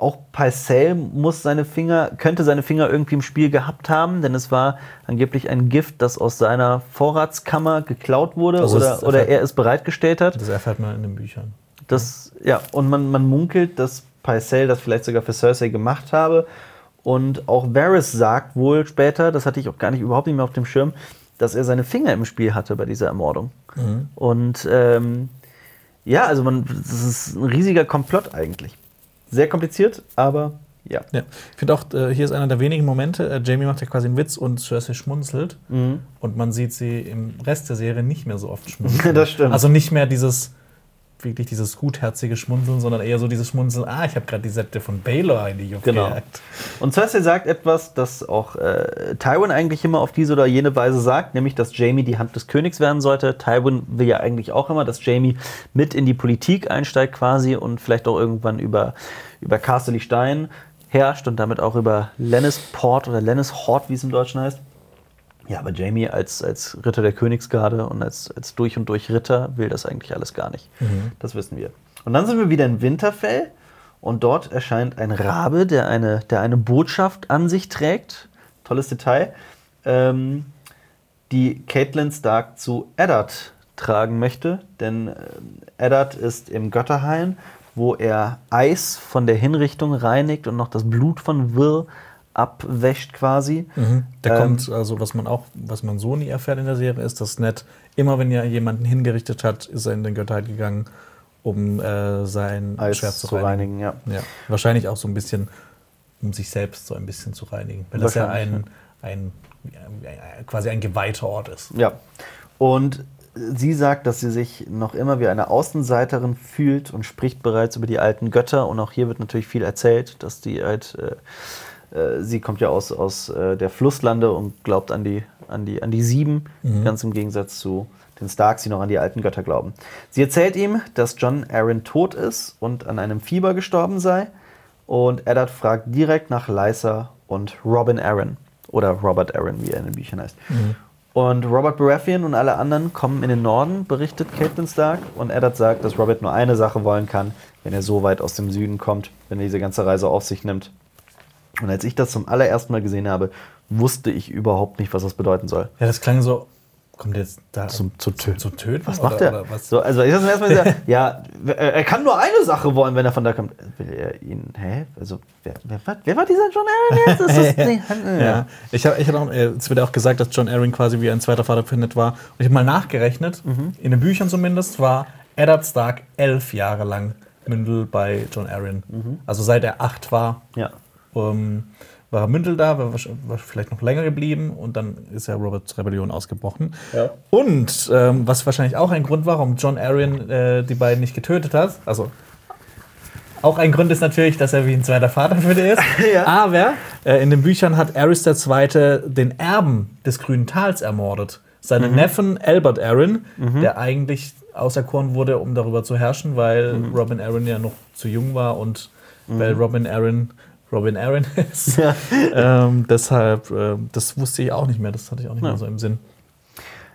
Auch Pycelle muss seine Finger, könnte seine Finger irgendwie im Spiel gehabt haben, denn es war angeblich ein Gift, das aus seiner Vorratskammer geklaut wurde Also oder, oder er es bereitgestellt hat. Das erfährt man in den Büchern. Das, ja, und man, man munkelt, dass Pycelle das vielleicht sogar für Cersei gemacht habe. Und auch Varys sagt wohl später, das hatte ich auch gar nicht überhaupt nicht mehr auf dem Schirm, dass er seine Finger im Spiel hatte bei dieser Ermordung. Und ähm, ja, also man, das ist ein riesiger Komplott eigentlich. Sehr kompliziert, aber ja. Ja. Ich finde auch, äh, hier ist einer der wenigen Momente, äh, Jamie macht ja quasi einen Witz und Cersei schmunzelt. Mhm. Und man sieht sie im Rest der Serie nicht mehr so oft schmunzeln. Das stimmt. Also nicht mehr dieses, wirklich dieses gutherzige Schmunzeln, sondern eher so dieses Schmunzeln, ah, ich habe gerade die Sätze von Baylor in die Luft Genau. gejagt. Und Cersei sagt etwas, das auch äh, Tywin eigentlich immer auf diese oder jene Weise sagt, nämlich, dass Jamie die Hand des Königs werden sollte. Tywin will ja eigentlich auch immer, dass Jamie mit in die Politik einsteigt quasi und vielleicht auch irgendwann über, über Casterly Stein herrscht und damit auch über Lennisport oder Lennishort, wie es im Deutschen heißt. Ja, aber Jamie als, als Ritter der Königsgarde und als, als durch und durch Ritter will das eigentlich alles gar nicht. Das wissen wir. Und dann sind wir wieder in Winterfell und dort erscheint ein Rabe, der eine, der eine Botschaft an sich trägt. Tolles Detail. Ähm, die Caitlin Stark zu Eddard tragen möchte, denn ähm, Eddard ist im Götterhain, wo er Eis von der Hinrichtung reinigt und noch das Blut von Will abwäscht quasi. Der Ähm, kommt, also was man auch, was man so nie erfährt in der Serie, ist, dass Ned immer, wenn er jemanden hingerichtet hat, ist er in den Götterheit gegangen, um äh, sein Eis Schwert zu reinigen. reinigen, ja. Ja. Wahrscheinlich auch so ein bisschen, um sich selbst so ein bisschen zu reinigen. Weil das ja ein, ein, äh, quasi ein geweihter Ort ist. Ja. Und sie sagt, dass sie sich noch immer wie eine Außenseiterin fühlt und spricht bereits über die alten Götter. Und auch hier wird natürlich viel erzählt, dass die halt, äh, äh, sie kommt ja aus, aus äh, der Flusslande und glaubt an die, an die, an die Sieben, ganz im Gegensatz zu den Starks, die noch an die alten Götter glauben. Sie erzählt ihm, dass John Aaron tot ist und an einem Fieber gestorben sei. Und Eddard fragt direkt nach Lysa und Robin Aaron. Oder Robert Aaron, wie er in den Büchern heißt. Und Robert Baratheon und alle anderen kommen in den Norden, berichtet Catelyn Stark. Und Eddard sagt, dass Robert nur eine Sache wollen kann, wenn er so weit aus dem Süden kommt, wenn er diese ganze Reise auf sich nimmt. Und als ich das zum allerersten Mal gesehen habe, wusste ich überhaupt nicht, was das bedeuten soll. Ja, das klang so, kommt jetzt da Zum- zu töten. Zu töten? Was oder, macht er? Oder was? So, also ich habe erstmal gesagt, ja, er kann nur eine Sache wollen, wenn er von da kommt. Will er ihn, hä? Also, wer, wer, war- wer war dieser John Aaron jetzt? Ist, nee, Ja, ich habe ich hab auch, äh, es wird auch gesagt, dass John Arryn quasi wie ein zweiter Vater Ned war. Und ich habe mal nachgerechnet, Mhm. in den Büchern zumindest war Eddard Stark elf Jahre lang Mündel bei John Arryn. Mhm. Also seit er acht war, Ja. Ähm, war Mündel da, war, war vielleicht noch länger geblieben und dann ist ja Roberts Rebellion ausgebrochen. Ja. Und ähm, was wahrscheinlich auch ein Grund war, warum John Arryn äh, die beiden nicht getötet hat, also auch ein Grund ist natürlich, dass er wie ein zweiter Vater für die ist. Ja. Aber äh, in den Büchern hat Aerys II. den Erben des Grünen Tals ermordet. Seinen Neffen Albert Arryn, der eigentlich auserkoren wurde, um darüber zu herrschen, weil Robin Arryn ja noch zu jung war und weil Robin Arryn Robin Arryn ist. Ja. ähm, deshalb, ähm, das wusste ich auch nicht mehr, das hatte ich auch nicht mehr so im Sinn.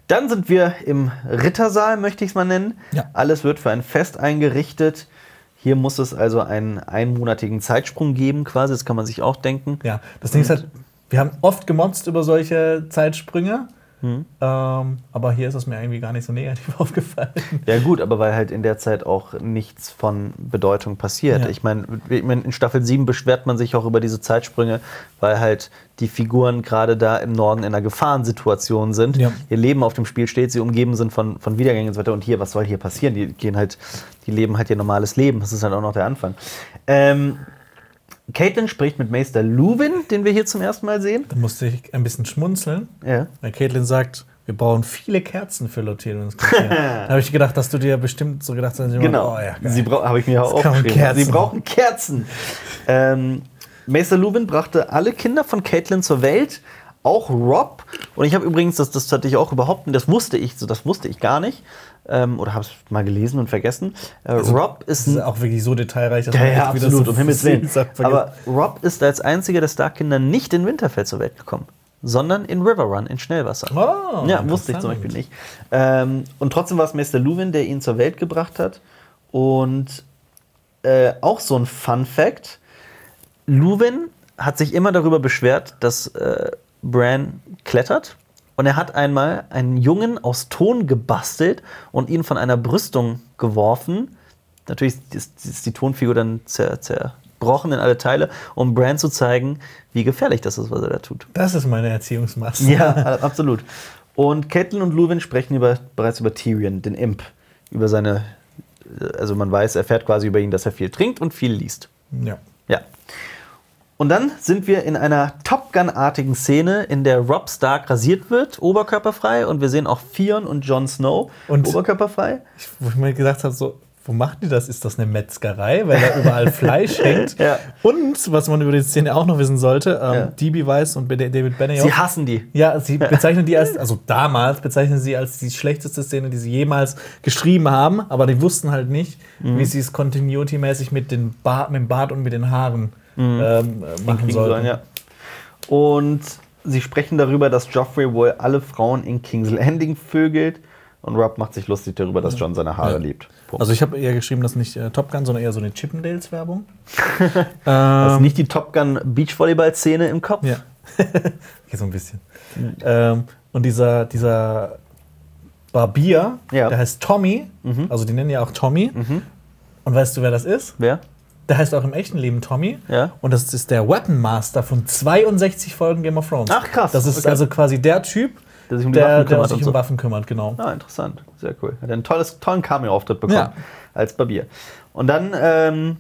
Dann sind wir im Rittersaal, möchte ich es mal nennen. Ja. Alles wird für ein Fest eingerichtet. Hier muss es also einen einmonatigen Zeitsprung geben, quasi. Das kann man sich auch denken. Ja, das Ding ist halt, wir haben oft gemotzt über solche Zeitsprünge, Ähm, aber hier ist es mir irgendwie gar nicht so negativ aufgefallen. Ja gut, aber weil halt in der Zeit auch nichts von Bedeutung passiert. Ja. Ich meine, ich mein, in Staffel 7 beschwert man sich auch über diese Zeitsprünge, weil halt die Figuren gerade da im Norden in einer Gefahrensituation sind. Ja. Ihr Leben auf dem Spiel steht, sie umgeben sind von, von Wiedergängen und so weiter. Und hier, was soll hier passieren? Die gehen halt, die leben halt ihr normales Leben. Das ist halt auch noch der Anfang. Ähm, Caitlin spricht mit Meister Luwin, den wir hier zum ersten Mal sehen. Da musste ich ein bisschen schmunzeln, Ja. weil Caitlin sagt, wir brauchen viele Kerzen für Quartier. da habe ich gedacht, dass du dir bestimmt so gedacht hast, Genau. oh ja, geil. Sie habe ich mir auch aufgeschrieben. Kerzen. Sie brauchen Kerzen. Ähm, Maester Luwin brachte alle Kinder von Caitlin zur Welt, auch Rob. Und ich habe übrigens, das, das hatte ich auch überhaupt, das wusste ich, so das wusste ich gar nicht. Ähm, oder habe es mal gelesen und vergessen. Äh, Rob ist das ist auch wirklich so detailreich, dass ja, man ja, absolut, so um Himmels Willen. Aber Rob ist als einziger der Stark-Kinder nicht in Winterfell zur Welt gekommen, sondern in River Run, in Schnellwasser. Oh, ja, wusste ich zum. Beispiel nicht. Ähm, und trotzdem war es Meister Luwin, der ihn zur Welt gebracht hat. Und äh, auch so ein Fun-Fact: Luwin hat sich immer darüber beschwert, dass äh, Bran klettert. Und er hat einmal einen Jungen aus Ton gebastelt und ihn von einer Brüstung geworfen. Natürlich ist, ist die Tonfigur dann zer, zerbrochen in alle Teile, um Bran zu zeigen, wie gefährlich das ist, was er da tut. Das ist meine Erziehungsmasse. Ja, absolut. Und Catelyn und Luwin sprechen über, bereits über Tyrion, den Imp. Über seine, also man weiß, er erfährt quasi über ihn, dass er viel trinkt und viel liest. ja. Ja. Und dann sind wir in einer Top Gun-artigen Szene, in der Rob Stark rasiert wird, oberkörperfrei. Und wir sehen auch Theon und Jon Snow Und- oberkörperfrei. Ich, wo ich mir gedacht habe, so, wo machen die das? Ist das eine Metzgerei, weil da überall Fleisch hängt? Ja. Und, was man über die Szene auch noch wissen sollte, ähm, Ja. DB Weiss und David Benioff. Sie hassen die. Ja, sie bezeichnen die als, also damals bezeichnen sie als die schlechteste Szene, die sie jemals geschrieben haben, aber die wussten halt nicht, Mhm. wie sie es continuity-mäßig mit, den mit dem Bart und mit den Haaren ähm, äh, machen Mhm. sollten. sollen, ja. Und sie sprechen darüber, dass Joffrey wohl alle Frauen in King's Landing vögelt. Und Rob macht sich lustig darüber, dass John seine Haare Ja. liebt. Punkt. Also ich habe eher geschrieben, dass nicht äh, Top Gun, sondern eher so eine Chippendales-Werbung. das ist ähm, nicht die Top Gun Beachvolleyball-Szene im Kopf. Ja. okay, so ein bisschen. Ähm, und dieser, dieser Barbier, Ja. der heißt Tommy, also die nennen ja auch Tommy. Und weißt du, wer das ist? Wer? Der heißt auch im echten Leben Tommy. Ja. Und das ist der Weapon Master von 62 Folgen Game of Thrones. Ach, krass. Das ist Okay. also quasi der Typ, Der sich um die der, Waffen der kümmert sich und um so. Waffen kümmert, genau. Ah, interessant. Sehr cool. Hat einen tolles, tollen Cameo-Auftritt bekommen Ja. als Barbier. Und dann ähm,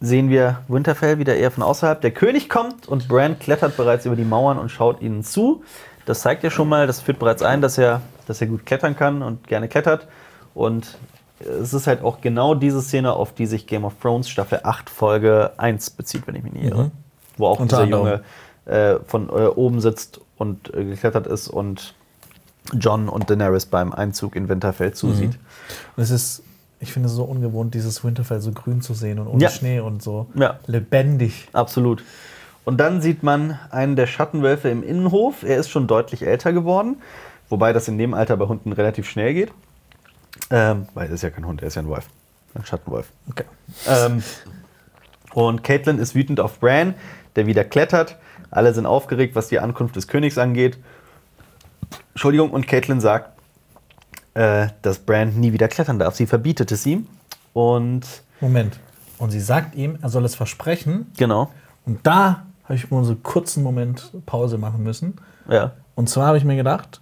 sehen wir Winterfell wieder eher von außerhalb. Der König kommt und Bran klettert bereits über die Mauern und schaut ihnen zu. Das zeigt ja schon mal, das führt bereits ein, dass er, dass er gut klettern kann und gerne klettert. Und es ist halt auch genau diese Szene, auf die sich Game of Thrones Staffel 8 Folge 1 bezieht, wenn ich mich nicht irre. Wo auch Mhm. Unter dieser anderem. Junge äh, von äh, oben sitzt und äh, geklettert ist und John und Daenerys beim Einzug in Winterfell zusieht. Und es ist, ich finde es so ungewohnt, dieses Winterfell so grün zu sehen und ohne Ja. Schnee und so Ja. lebendig. Absolut. Und dann sieht man einen der Schattenwölfe im Innenhof. Er ist schon deutlich älter geworden, wobei das in dem Alter bei Hunden relativ schnell geht. Ähm, weil er ist ja kein Hund, er ist ja ein Wolf. Ein Schattenwolf. Okay. Ähm, und Caitlin ist wütend auf Bran, der wieder klettert. Alle sind aufgeregt, was die Ankunft des Königs angeht. Entschuldigung, und Caitlin sagt, äh, dass Bran nie wieder klettern darf. Sie verbietet es ihm. Und Moment. Und sie sagt ihm, er soll es versprechen. genau, Und da habe ich mal so einen kurzen Moment Pause machen müssen. ja. Und zwar habe ich mir gedacht,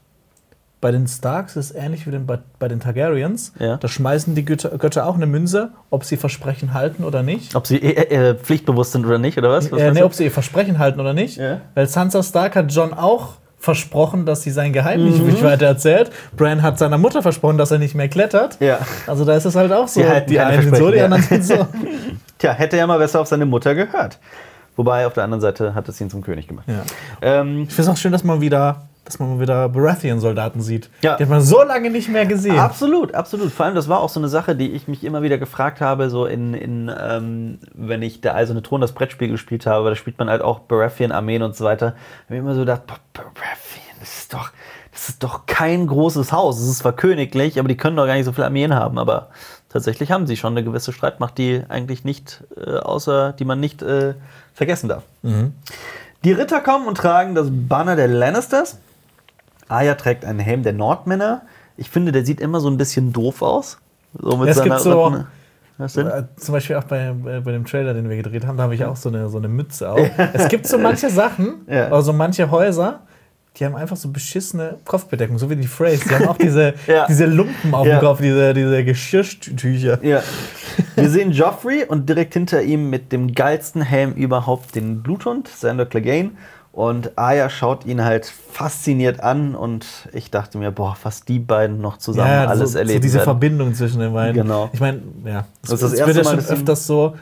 bei den Starks ist es ähnlich wie den, bei, bei den Targaryens. Ja. Da schmeißen die Götter, Götter auch eine Münze, ob sie Versprechen halten oder nicht. Ob sie äh, äh, pflichtbewusst sind oder nicht, oder was? was Äh, nee, ob sie ihr Versprechen halten oder nicht. Ja. Weil Sansa Stark hat John auch versprochen, dass sie sein Geheimnis Mhm. nicht weiter erzählt. Bran hat seiner Mutter versprochen, dass er nicht mehr klettert. Ja. Also da ist es halt auch so. Die die einen sind so, die Versprechen, anderen sind so. Tja, hätte er mal besser auf seine Mutter gehört. Wobei auf der anderen Seite hat es ihn zum König gemacht. Ja. Ähm, Ich finde es auch schön, dass man wieder, dass man mal wieder Baratheon-Soldaten sieht. Ja. Die hat man so lange nicht mehr gesehen. Absolut, absolut. Vor allem, das war auch so eine Sache, die ich mich immer wieder gefragt habe, so in, in ähm, wenn ich der Eiserne Thron das Brettspiel gespielt habe, da spielt man halt auch Baratheon-Armeen und so weiter. Da habe ich immer so gedacht, Baratheon, das ist doch, das ist doch kein großes Haus. Es ist zwar königlich, aber die können doch gar nicht so viele Armeen haben. Aber tatsächlich haben sie schon eine gewisse Streitmacht, die eigentlich nicht, äh, außer, die man nicht äh, vergessen darf. Die Ritter kommen und tragen das Banner der Lannisters. Aya trägt einen Helm der Nordmänner. Ich finde, der sieht immer so ein bisschen doof aus. So mit Es gibt so- Was denn? Äh, Zum Beispiel auch bei, bei bei dem Trailer, den wir gedreht haben, da habe ich auch so eine, so eine Mütze auf. Es gibt so manche Sachen, Ja. also manche Häuser, die haben einfach so beschissene Kopfbedeckung, so wie die Phrase. Die haben auch diese, Ja. diese Lumpen auf Ja. dem Kopf, diese, diese Geschirrtücher. Ja. Wir sehen Joffrey und direkt hinter ihm mit dem geilsten Helm überhaupt den Bluthund, Sandor Clegane. Und Arya schaut ihn halt fasziniert an und ich dachte mir, boah, was die beiden noch zusammen alles so, erleben so diese werden. Verbindung zwischen den beiden. Genau. Ich meine, ja, Das es das es erste wird ja schon öfters so,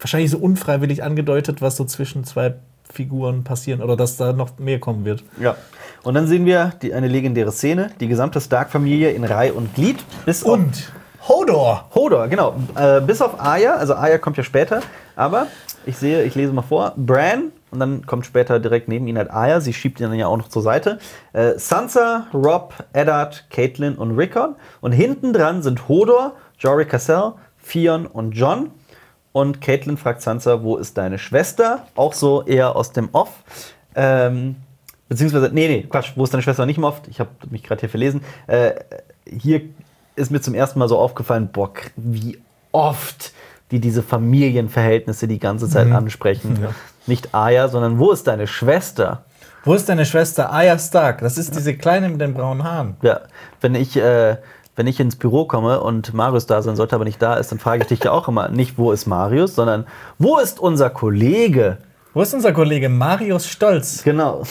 wahrscheinlich so unfreiwillig angedeutet, was so zwischen zwei Figuren passieren oder dass da noch mehr kommen wird. Ja. Und dann sehen wir die, eine legendäre Szene, die gesamte Stark-Familie in Reihe und Glied, bis auf Und Hodor! Hodor, genau. Äh, bis auf Arya, also Arya kommt ja später, aber ich sehe, ich lese mal vor, Bran und dann kommt später direkt neben ihn halt Arya, sie schiebt ihn dann ja auch noch zur Seite. Äh, Sansa, Rob, Eddard, Caitlin und Rickon und hinten dran sind Hodor, Jory Cassell, Fion und John. Und Caitlin fragt Sansa, wo ist deine Schwester? Auch so eher aus dem Off. Ähm, beziehungsweise, nee, nee, Quatsch, wo ist deine Schwester? Nicht im Off. Ich habe mich gerade hier verlesen. Äh, hier ist mir zum ersten Mal so aufgefallen, boah, wie oft die diese Familienverhältnisse die ganze Zeit ansprechen. Ja. Nicht Aya, sondern wo ist deine Schwester? Wo ist deine Schwester Arya Stark? Das ist diese Kleine mit den braunen Haaren. Ja, wenn ich, äh, wenn ich ins Büro komme und Marius da sein sollte, aber nicht da ist, dann frage ich dich ja auch immer nicht, wo ist Marius, sondern wo ist unser Kollege? Wo ist unser Kollege Marius Stolz? Genau.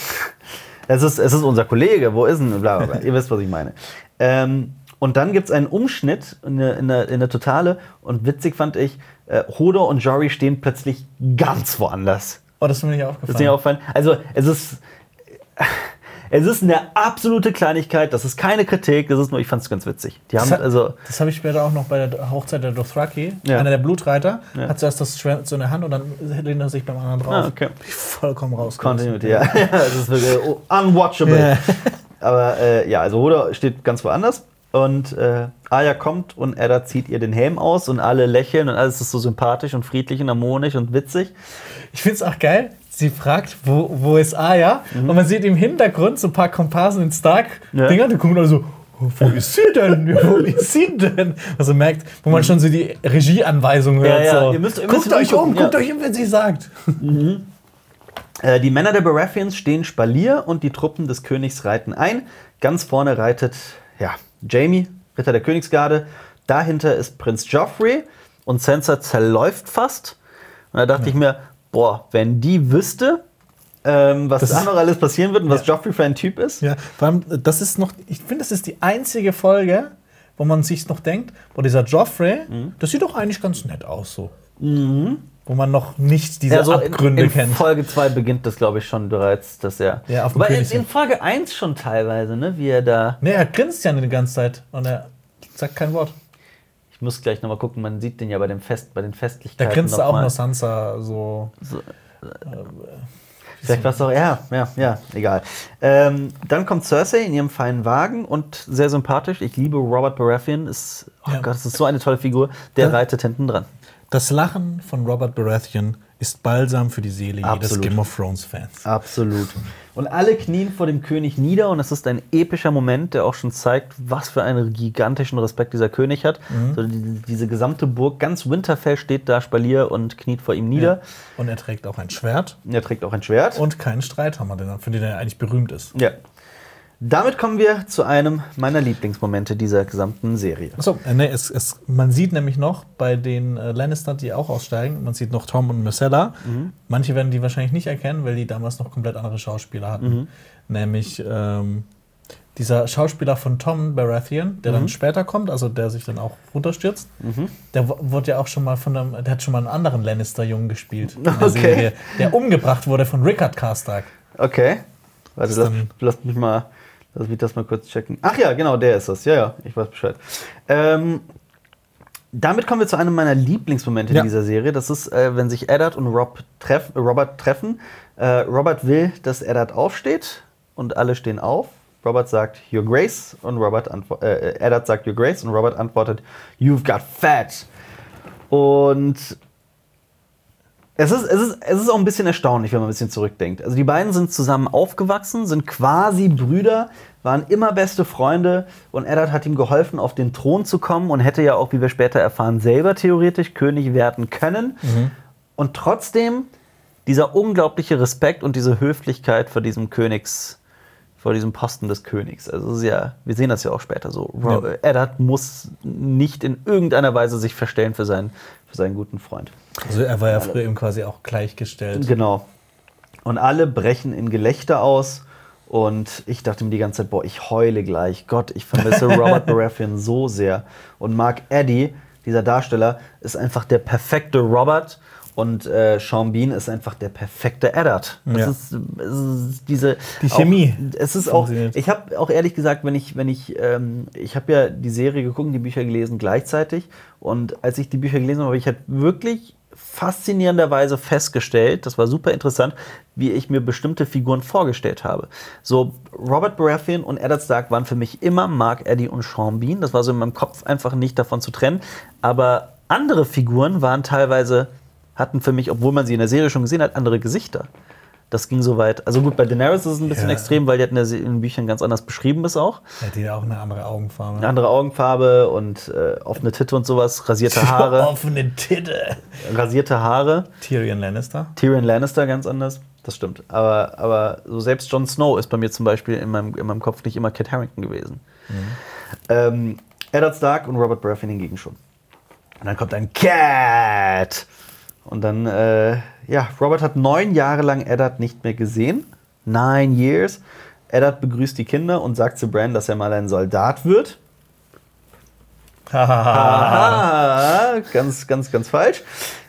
Es ist, es ist unser Kollege, wo ist denn? Bla, bla, bla. Ihr wisst, was ich meine. Ähm, und dann gibt es einen Umschnitt in der, in, der, in der Totale und witzig fand ich, äh, Hodor und Jory stehen plötzlich ganz woanders. Oh, das ist mir nicht Das aufgefallen. ist mir aufgefallen. Also, es ist. Es ist eine absolute Kleinigkeit, das ist keine Kritik, das ist nur, ich fand es ganz witzig. Die haben Das, hat- also. das habe ich später auch noch bei der Hochzeit der Dothraki. Ja. Einer der Blutreiter Ja. hat zuerst das Schwert so in der Hand und dann lehnt er sich beim anderen drauf. Ah, okay. Vollkommen raus. Continuity, ja. Es ist wirklich unwatchable. Aber äh, ja, also Hodor steht ganz woanders. Und äh, Arya kommt und Edda zieht ihr den Helm aus und alle lächeln und alles ist so sympathisch und friedlich und harmonisch und witzig. Ich finde es auch geil. Sie fragt, wo, wo ist Aya? Und man sieht im Hintergrund so ein paar Komparsen in Stark-Dinger. Ja. Die gucken alle so, "Oh, wo ist sie denn? Wo ist sie denn? Also merkt, wo man schon so die Regieanweisung hört. Ja, ja, so. ihr müsst- ihr guckt müsst euch um, guckt ja. euch um, wenn sie sagt. Äh, die Männer der Baratheons stehen Spalier und die Truppen des Königs reiten ein. Ganz vorne reitet ja, Jamie, Ritter der Königsgarde. Dahinter ist Prinz Joffrey und Sansa zerläuft fast. Und da dachte ich mir, boah, wenn die wüsste, ähm, was Das da noch alles passieren wird und was Joffrey für ein Typ ist. Ja, vor allem, das ist noch, ich finde, das ist die einzige Folge, wo man sich noch denkt, wo dieser Joffrey, Mhm. das sieht doch eigentlich ganz nett aus so. Wo man noch nicht diese Also in, Abgründe in kennt. Folge 2 beginnt das, glaube ich, schon bereits, dass er. Ja, auf dem in, in Folge 1 schon teilweise, ne? Wie er da. Nee, er grinst ja die ganze Zeit und er sagt kein Wort. Ich muss gleich nochmal gucken, man sieht den ja bei, dem Fest, bei den Da Festlichkeiten. grinst noch auch mal. nur Sansa so. Vielleicht war es auch, ja, ja, ja, egal. Ähm, dann kommt Cersei in ihrem feinen Wagen und sehr sympathisch. Ich liebe Robert Baratheon. Ist, oh Ja. Gott, das ist so eine tolle Figur. Der Ja. reitet hinten dran. Das Lachen von Robert Baratheon ist Balsam für die Seele jedes Absolut. Game of Thrones Fans. Absolut. Und alle knien vor dem König nieder und es ist ein epischer Moment, der auch schon zeigt, was für einen gigantischen Respekt dieser König hat. Mhm. So, die, diese gesamte Burg, ganz Winterfell steht da Spalier und kniet vor ihm nieder. Und er trägt auch ein Schwert Er trägt auch ein Schwert. und keinen Streithammer, für den er eigentlich berühmt ist. ja. Damit kommen wir zu einem meiner Lieblingsmomente dieser gesamten Serie. Achso, äh, nee, es, es, man sieht nämlich noch bei den äh, Lannister, die auch aussteigen, man sieht noch Tom und Marcella. Manche werden die wahrscheinlich nicht erkennen, weil die damals noch komplett andere Schauspieler hatten. Nämlich ähm, dieser Schauspieler von Tom Baratheon, der dann später kommt, also der sich dann auch runterstürzt. Der w- wurde ja auch schon mal von einem, der hat schon mal einen anderen Lannister-Jungen gespielt. in der Okay. Serie, der umgebracht wurde von Rickard Karstark. Okay. Warte, lass, lass mich mal, lass mich das mal kurz checken. Ach ja, genau, der ist das. Ja, ja, ich weiß Bescheid. Ähm, damit kommen wir zu einem meiner Lieblingsmomente Ja. in dieser Serie. Das ist, äh, wenn sich Eddard und Rob treff, Robert treffen. Äh, Robert will, dass Eddard aufsteht und alle stehen auf. Robert sagt Your Grace und Robert antwo- äh, Eddard sagt Your Grace und Robert antwortet You've got fat. Und Es ist, es, ist, es ist auch ein bisschen erstaunlich, wenn man ein bisschen zurückdenkt. Also die beiden sind zusammen aufgewachsen, sind quasi Brüder, waren immer beste Freunde und Eddard hat ihm geholfen, auf den Thron zu kommen und hätte ja auch, wie wir später erfahren, selber theoretisch König werden können. Und trotzdem dieser unglaubliche Respekt und diese Höflichkeit vor diesem Königs, vor diesem Posten des Königs. Also ja, wir sehen das ja auch später so. Ja. Eddard muss nicht in irgendeiner Weise sich verstellen für seinen, für seinen guten Freund. Also er war ja früher eben quasi auch gleichgestellt. Genau. Und alle brechen in Gelächter aus. Und ich dachte mir die ganze Zeit, boah, ich heule gleich. Gott, ich vermisse Robert Baratheon so sehr. Und Mark Eddy, dieser Darsteller, ist einfach der perfekte Robert. Und äh, Sean Bean ist einfach der perfekte Eddard. Das Ja. ist, es ist diese Die Chemie Auch, es ist auch. Ich habe auch ehrlich gesagt, wenn ich, wenn ich, ähm, ich habe ja die Serie geguckt, die Bücher gelesen gleichzeitig. Und als ich die Bücher gelesen habe, habe ich halt wirklich faszinierenderweise festgestellt, das war super interessant, wie ich mir bestimmte Figuren vorgestellt habe. So, Robert Baratheon und Eddard Stark waren für mich immer Mark Eddy und Sean Bean. Das war so in meinem Kopf einfach nicht davon zu trennen. Aber andere Figuren waren teilweise, hatten für mich, obwohl man sie in der Serie schon gesehen hat, andere Gesichter. Das ging so weit. Also gut, bei Daenerys ist es ein bisschen Ja. extrem, weil die hat in, der, Se- in den Büchern ganz anders beschrieben ist auch. Er hat ja auch eine andere Augenfarbe. Eine andere Augenfarbe und äh, offene Titte und sowas, rasierte Haare. Offene Titte. rasierte Haare. Tyrion Lannister. Tyrion Lannister ganz anders. Das stimmt. Aber, aber so selbst Jon Snow ist bei mir zum Beispiel in meinem, in meinem Kopf nicht immer Kit Harington gewesen. Ähm, Eddard Stark und Robert Baratheon hingegen schon. Und dann kommt ein Cat. Und dann, äh, ja, Robert hat neun Jahre lang Eddard nicht mehr gesehen. Nine years. Eddard begrüßt die Kinder und sagt zu Bran, dass er mal ein Soldat wird. Ah, ganz, ganz, ganz falsch.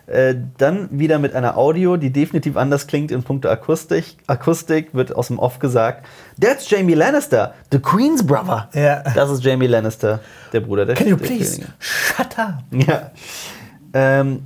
Äh, dann wieder mit einer Audio, die definitiv anders klingt in puncto Akustik. Akustik wird aus dem Off gesagt: That's Jamie Lannister, the Queen's brother. Ja. Das ist Jamie Lannister, der Bruder der Can you please Königin. shut up? Ja. Ähm,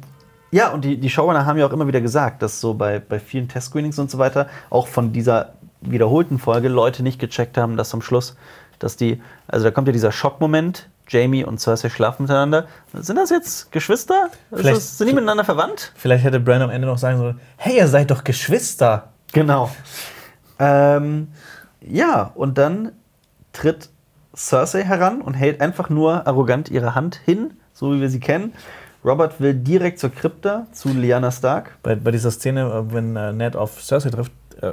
ja, und die, die Showrunner haben ja auch immer wieder gesagt, dass so bei, bei vielen Test-Screenings und so weiter, auch von dieser wiederholten Folge, Leute nicht gecheckt haben, dass am Schluss, dass die, also da kommt ja dieser Schockmoment, Jamie und Cersei schlafen miteinander. Sind das jetzt Geschwister? Das, sind die miteinander verwandt? Vielleicht hätte Bran am Ende noch sagen sollen: Hey, ihr seid doch Geschwister. Genau. Ähm, ja, und dann tritt Cersei heran und hält einfach nur arrogant ihre Hand hin, so wie wir sie kennen. Robert will direkt zur Krypta zu Lyanna Stark. Bei, bei dieser Szene, äh, wenn äh, Ned auf Cersei trifft, äh,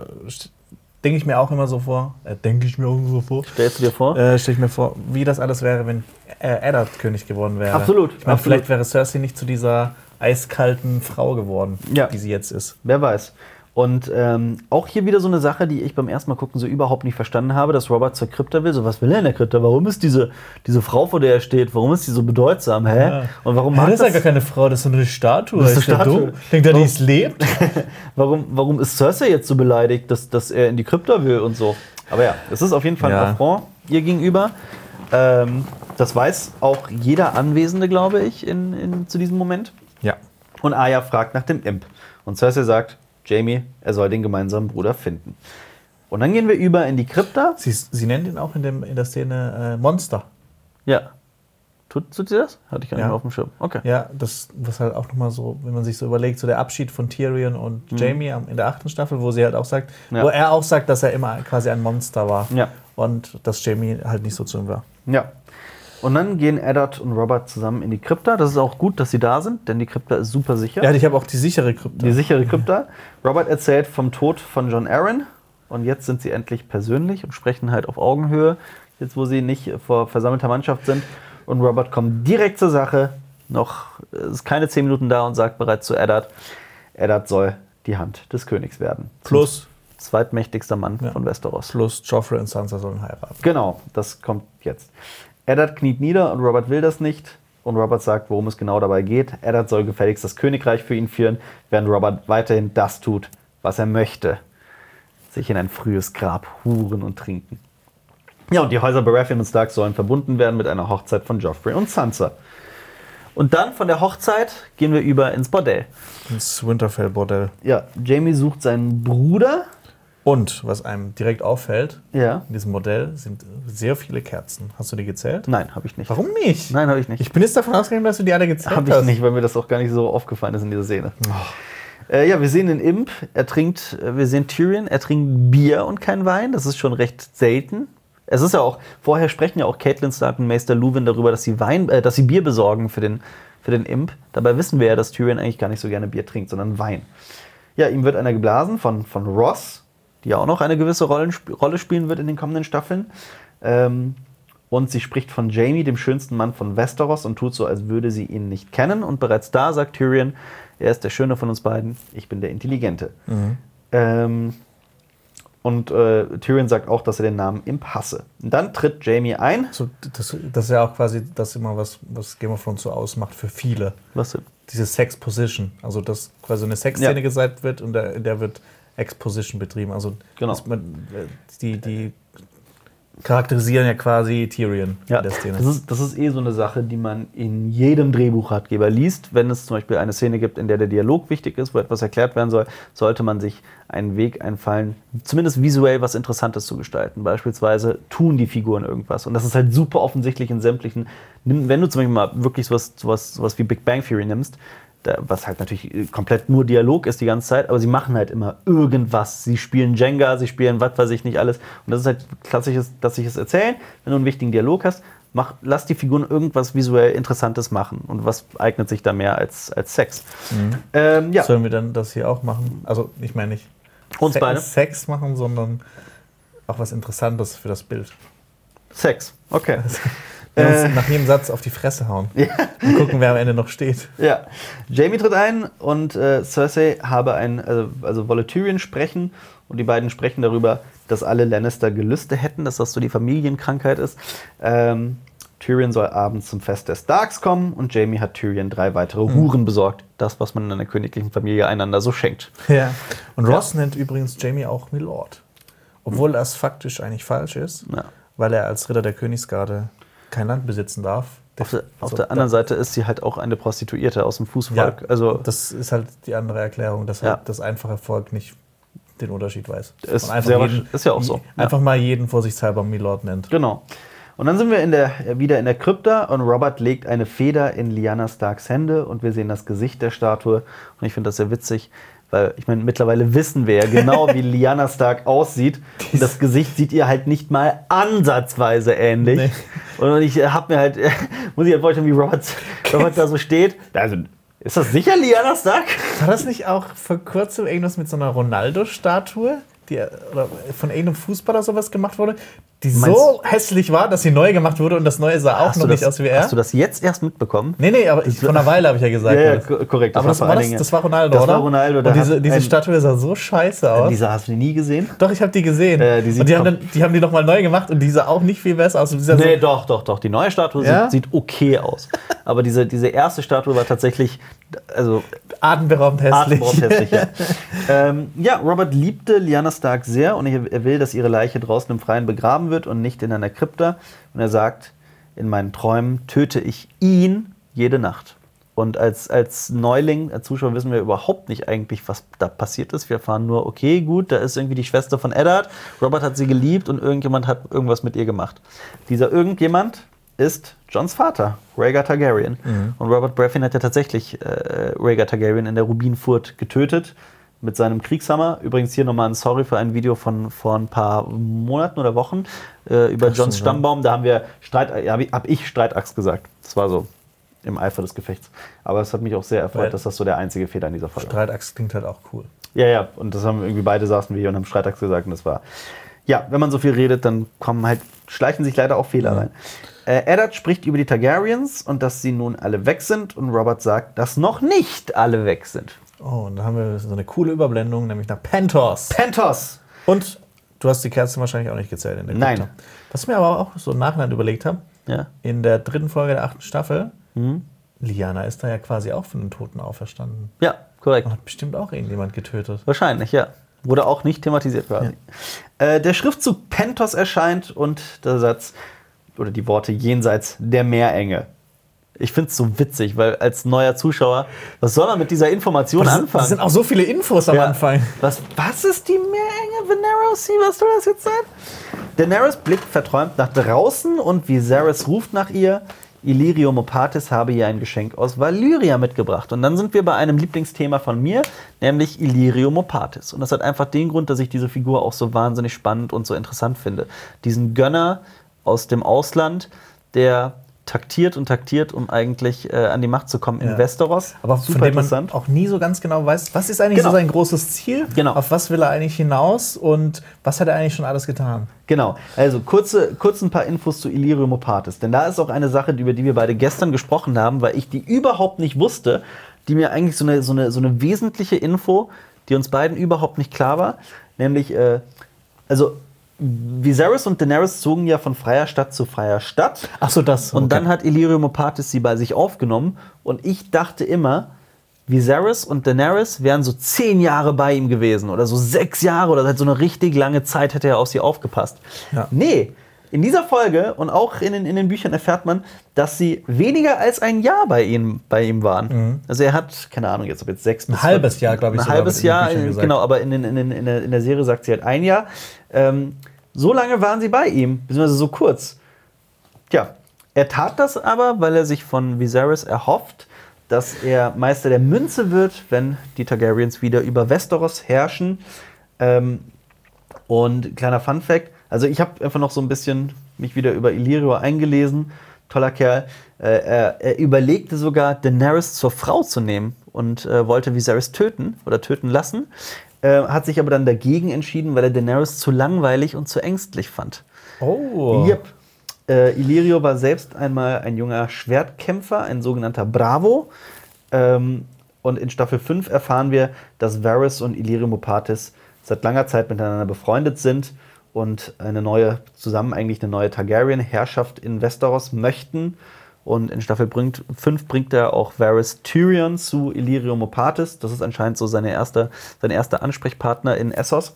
denke ich mir auch immer so vor, äh, denke ich mir auch so vor, Stellst du dir vor? äh, stelle ich mir vor, wie das alles wäre, wenn äh, Eddard König geworden wäre. Absolut, Ich meine, vielleicht wäre Cersei nicht zu dieser eiskalten Frau geworden, Ja. die sie jetzt ist. Wer weiß. Und ähm, auch hier wieder so eine Sache, die ich beim ersten Mal gucken so überhaupt nicht verstanden habe, dass Robert zur Krypta will. So, was will er in der Krypta? Warum ist diese, diese Frau, vor der er steht, warum ist die so bedeutsam? Hä? Ja. Und warum Ja, mag das ist ja das, gar keine Frau, das ist so eine Statue. Das ist Ist eine Statue. dumm? Denkt er, die es lebt? warum, warum ist Cersei jetzt so beleidigt, dass, dass er in die Krypta will und so? Aber ja, es ist auf jeden Fall ein Ja. Affront ihr gegenüber. Ähm, das weiß auch jeder Anwesende, glaube ich, in, in, zu diesem Moment. Ja. Und Arya fragt nach dem Imp. Und Cersei sagt, Jamie, er soll den gemeinsamen Bruder finden. Und dann gehen wir über in die Krypta. Sie, sie nennt ihn auch in, dem, in der Szene äh, Monster. Ja. Tut, tut sie das? Hatte ich gar nicht Ja. mehr auf dem Schirm. Okay. Ja, das was halt auch nochmal so, wenn man sich so überlegt, so der Abschied von Tyrion und Jamie am- in der achten Staffel, wo sie halt auch sagt, Mhm. Ja. wo er auch sagt, dass er immer quasi ein Monster war. Ja. Und dass Jamie halt nicht so zu ihm war. Ja. Und dann gehen Eddard und Robert zusammen in die Krypta. Das ist auch gut, dass sie da sind, denn die Krypta ist super sicher. Ja, ich habe auch die sichere Krypta. Die sichere Krypta. Robert erzählt vom Tod von John Aaron. Und jetzt sind sie endlich persönlich und sprechen halt auf Augenhöhe. Jetzt, wo sie nicht vor versammelter Mannschaft sind. Und Robert kommt direkt zur Sache. Noch ist keine zehn Minuten da und sagt bereits zu Eddard, Eddard soll die Hand des Königs werden. plus, Zweitmächtigster Mann Ja. von Westeros. plus Joffrey und Sansa sollen heiraten. Genau, das kommt jetzt. Eddard kniet nieder und Robert will das nicht. Und Robert sagt, worum es genau dabei geht. Eddard soll gefälligst das Königreich für ihn führen, während Robert weiterhin das tut, was er möchte. Sich in ein frühes Grab huren und trinken. Ja, und die Häuser Baratheon und Stark sollen verbunden werden mit einer Hochzeit von Joffrey und Sansa. Und dann von der Hochzeit gehen wir über ins Bordell. Das Winterfell-Bordell. Ja, Jamie sucht seinen Bruder. Und was einem direkt auffällt, Ja. in diesem Modell sind sehr viele Kerzen. Hast du die gezählt? Nein, habe ich nicht. Warum nicht? Nein, habe ich nicht. Ich bin jetzt davon ausgegangen, dass du die alle gezählt Habe ich hast. nicht, weil mir das auch gar nicht so aufgefallen ist in dieser Szene. Äh, ja, wir sehen den Imp, er trinkt, äh, wir sehen Tyrion, er trinkt Bier und kein Wein. Das ist schon recht selten. Es ist ja auch, vorher sprechen ja auch Caitlin Stark und Maester Luwin darüber, dass sie Wein, äh, dass sie Bier besorgen für den, für den Imp. Dabei wissen wir ja, dass Tyrion eigentlich gar nicht so gerne Bier trinkt, sondern Wein. Ja, ihm wird einer geblasen von, von Ross, die ja auch noch eine gewisse Rolle, Rolle spielen wird in den kommenden Staffeln. Ähm, und sie spricht von Jamie, dem schönsten Mann von Westeros, und tut so, als würde sie ihn nicht kennen. Und bereits da sagt Tyrion, er ist der Schöne von uns beiden, ich bin der Intelligente. Ähm, und äh, Tyrion sagt auch, dass er den Namen Imp hasse. Und dann tritt Jamie ein. So, das, das ist ja auch quasi das immer, was, was Game of Thrones so ausmacht für viele. Was denn? Diese Sex-Position. Also, dass quasi eine Sexszene Ja. gezeigt wird und der, in der wird Exposition betrieben. Also, Genau. man, äh, die, die charakterisieren ja quasi Tyrion Ja, in der Szene. das ist, das ist eh so eine Sache, die man in jedem Drehbuchratgeber liest. Wenn es zum Beispiel eine Szene gibt, in der der Dialog wichtig ist, wo etwas erklärt werden soll, sollte man sich einen Weg einfallen, zumindest visuell was Interessantes zu gestalten. Beispielsweise tun die Figuren irgendwas. Und das ist halt super offensichtlich in sämtlichen. Wenn du zum Beispiel mal wirklich sowas, sowas, sowas wie Big Bang Theory nimmst, was halt natürlich äh, komplett nur Dialog ist die ganze Zeit, aber sie machen halt immer irgendwas. Sie spielen Jenga, sie spielen was weiß ich nicht alles. Und das ist halt klassisches, klassisches Erzählen. Wenn du einen wichtigen Dialog hast, mach, lass die Figuren irgendwas visuell Interessantes machen. Und was eignet sich da mehr als, als Sex? Ähm, ja, Sollen wir dann das hier auch machen? Also, ich meine nicht Uns Se- beide? Sex machen, sondern auch was Interessantes für das Bild. Sex. Okay. Äh. nach jedem Satz auf die Fresse hauen und gucken, wer am Ende noch steht. Ja, Jamie tritt ein und äh, Cersei habe ein, also, also wolle Tyrion sprechen und die beiden sprechen darüber, dass alle Lannister Gelüste hätten, dass das so die Familienkrankheit ist. Ähm, Tyrion soll abends zum Fest der Starks kommen und Jamie hat Tyrion drei weitere Huren besorgt. Das, was man in einer königlichen Familie einander so schenkt. Ja. Und Ross nennt übrigens Jamie auch Milord. Obwohl das faktisch eigentlich falsch ist, Ja. weil er als Ritter der Königsgarde kein Land besitzen darf. Auf der, auf Also, der anderen Seite ist sie halt auch eine Prostituierte aus dem Ja, Fußvolk. also das ist halt die andere Erklärung, dass Ja. halt das einfache Volk nicht den Unterschied weiß. Ist wahrsch- ist ja auch so. Einfach mal jeden vorsichtshalber Milord nennt. Genau. Und dann sind wir in der, wieder in der Krypta und Robert legt eine Feder in Lyanna Starks Hände und wir sehen das Gesicht der Statue. Und ich finde das sehr witzig, weil ich meine, mittlerweile wissen wir ja genau, wie Lyanna Stark aussieht. Und das Gesicht sieht ihr halt nicht mal ansatzweise ähnlich. Nee. Und ich habe mir halt, muss ich halt vorstellen, wie Robert, Robert da so steht. Also, ist das sicher Lyanna Stark? War das nicht auch vor kurzem irgendwas mit so einer Ronaldo-Statue? Die, oder von irgendeinem Fußballer sowas gemacht wurde, die Meinst- so hässlich war, dass sie neu gemacht wurde und das neue sah auch noch du, nicht das, aus wie er. hast du das jetzt erst mitbekommen? Nee, nee, aber ich, von einer Weile habe ich ja gesagt. Ja, ja, das. korrekt. aber das, war, das, das war Ronaldo, Das oder? war Ronaldo, Und diese, diese Statue sah so scheiße aus. Diese hast du nie gesehen? Doch, ich habe die gesehen. Äh, die und die haben, dann, die haben die nochmal neu gemacht und die sah auch nicht viel besser aus. Die Nee, so, doch, doch, doch. Die neue Statue Ja? sieht, sieht okay aus. Aber diese, diese erste Statue war tatsächlich, also atemberaubend hässlich. atemberaubend hässlich. Ja. ähm, ja, Robert liebte Lyanna Stark sehr und er will, dass ihre Leiche draußen im Freien begraben wird und nicht in einer Krypta. Und er sagt, in meinen Träumen töte ich ihn jede Nacht. Und als, als Neuling, als Zuschauer wissen wir überhaupt nicht eigentlich, was da passiert ist. Wir erfahren nur, okay, gut, da ist irgendwie die Schwester von Eddard. Robert hat sie geliebt und irgendjemand hat irgendwas mit ihr gemacht. Dieser irgendjemand ist Johns Vater, Rhaegar Targaryen. Und Robert Baratheon hat ja tatsächlich äh, Rhaegar Targaryen in der Rubinfurt getötet mit seinem Kriegshammer. Übrigens hier nochmal ein Sorry für ein Video von vor ein paar Monaten oder Wochen äh, über Ach so, Johns ja. Stammbaum. Da haben wir Streit, ja, hab ich Streitachs gesagt. Das war so im Eifer des Gefechts. Aber es hat mich auch sehr erfreut, Weil- dass das so der einzige Fehler in dieser Folge war. Streitachs klingt halt auch cool. Ja, ja, und das haben irgendwie beide saßen wir hier und haben Streitags gesagt und das war. Ja, wenn man so viel redet, dann kommen halt, schleichen sich leider auch Fehler rein. Äh, Eddard spricht über die Targaryens und dass sie nun alle weg sind und Robert sagt, dass noch nicht alle weg sind. Oh, und da haben wir so eine coole Überblendung, nämlich nach Pentos. Pentos! Und du hast die Kerzen wahrscheinlich auch nicht gezählt in der Nein. Krypta. Was ich mir aber auch so im Nachhinein überlegt habe, Ja. in der dritten Folge der achten Staffel, Mhm. Liana ist da ja quasi auch von den Toten auferstanden. Ja, korrekt. Und hat bestimmt auch irgendjemand getötet. Wahrscheinlich, ja. Wurde auch nicht thematisiert quasi. Äh, der Schriftzug Pentos erscheint und der Satz oder die Worte jenseits der Meerenge. Ich finde es so witzig, weil als neuer Zuschauer, was soll man mit dieser Information Das anfangen? das sind auch so viele Infos am Ja. Anfang. Was, was ist die Meerenge? Sea, was soll das jetzt sein? Daenerys blickt verträumt nach draußen und Viserys ruft nach ihr. Illyrio Mopatis habe ihr ein Geschenk aus Valyria mitgebracht. Und dann sind wir bei einem Lieblingsthema von mir, nämlich Illyrio Mopatis. Und das hat einfach den Grund, dass ich diese Figur auch so wahnsinnig spannend und so interessant finde. Diesen Gönner aus dem Ausland, der taktiert und taktiert, um eigentlich äh, an die Macht zu kommen in Ja. Westeros. Aber super von dem man interessant. auch nie so ganz genau weiß, was ist eigentlich Genau. so sein großes Ziel? Genau. Auf was will er eigentlich hinaus und was hat er eigentlich schon alles getan? Genau, also kurze, kurz ein paar Infos zu Illyrio Mopatis. Denn da ist auch eine Sache, über die wir beide gestern gesprochen haben, weil ich die überhaupt nicht wusste, die mir eigentlich so eine, so eine, so eine wesentliche Info, die uns beiden überhaupt nicht klar war. Nämlich, äh, also Viserys und Daenerys zogen ja von freier Stadt zu freier Stadt. Ach so, das. Und okay. dann hat Illyrio Mopatis sie bei sich aufgenommen. Und ich dachte immer, Viserys und Daenerys wären so zehn Jahre bei ihm gewesen oder so sechs Jahre oder seit so eine richtig lange Zeit hätte er auf sie aufgepasst. Ja. Nee, in dieser Folge und auch in den, in den Büchern erfährt man, dass sie weniger als ein Jahr bei ihm, bei ihm waren. Also er hat, keine Ahnung, jetzt ob jetzt sechs bis Mhm. halbes Jahr, glaub ich, Ein halbes Jahr, genau, aber in, in, in, der, in der Serie sagt sie halt ein Jahr. Ähm, so lange waren sie bei ihm, beziehungsweise so kurz. Tja, er tat das aber, weil er sich von Viserys erhofft, dass er Meister der Münze wird, wenn die Targaryens wieder über Westeros herrschen. Ähm, und kleiner Fun Fact, also ich habe einfach noch so ein bisschen mich wieder über Illyrio eingelesen. Toller Kerl. Äh, er, er überlegte sogar, Daenerys zur Frau zu nehmen und äh, wollte Viserys töten oder töten lassen. Äh, hat sich aber dann dagegen entschieden, weil er Daenerys zu langweilig und zu ängstlich fand. Oh. Yep. Äh, Illyrio war selbst einmal ein junger Schwertkämpfer, ein sogenannter Bravo. Ähm, und in Staffel 5 erfahren wir, dass Varys und Illyrio Mopatis seit langer Zeit miteinander befreundet sind und eine neue, zusammen eigentlich eine neue Targaryen-Herrschaft in Westeros möchten. Und in Staffel 5 bringt er auch Varys Tyrion zu Illyrio Mopatis. Das ist anscheinend so seine erste, sein erster Ansprechpartner in Essos.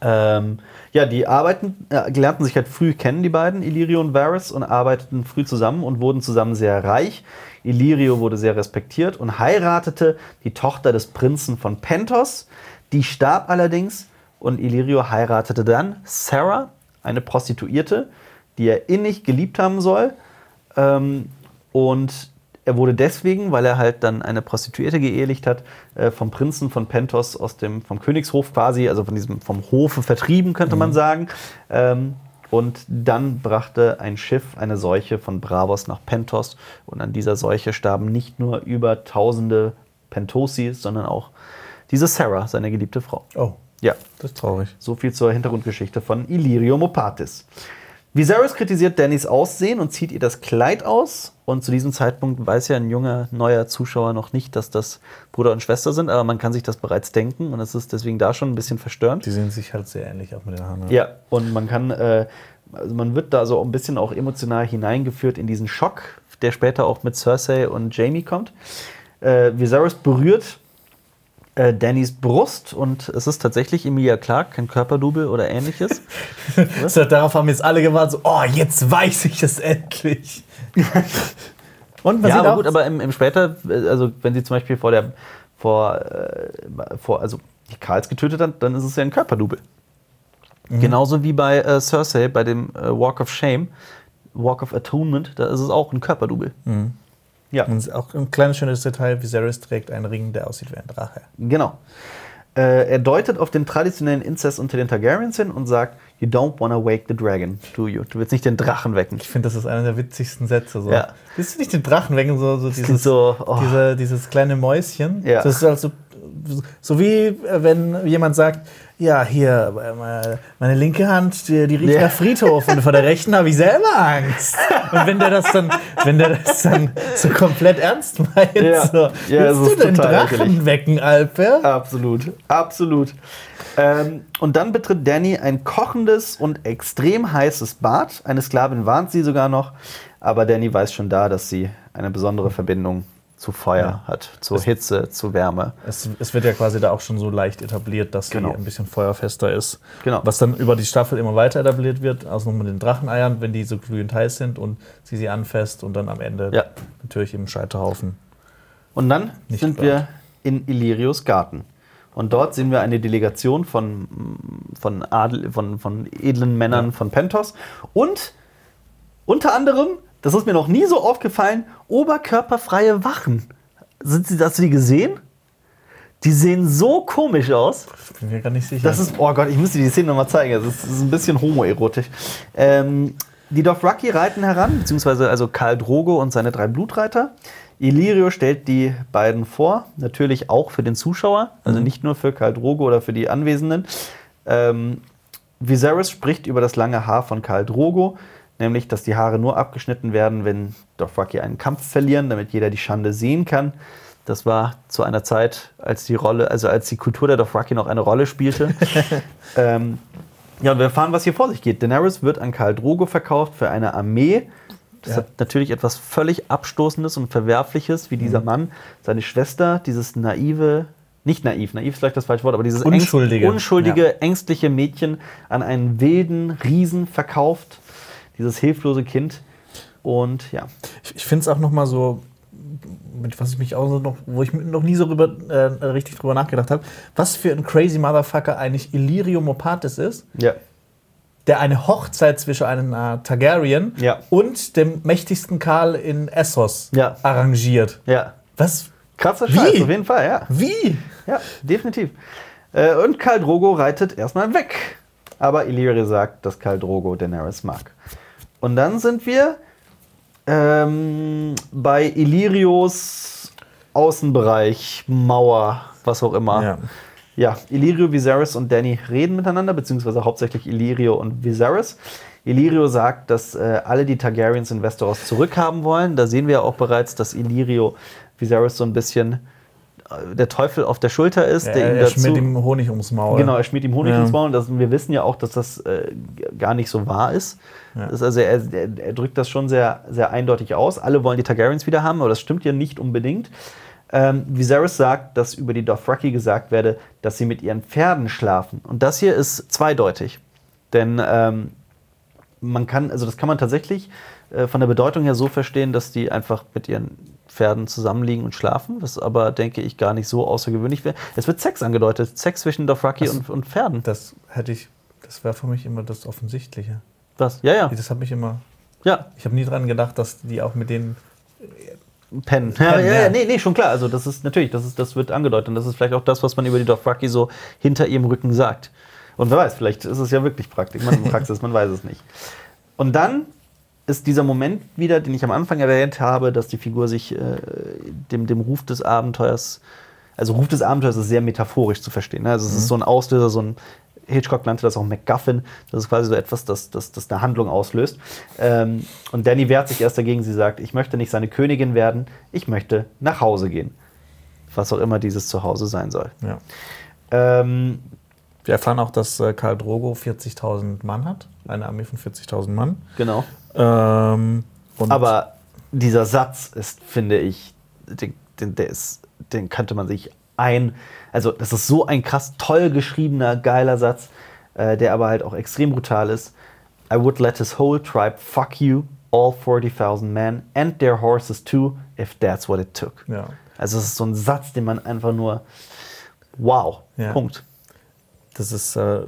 Ähm, ja, die arbeiten, äh, lernten sich halt früh kennen, die beiden, Illyrio und Varys, und arbeiteten früh zusammen und wurden zusammen sehr reich. Illyrio wurde sehr respektiert und heiratete die Tochter des Prinzen von Pentos. Die starb allerdings und Illyrio heiratete dann Sarah, eine Prostituierte, die er innig geliebt haben soll. Ähm, und er wurde deswegen, weil er halt dann eine Prostituierte geehelicht hat, äh, vom Prinzen von Pentos aus dem, vom Königshof quasi, also von diesem, vom Hofe vertrieben, könnte man sagen. Ähm, und dann brachte ein Schiff eine Seuche von Bravos nach Pentos. Und an dieser Seuche starben nicht nur über tausende Pentosi, sondern auch diese Sarah, seine geliebte Frau. Oh, Ja, das ist traurig. so viel zur Hintergrundgeschichte von Illyrio Mopatis. Viserys kritisiert Dannys Aussehen und zieht ihr das Kleid aus. Und zu diesem Zeitpunkt weiß ja ein junger, neuer Zuschauer noch nicht, dass das Bruder und Schwester sind, aber man kann sich das bereits denken und es ist deswegen da schon ein bisschen verstörend. Die sehen sich halt sehr ähnlich auch mit den Haaren. Ja, und man kann, äh, also man wird da so ein bisschen auch emotional hineingeführt in diesen Schock, der später auch mit Cersei und Jamie kommt. Äh, Viserys berührt äh, Dannys Brust und es ist tatsächlich Emilia Clarke, kein Körperdouble oder ähnliches. So, darauf haben jetzt alle gewartet, so, oh, jetzt weiß ich es endlich. Und man ja, aber gut, aber im, im später, äh, also wenn sie zum Beispiel vor der, vor, äh, vor also die Karls getötet hat, dann ist es ja ein Körperdouble. Mhm. Genauso wie bei äh, Cersei, bei dem äh, Walk of Shame, Walk of Atonement, da ist es auch ein Körperdouble. Mhm. Ja, Und auch ein kleines schönes Detail, Viserys trägt einen Ring, der aussieht wie ein Drache. genau. Äh, er deutet auf den traditionellen Inzest unter den Targaryens hin und sagt, You don't wanna wake the dragon, do you? Du willst nicht den Drachen wecken. Ich finde, das ist einer der witzigsten Sätze. So. Ja. Willst du nicht den Drachen wecken? So, so, dieses, so, oh. diese, dieses kleine Mäuschen. Ja. Das ist also so wie äh, wenn jemand sagt, ja, hier, äh, meine- linke Hand, die, die riecht Ja. nach Friedhof und vor der rechten habe ich selber Angst. Und wenn der das dann, wenn der das dann so komplett ernst meint, Ja. so, Ja, willst du den Drachen wecken, Alper? Absolut, absolut. Ähm, und dann betritt Danny ein kochendes und extrem heißes Bad. Eine Sklavin warnt sie sogar noch, aber Danny weiß schon da, dass sie eine besondere Verbindung zu Feuer Ja. hat, zur Hitze, zu Wärme. Es, es wird ja quasi da auch schon so leicht etabliert, dass Genau. sie ein bisschen feuerfester ist. Genau. Was dann über die Staffel immer weiter etabliert wird, also noch mit den Dracheneiern, wenn die so glühend heiß sind und sie sie anfasst und dann am Ende Ja. natürlich im Scheiterhaufen. Und dann Nicht sind wir in Illyrios Garten. Und dort sehen wir eine Delegation von, von, Adel, von, von edlen Männern von Pentos und unter anderem das ist mir noch nie so aufgefallen, oberkörperfreie Wachen. Sind sie, hast du die gesehen? Die sehen so komisch aus. Bin mir gar nicht sicher. Das ist, oh Gott, ich müsste die Szene nochmal zeigen. Das ist, das ist ein bisschen homoerotisch. Ähm, die Dothraki reiten heran, beziehungsweise also Karl Drogo und seine drei Blutreiter. Illyrio stellt die beiden vor, natürlich auch für den Zuschauer, also nicht nur für Karl Drogo oder für die Anwesenden. Ähm, Viserys spricht über das lange Haar von Karl Drogo, nämlich, dass die Haare nur abgeschnitten werden, wenn Dothraki einen Kampf verlieren, damit jeder die Schande sehen kann. Das war zu einer Zeit, als die Rolle, also als die Kultur der Dothraki noch eine Rolle spielte. ähm, ja, wir erfahren, was hier vor sich geht. Daenerys wird an Karl Drogo verkauft für eine Armee. Das Ja. hat natürlich etwas völlig Abstoßendes und Verwerfliches, wie dieser Mann, seine Schwester, dieses naive, nicht naiv, naiv ist vielleicht das falsche Wort, aber dieses ängst- Unschuldige. unschuldige ängstliche Mädchen an einen wilden Riesen verkauft. Dieses hilflose Kind. Und ja, Ich, ich finde es auch noch mal so, mit was ich mich auch so noch, wo ich noch nie so rüber, äh, richtig drüber nachgedacht habe, was für ein crazy Motherfucker eigentlich Illyrio Mopatis ist, ja, der eine Hochzeit zwischen einem äh, Targaryen Ja. und dem mächtigsten Karl in Essos Ja. arrangiert. ja. Was? Krasser Wie? Scheiß, auf jeden Fall, ja. Wie? Ja, definitiv. Äh, und Khal Drogo reitet erstmal weg. Aber Illyrio sagt, dass Khal Drogo Daenerys mag. Und dann sind wir ähm, bei Illyrios Außenbereich, Mauer, was auch immer. Ja. Ja, Illyrio, Viserys und Danny reden miteinander, beziehungsweise hauptsächlich Illyrio und Viserys. Illyrio sagt, dass äh, alle die Targaryens in Westeros zurückhaben wollen. Da sehen wir auch bereits, dass Illyrio Viserys so ein bisschen äh, der Teufel auf der Schulter ist, Ja, der ihm er dazu. schmiert ihm Honig ums Maul. Genau, er schmiert ihm Honig Ja. ins Maul. Und das, wir wissen ja auch, dass das äh, gar nicht so wahr ist. Ja. Ist also er, er, er drückt das schon sehr, sehr eindeutig aus. Alle wollen die Targaryens wieder haben, aber das stimmt ja nicht unbedingt. Ähm, Viserys sagt, dass über die Dothraki gesagt werde, dass sie mit ihren Pferden schlafen. Und das hier ist zweideutig. Denn ähm, man kann, also das kann man tatsächlich äh, von der Bedeutung her so verstehen, dass die einfach mit ihren Pferden zusammenliegen und schlafen, was aber, denke ich, gar nicht so außergewöhnlich wäre. Es wird Sex angedeutet, Sex zwischen Dothraki und, und Pferden. Das hätte ich, das wäre für mich immer das Offensichtliche. Was? Ja, ja, Das habe ich immer, ja, ich habe nie dran gedacht, dass die auch mit denen Pen. Ja, ja, ja. nee, nee, schon klar. Also das ist natürlich, das, ist, das wird angedeutet. Und das ist vielleicht auch das, was man über die Dothraki so hinter ihrem Rücken sagt. Und wer weiß, vielleicht ist es ja wirklich Praktik, man, Praxis, man weiß es nicht. Und dann ist dieser Moment wieder, den ich am Anfang erwähnt habe, dass die Figur sich äh, dem, dem Ruf des Abenteuers, also Ruf des Abenteuers ist sehr metaphorisch zu verstehen. Ne? Also es ist so ein Auslöser, so ein Hitchcock nannte das auch MacGuffin. Das ist quasi so etwas, das, das, das eine Handlung auslöst. Ähm, und Danny wehrt sich erst dagegen. Sie sagt, ich möchte nicht seine Königin werden, ich möchte nach Hause gehen. Was auch immer dieses Zuhause sein soll. Ja. Ähm, Wir erfahren auch, dass äh, Karl Drogo 40.000 Mann hat, eine Armee von 40.000 Mann. genau. Ähm, Aber dieser Satz ist, finde ich, den, den, der ist, den könnte man sich ein. Also, das ist so ein krass toll geschriebener, geiler Satz, äh, der aber halt auch extrem brutal ist. I would let his whole tribe fuck you, all 40,000 men and their horses too, if that's what it took. ja. Also, es ist so ein Satz, den man einfach nur. Wow. Ja. Punkt. Das ist, äh,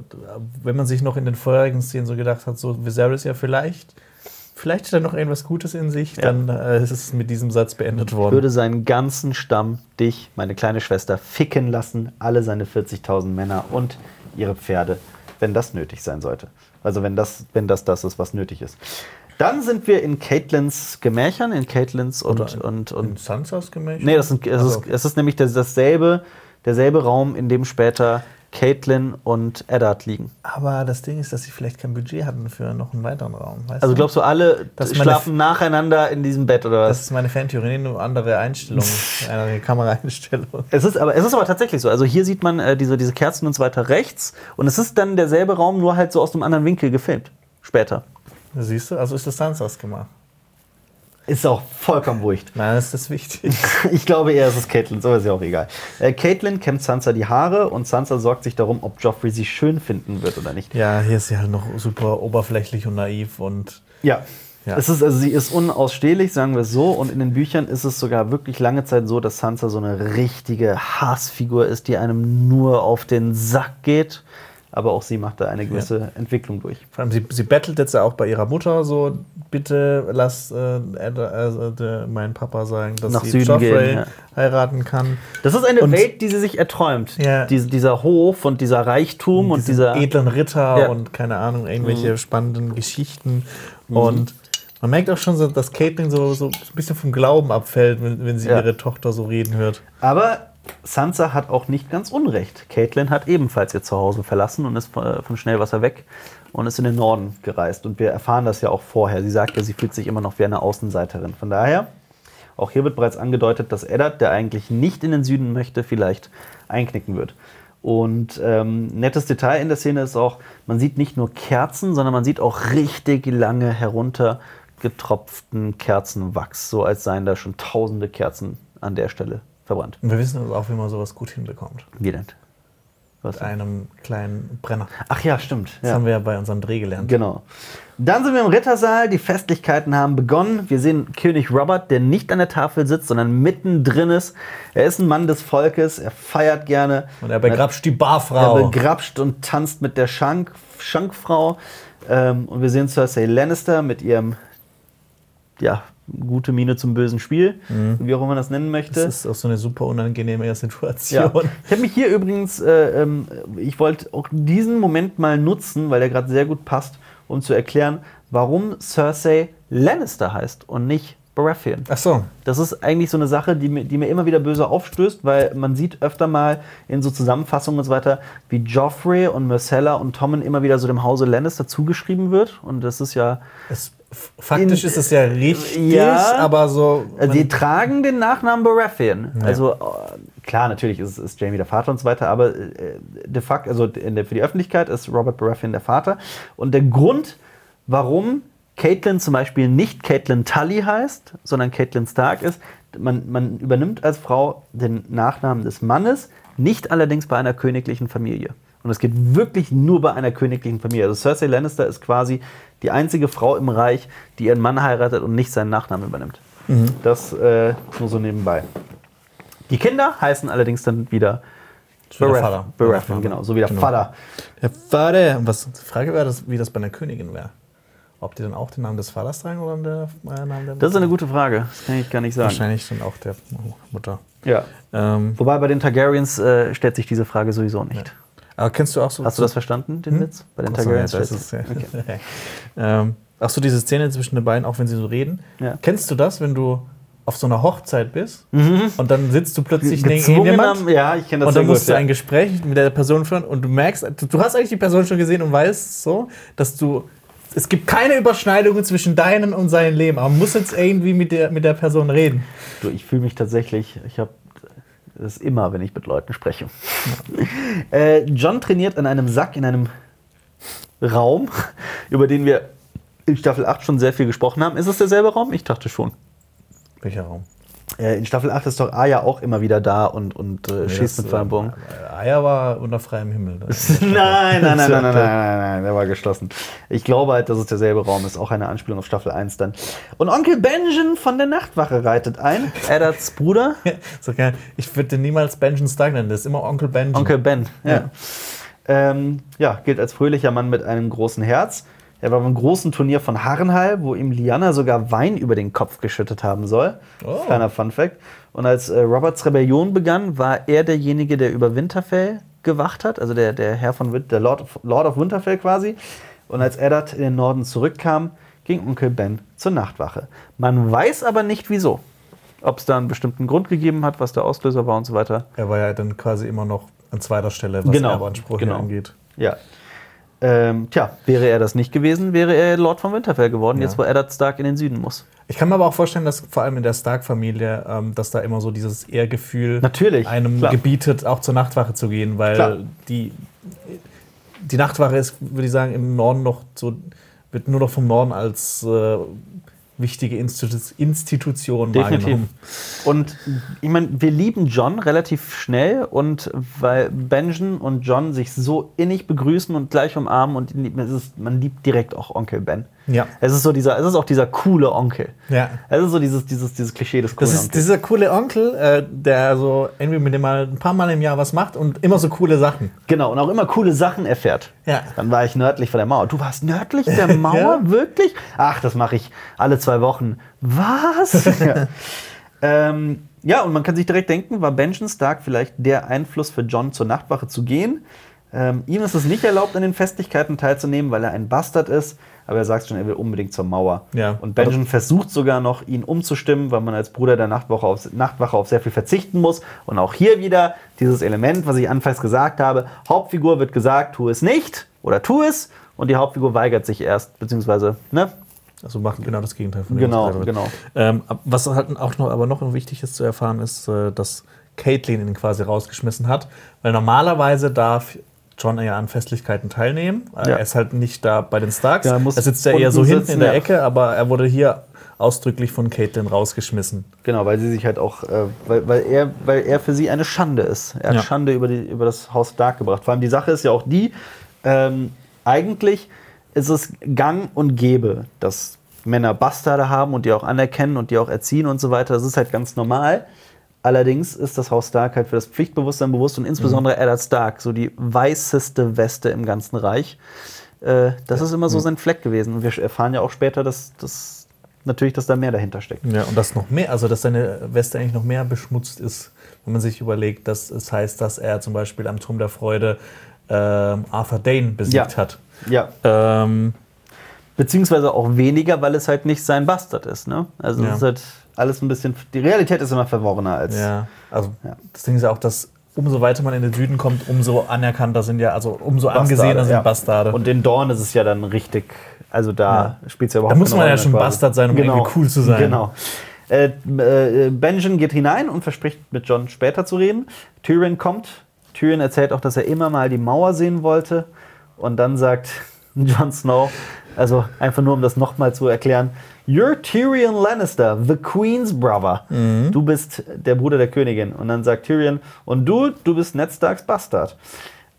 wenn man sich noch in den vorherigen Szenen so gedacht hat, so Viserys ja vielleicht, vielleicht hat er noch irgendwas Gutes in sich, Ja. dann äh, ist es mit diesem Satz beendet worden. würde seinen ganzen Stamm, dich, meine kleine Schwester, ficken lassen, alle seine 40.000 Männer und ihre Pferde, wenn das nötig sein sollte. Also wenn das, wenn das das ist, was nötig ist. Dann sind wir in Caitlins Gemächern, in Caitlins und, Oder in- und, in und Sansas Gemächer? Nee, das sind, es, Also, ist, es ist nämlich das, dasselbe, derselbe Raum, in dem später Caitlin und Eddard liegen. aber das Ding ist, dass sie vielleicht kein Budget hatten für noch einen weiteren Raum. Also glaubst du, alle Das schlafen nacheinander in diesem Bett oder das was? ist meine Fantheorie, nur andere Einstellungen, eine Kameraeinstellung. Es ist, aber, es ist aber tatsächlich so. Also hier sieht man äh, diese, diese Kerzen und so weiter rechts und es ist dann derselbe Raum, nur halt so aus einem anderen Winkel gefilmt. Später. Siehst du, also ist das Sansas gemacht. Ist auch vollkommen wurscht. Nein, das ist wichtig. Ich glaube eher, es ist Caitlin, so ist ja auch egal. Äh, Caitlin kämmt Sansa die Haare und Sansa sorgt sich darum, ob Joffrey sie schön finden wird oder nicht. ja, hier ist sie halt noch super oberflächlich und naiv und Ja. Ja. Es ist, also sie ist unausstehlich, sagen wir es so. Und in den Büchern ist es sogar wirklich lange Zeit so, dass Sansa so eine richtige Hassfigur ist, die einem nur auf den Sack geht. Aber auch sie macht da eine gewisse Entwicklung durch. Vor allem, sie, sie bettelt jetzt ja auch bei ihrer Mutter so, bitte lass äh, Ed, also der, mein Papa sagen, dass Nach sie Süden Joffrey gehen, ja. heiraten kann. Das ist eine Und- Welt, die sie sich erträumt. Ja. Dies, dieser Hof und dieser Reichtum und Diesen dieser. edlen Ritter Ja. und keine Ahnung, irgendwelche spannenden Geschichten. Und man merkt auch schon, so, dass Caitlin so, so ein bisschen vom Glauben abfällt, wenn, wenn sie Ja. ihre Tochter so reden hört. Aber Sansa hat auch nicht ganz Unrecht. Caitlin hat ebenfalls ihr Zuhause verlassen und ist äh, von Schnellwasser weg und ist in den Norden gereist. Und wir erfahren das ja auch vorher. Sie sagt ja, sie fühlt sich immer noch wie eine Außenseiterin. Von daher, auch hier wird bereits angedeutet, dass Eddard, der eigentlich nicht in den Süden möchte, vielleicht einknicken wird. Und ähm, nettes Detail in der Szene ist auch, man sieht nicht nur Kerzen, sondern man sieht auch richtig lange heruntergetropften Kerzenwachs, so als seien da schon tausende Kerzen an der Stelle verbrannt. Und wir wissen also auch, wie man sowas gut hinbekommt. Wie denn? Was Mit denn? einem kleinen Brenner. Ach ja, stimmt. Das Ja. haben wir ja bei unserem Dreh gelernt. Genau. Dann sind wir im Rittersaal. Die Festlichkeiten haben begonnen. Wir sehen König Robert, der nicht an der Tafel sitzt, sondern mittendrin ist. Er ist ein Mann des Volkes. Er feiert gerne. Und er begrapscht die Er Barfrau. begrapscht und tanzt mit der Schank, Schankfrau. Ähm, und wir sehen Cersei Lannister mit ihrem, ja, gute Miene zum bösen Spiel, wie auch immer man das nennen möchte. das ist auch so eine super unangenehme Situation. Ja. Ich habe mich hier übrigens, äh, ähm, ich wollte auch diesen Moment mal nutzen, weil der gerade sehr gut passt, um zu erklären, warum Cersei Lannister heißt und nicht Baratheon. Ach so. Das ist eigentlich so eine Sache, die mir, die mir immer wieder böse aufstößt, weil man sieht öfter mal in so Zusammenfassungen und so weiter, wie Joffrey und Myrcella und Tommen immer wieder so dem Hause Lannister zugeschrieben wird. Und das ist ja. Es, faktisch In- ist es ja richtig, Ja. aber so. Also die tragen den Nachnamen Baratheon. Also äh, klar, natürlich ist, ist Jamie der Vater und so weiter, aber äh, de facto, also der, für die Öffentlichkeit ist Robert Baratheon der Vater. Und der Grund, warum Caitlin zum Beispiel nicht Caitlin Tully heißt, sondern Caitlin Stark ist, man, man übernimmt als Frau den Nachnamen des Mannes, nicht allerdings bei einer königlichen Familie. Und es geht wirklich nur bei einer königlichen Familie. Also Cersei Lannister ist quasi die einzige Frau im Reich, die ihren Mann heiratet und nicht seinen Nachnamen übernimmt. Das äh, nur so nebenbei. Die Kinder heißen allerdings dann wieder So Barath- Vater. Baratheon, genau, so wie der Genau. Vater. Der Vater. Und was, die Frage wäre, das, wie das bei einer Königin wäre. Ob die dann auch den Namen des Vaters tragen oder der äh, Namen der Das ist eine gute Frage. Das kann ich gar nicht sagen. Wahrscheinlich dann auch der Mutter. Ja. Ähm, Wobei bei den Targaryens äh, stellt sich diese Frage sowieso nicht. Aber kennst du auch so. Hast du das verstanden, den Witz? Bei den Ach so, ja, Targaryens das ist, ja. ähm, ach so, diese Szene zwischen den beiden, auch wenn sie so reden. Ja. Kennst du das, wenn du auf so einer Hochzeit bist und dann sitzt du plötzlich neben Gezwungen jemand am- ja, ich kenne das und dann gut. musst du ja. ein Gespräch mit der Person führen und du merkst, du, du hast eigentlich die Person schon gesehen und weißt so, dass du es gibt keine Überschneidungen zwischen deinen und seinem Leben, aber man muss jetzt irgendwie mit der, mit der Person reden. Du, ich fühle mich tatsächlich, ich habe das ist immer, wenn ich mit Leuten spreche. äh, John trainiert an einem Sack in einem Raum, über den wir in Staffel 8 schon sehr viel gesprochen haben. Ist es derselbe Raum? Ich dachte schon. Welcher Raum? Äh, in Staffel 8 ist doch Aya auch immer wieder da und, und äh, schießt mit seinem Bogen. Eier war unter freiem Himmel. Nein, nein, nein, nein, nein, nein, nein, nein, der war geschlossen. Ich glaube halt, dass es derselbe Raum ist. Auch eine Anspielung auf Staffel 1 dann. Und Onkel Benjen von der Nachtwache reitet ein. Eddards Bruder. so geil. Ich würde den niemals Benjamin Stark nennen, das ist immer Onkel Benjamin. Onkel Ben, ja. Ähm, ja, gilt als fröhlicher Mann mit einem großen Herz. Er war beim großen Turnier von Harrenhal, wo ihm Liana sogar Wein über den Kopf geschüttet haben soll. Oh. Kleiner Fun Fact. Und als äh, Roberts Rebellion begann, war er derjenige, der über Winterfell gewacht hat, also der, der Herr von Win der Lord of, Lord of Winterfell quasi. Und als Eddard in den Norden zurückkam, ging Onkel Ben zur Nachtwache. Man weiß aber nicht wieso. Ob es da einen bestimmten Grund gegeben hat, was der Auslöser war und so weiter. Er war ja dann quasi immer noch an zweiter Stelle, was Genau, Erbansprüche genau. angeht. Ja. Ähm, tja, wäre er das nicht gewesen, wäre er Lord von Winterfell geworden, Ja. jetzt wo Eddard Stark in den Süden muss. Ich kann mir aber auch vorstellen, dass vor allem in der Stark-Familie, ähm, dass da immer so dieses Ehrgefühl Natürlich, einem klar. gebietet, auch zur Nachtwache zu gehen, weil Klar. die, die Nachtwache ist, würde ich sagen, im Norden noch so, wird nur noch vom Norden als äh, wichtige Institu Institution Definitiv. wahrgenommen. Und ich meine, wir lieben John relativ schnell und weil Benjen und John sich so innig begrüßen und gleich umarmen und man liebt direkt auch Onkel Ben. Ja. Es ist so dieser, es ist auch dieser coole Onkel. Ja. Es ist so dieses, dieses, dieses Klischee des coolen Das ist Onkels. dieser coole Onkel, äh, der so irgendwie mit dem mal ein paar Mal im Jahr was macht und immer so coole Sachen. Genau, und auch immer coole Sachen erfährt. Ja. Dann war ich nördlich von der Mauer. Du warst nördlich der Mauer? Ja. Wirklich? Ach, das mache ich alle zwei Wochen. Was? ja. Ähm, ja, und man kann sich direkt denken, war Benjamin Stark vielleicht der Einfluss für John zur Nachtwache zu gehen? Ähm, ihm ist es nicht erlaubt, an den Festlichkeiten teilzunehmen, weil er ein Bastard ist. Aber er sagt schon, er will unbedingt zur Mauer. Ja. Und Benjamin versucht sogar noch, ihn umzustimmen, weil man als Bruder der Nachtwache auf, Nachtwache auf sehr viel verzichten muss. Und auch hier wieder dieses Element, was ich anfangs gesagt habe. Hauptfigur wird gesagt, tu es nicht oder tu es. Und die Hauptfigur weigert sich erst, beziehungsweise, ne? Also macht genau das Gegenteil von dem. Genau, was genau. Ähm, was halt auch noch, aber noch wichtig ist zu erfahren, ist, äh, dass Caitlyn ihn quasi rausgeschmissen hat. Weil normalerweise darf John ja an Festlichkeiten teilnehmen. Äh, Ja. Er ist halt nicht da bei den Starks. Ja, er sitzt ja eher so hinten sitzen, in der ja. Ecke, aber er wurde hier ausdrücklich von Caitlyn rausgeschmissen. Genau, weil sie sich halt auch, äh, weil, weil, er, weil er für sie eine Schande ist. Er hat. Schande über, die, über das Haus Stark gebracht. Vor allem die Sache ist ja auch die, ähm, eigentlich ist es gang und gäbe, dass Männer Bastarde haben und die auch anerkennen und die auch erziehen und so weiter. Das ist halt ganz normal. Allerdings ist das Haus Stark halt für das Pflichtbewusstsein bewusst und insbesondere Mhm. Eddard Stark, so die weißeste Weste im ganzen Reich. Äh, das ist immer so sein Fleck gewesen. Und wir erfahren ja auch später, dass, dass natürlich, dass da mehr dahinter steckt. Ja, und das noch mehr, also dass seine Weste eigentlich noch mehr beschmutzt ist, wenn man sich überlegt, dass es heißt, dass er zum Beispiel am Turm der Freude ähm, Arthur Dane besiegt Ja. hat. Ja, Ähm, Beziehungsweise auch weniger, weil es halt nicht sein Bastard ist. Ne? Also Ja. es ist halt alles ein bisschen. Die Realität ist immer verworrener als. Ja, also Ja. das Ding ist ja auch, dass umso weiter man in den Süden kommt, umso anerkannter sind ja, also umso Bastarde, angesehener sind ja. Bastarde. Und in Dorn ist es ja dann richtig. Also da spielt es ja überhaupt Da muss man ja schon quasi. Bastard sein, um irgendwie cool zu sein. Genau. Äh, äh, Benjen geht hinein und verspricht, mit John später zu reden. Tyrion kommt. Tyrion erzählt auch, dass er immer mal die Mauer sehen wollte. Und dann sagt Jon Snow, also einfach nur um das nochmal zu erklären, You're Tyrion Lannister, the Queen's brother. Mhm. Du bist der Bruder der Königin. Und dann sagt Tyrion, und du, du bist Ned Starks Bastard.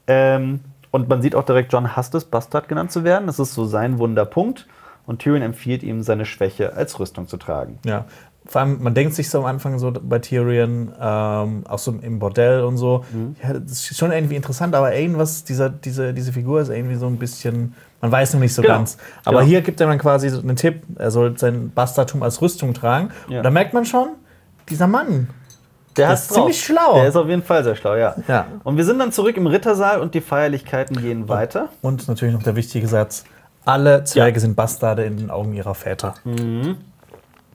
Ähm, und man sieht auch direkt, John hasst es, Bastard genannt zu werden. Das ist so sein Wunderpunkt. Und Tyrion empfiehlt ihm, seine Schwäche als Rüstung zu tragen. Ja. Vor allem, man denkt sich so am Anfang so bei Tyrion, ähm, auch so im Bordell und so, Mhm. ja, das ist schon irgendwie interessant, aber irgendwas, dieser, diese, diese Figur ist irgendwie so ein bisschen, man weiß noch nicht so Genau. ganz. Aber Genau. hier gibt er dann quasi so einen Tipp, er soll sein Bastardtum als Rüstung tragen. Ja. Und da merkt man schon, dieser Mann, Der Der ist ziemlich schlau. Der ist auf jeden Fall sehr schlau, ja. Ja. Und wir sind dann zurück im Rittersaal und die Feierlichkeiten gehen weiter. und natürlich noch der wichtige Satz, alle Zwerge sind Bastarde in den Augen ihrer Väter.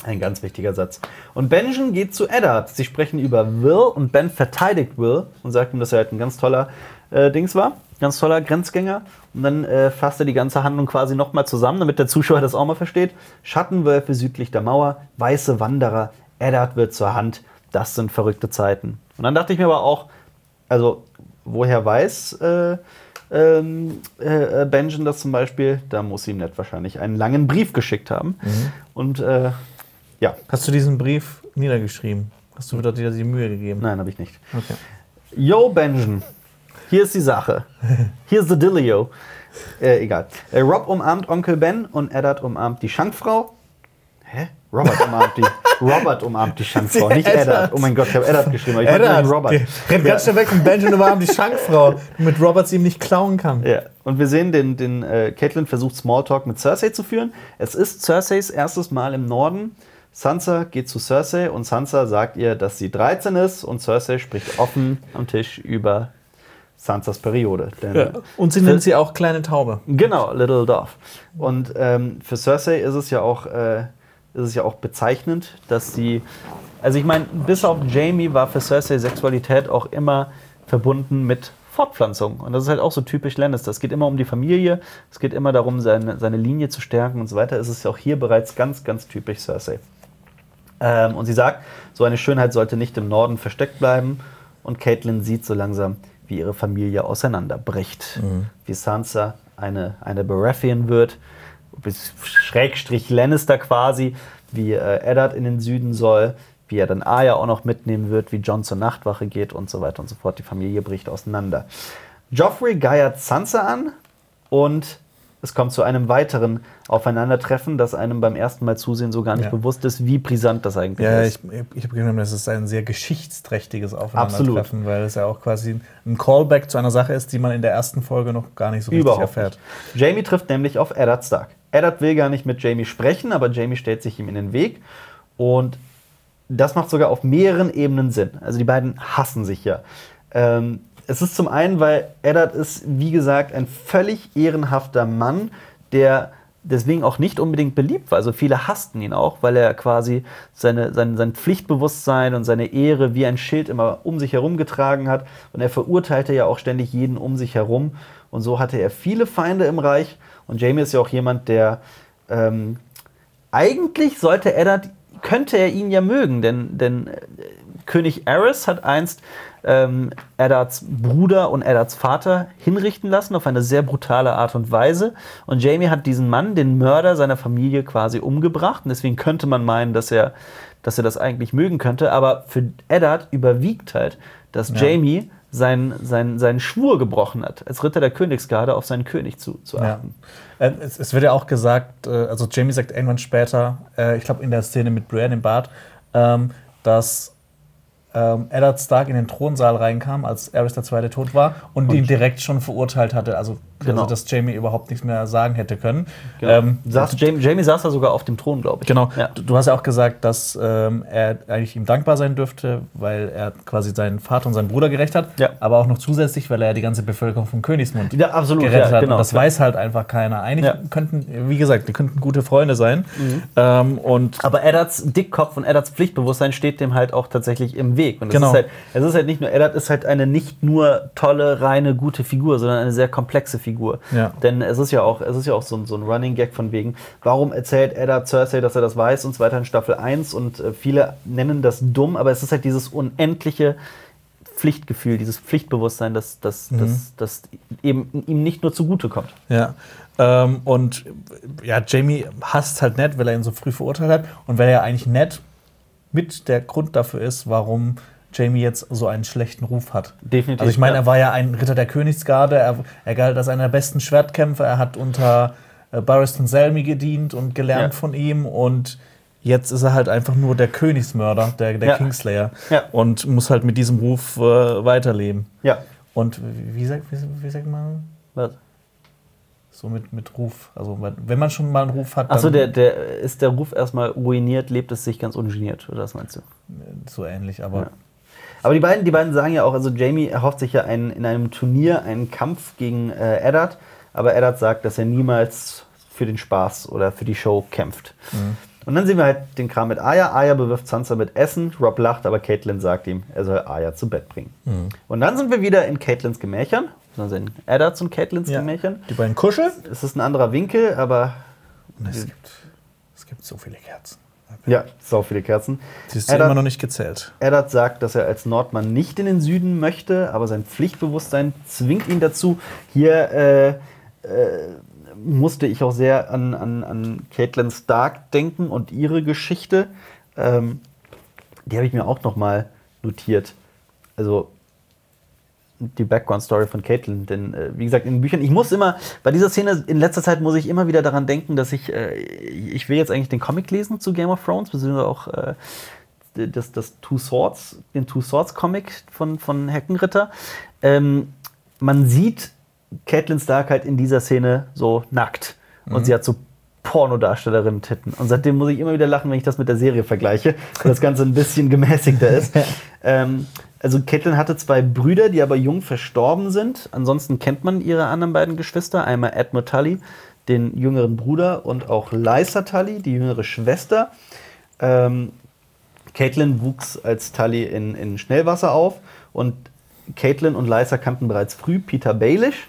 Ein ganz wichtiger Satz. Und Benjen geht zu Eddard. Sie sprechen über Will und Ben verteidigt Will und sagt ihm, dass er halt ein ganz toller äh, Dings war. Ganz toller Grenzgänger. Und dann äh, fasst er die ganze Handlung quasi nochmal zusammen, damit der Zuschauer das auch mal versteht. Schattenwölfe südlich der Mauer, weiße Wanderer, Eddard wird zur Hand. Das sind verrückte Zeiten. Und dann dachte ich mir aber auch, also woher weiß äh, ähm, äh, Benjen das zum Beispiel? Da muss ihm Ned wahrscheinlich einen langen Brief geschickt haben. Und äh, ja, Hast du diesen Brief niedergeschrieben? Hast du wieder dir die Mühe gegeben? nein, habe ich nicht. Okay. Yo, Benjen, hier ist die Sache. Hier ist the Dillio. Äh, egal. Äh, Rob umarmt Onkel Ben und Eddard umarmt die Schankfrau. Hä? Robert umarmt die. Robert umarmt die Schankfrau, nicht Eddard. Eddard. Oh mein Gott, ich habe Eddard geschrieben, aber ich Eddard, nicht Robert. geh- rennt ganz schnell weg von Benjamin und war die Schankfrau, damit Robert sie ihm nicht klauen kann. Ja, und wir sehen, den, den äh, Catelyn versucht Smalltalk mit Cersei zu führen. Es ist Cerseis erstes Mal im Norden. Sansa geht zu Cersei und Sansa sagt ihr, dass sie 13 ist und Cersei spricht offen am Tisch über Sansas Periode. Ja. Und sie nennt sie auch kleine Taube. Genau, Little Dove. Und ähm, für Cersei ist es ja auch, äh, ist es ja auch bezeichnend, dass sie, also ich meine, bis auf Jamie war für Cersei Sexualität auch immer verbunden mit Fortpflanzung. Und das ist halt auch so typisch Lannister. Es geht immer um die Familie, es geht immer darum, seine, seine Linie zu stärken und so weiter. Es ist ja auch hier bereits ganz, ganz typisch Cersei. Ähm, und sie sagt, so eine Schönheit sollte nicht im Norden versteckt bleiben. Und Caitlin sieht so langsam, wie ihre Familie auseinanderbricht. Wie Sansa eine, eine Baratheon wird, bis Schrägstrich Lannister quasi, wie äh, Eddard in den Süden soll, wie er dann Arya auch noch mitnehmen wird, wie Jon zur Nachtwache geht und so weiter und so fort. Die Familie bricht auseinander. Joffrey geiert Sansa an und es kommt zu einem weiteren Aufeinandertreffen, das einem beim ersten Mal zusehen so gar nicht Ja. bewusst ist, wie brisant das eigentlich Ja, ist. ich, ich habe genommen, das ist ein sehr geschichtsträchtiges Aufeinandertreffen, weil es ja auch quasi ein Callback zu einer Sache ist, die man in der ersten Folge noch gar nicht so richtig Überhaupt erfährt. nicht. Jamie trifft nämlich auf Eddard Stark. Eddard will gar nicht mit Jamie sprechen, aber Jamie stellt sich ihm in den Weg. Und das macht sogar auf mehreren Ebenen Sinn. Also die beiden hassen sich ja. Ähm, es ist zum einen, weil Eddard ist, wie gesagt, ein völlig ehrenhafter Mann, der deswegen auch nicht unbedingt beliebt war. Also viele hassten ihn auch, weil er quasi seine, sein, sein Pflichtbewusstsein und seine Ehre wie ein Schild immer um sich herum getragen hat. Und er verurteilte ja auch ständig jeden um sich herum. Und so hatte er viele Feinde im Reich. Und Jamie ist ja auch jemand, der ähm, eigentlich sollte Eddard, könnte er ihn ja mögen, denn, denn äh, König Aerys hat einst ähm, Eddards Bruder und Eddards Vater hinrichten lassen auf eine sehr brutale Art und Weise. Und Jamie hat diesen Mann, den Mörder seiner Familie, quasi umgebracht. Und deswegen könnte man meinen, dass er, dass er das eigentlich mögen könnte. Aber für Eddard überwiegt halt, dass Ja. Jamie seinen, seinen, seinen Schwur gebrochen hat, als Ritter der Königsgarde auf seinen König zu, zu Ja. achten. Äh, Es, es wird ja auch gesagt, äh, also Jamie sagt irgendwann später, äh, ich glaube in der Szene mit Brienne im Bad, ähm, dass ähm, Eddard Stark in den Thronsaal reinkam, als Aerys II. tot war und, ihn direkt schon verurteilt hatte. Also, Genau. also dass Jamie überhaupt nichts mehr sagen hätte können. Genau. Ähm, saß, Jamie, Jamie saß da sogar auf dem Thron, glaube ich. Genau. Ja. Du, du hast ja auch gesagt, dass ähm, er eigentlich ihm dankbar sein dürfte, weil er quasi seinen Vater und seinen Bruder gerecht hat. Ja. Aber auch noch zusätzlich, weil er ja die ganze Bevölkerung vom Königsmund Ja, absolut. gerettet ja, hat. genau. Und das weiß halt einfach keiner. Eigentlich. Mhm. könnten, wie gesagt, die könnten gute Freunde sein. Ähm, und Aber Eddards Dickkopf und Eddards Pflichtbewusstsein steht dem halt auch tatsächlich im Weg. Und es Genau. ist halt, es ist halt nicht nur, Eddard ist halt eine nicht nur tolle, reine, gute Figur, sondern eine sehr komplexe Figur. Ja. Denn es ist ja auch, es ist ja auch so, ein- so ein Running Gag von wegen, warum erzählt Eddard Cersei, dass er das weiß und so weiter in Staffel 1 und äh, viele nennen das dumm, aber es ist halt dieses unendliche Pflichtgefühl, dieses Pflichtbewusstsein, das, das, Mhm. das, das eben ihm nicht nur zugutekommt. Ja. Ähm, und ja, Jamie hasst halt nett, weil er ihn so früh verurteilt hat und weil er eigentlich nett mit der Grund dafür ist, warum Jamie jetzt so einen schlechten Ruf hat. Definitiv, Also ich meine, ja. er war ja ein Ritter der Königsgarde, er, er galt als einer der besten Schwertkämpfer, er hat unter äh, Barristan Selmy gedient und gelernt Ja. von ihm und jetzt ist er halt einfach nur der Königsmörder, der, der Ja. Kingslayer und muss halt mit diesem Ruf äh, weiterleben. Ja. Und wie, sagt, wie, wie sagt man? Was? So mit, mit Ruf. Also wenn man schon mal einen Ruf hat, Achso, der, der ist der Ruf erstmal ruiniert, lebt es sich ganz ungeniert, oder was meinst du? so ähnlich, aber. Aber die beiden, die beiden sagen ja auch, also Jamie erhofft sich ja einen, in einem Turnier einen Kampf gegen äh, Eddard, aber Eddard sagt, dass er niemals für den Spaß oder für die Show kämpft. Und dann sehen wir halt den Kram mit Aya. Aya bewirft Sansa mit Essen. Rob lacht, aber Caitlin sagt ihm, er soll Aya zu Bett bringen. Und dann sind wir wieder in Caitlins Gemächern, also in Eddards und Caitlins ja, Gemächern. die beiden kuscheln. Es ist ein anderer Winkel, aber es gibt, es gibt so viele Kerzen. Ja, sau viele Kerzen. Sie ist Eddard- immer noch nicht gezählt. Eddard sagt, dass er als Nordmann nicht in den Süden möchte, aber sein Pflichtbewusstsein zwingt ihn dazu. Hier äh, äh, musste ich auch sehr an, an, an Caitlin Stark denken und ihre Geschichte. Ähm, die habe ich mir auch noch mal notiert. Also die Background-Story von Caitlin. Denn, äh, wie gesagt, in den Büchern, ich muss immer, bei dieser Szene in letzter Zeit muss ich immer wieder daran denken, dass ich, äh, ich will jetzt eigentlich den Comic lesen zu Game of Thrones, beziehungsweise auch äh, das, das Two Swords, den Two Swords Comic von, von Heckenritter. Ähm, man sieht Caitlin Stark halt in dieser Szene so nackt. Und sie hat so Pornodarstellerinnen-Titten. Und seitdem muss ich immer wieder lachen, wenn ich das mit der Serie vergleiche, weil das Ganze ein bisschen gemäßigter ist. ähm, also Caitlin hatte zwei Brüder, die aber jung verstorben sind. Ansonsten kennt man ihre anderen beiden Geschwister. Einmal Edmund Tully, den jüngeren Bruder, und auch Lysa Tully, die jüngere Schwester. Ähm, Caitlin wuchs als Tully in, in Schnellwasser auf und Caitlin und Lysa kannten bereits früh Peter Baelish.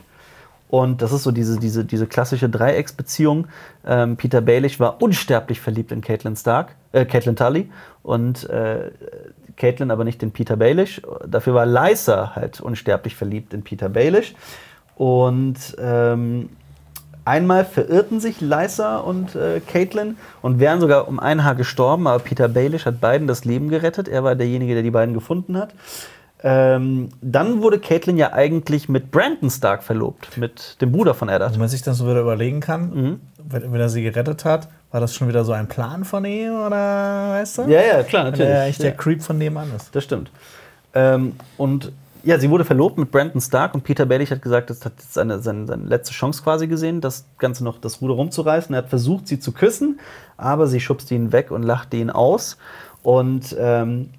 Und das ist so diese, diese, diese klassische Dreiecksbeziehung. Ähm, Peter Baelish war unsterblich verliebt in Caitlin Stark, äh, Caitlin Tully und äh, Caitlin aber nicht in Peter Baelish. Dafür war Lysa halt unsterblich verliebt in Peter Baelish. Und ähm, Einmal verirrten sich Lysa und äh, Caitlin und wären sogar um ein Haar gestorben, aber Peter Baelish hat beiden das Leben gerettet. Er war derjenige, der die beiden gefunden hat. Ähm, dann wurde Caitlyn ja eigentlich mit Brandon Stark verlobt, mit dem Bruder von Eddard. Wenn man sich das so wieder überlegen kann, Mhm. wenn, wenn er sie gerettet hat, war das schon wieder so ein Plan von ihm oder weißt du? Ja, ja, klar, natürlich. er echt ja. der Creep von nebenan ist. Das stimmt. Ähm, und ja, sie wurde verlobt mit Brandon Stark und Peter Baelish hat gesagt, das hat jetzt seine, seine, seine letzte Chance quasi gesehen, das Ganze noch das Ruder rumzureißen. Er hat versucht, sie zu küssen, aber sie schubste ihn weg und lachte ihn aus. Und, ähm,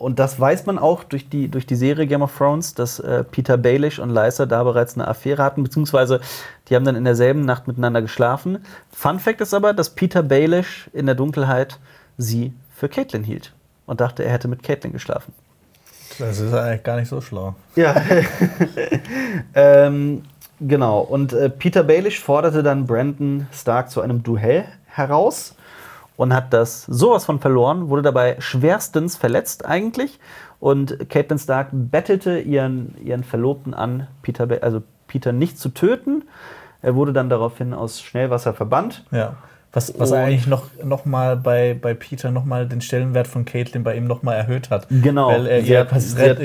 und das weiß man auch durch die, durch die Serie Game of Thrones, dass äh, Peter Baelish und Lysa da bereits eine Affäre hatten, beziehungsweise die haben dann in derselben Nacht miteinander geschlafen. Fun Fact ist aber, dass Peter Baelish in der Dunkelheit sie für Caitlyn hielt und dachte, er hätte mit Caitlyn geschlafen. Das ist eigentlich gar nicht so schlau. Ja. ähm, genau. Und äh, Peter Baelish forderte dann Brandon Stark zu einem Duell heraus und hat das sowas von verloren, wurde dabei schwerstens verletzt eigentlich. Und Caitlin Stark bettelte ihren, ihren Verlobten an, Peter, also Peter nicht zu töten. Er wurde dann daraufhin aus Schnellwasser verbannt. Ja. Was, was eigentlich noch, noch mal bei, bei Peter noch mal den Stellenwert von Caitlyn bei ihm noch mal erhöht hat. Genau. Weil er ihr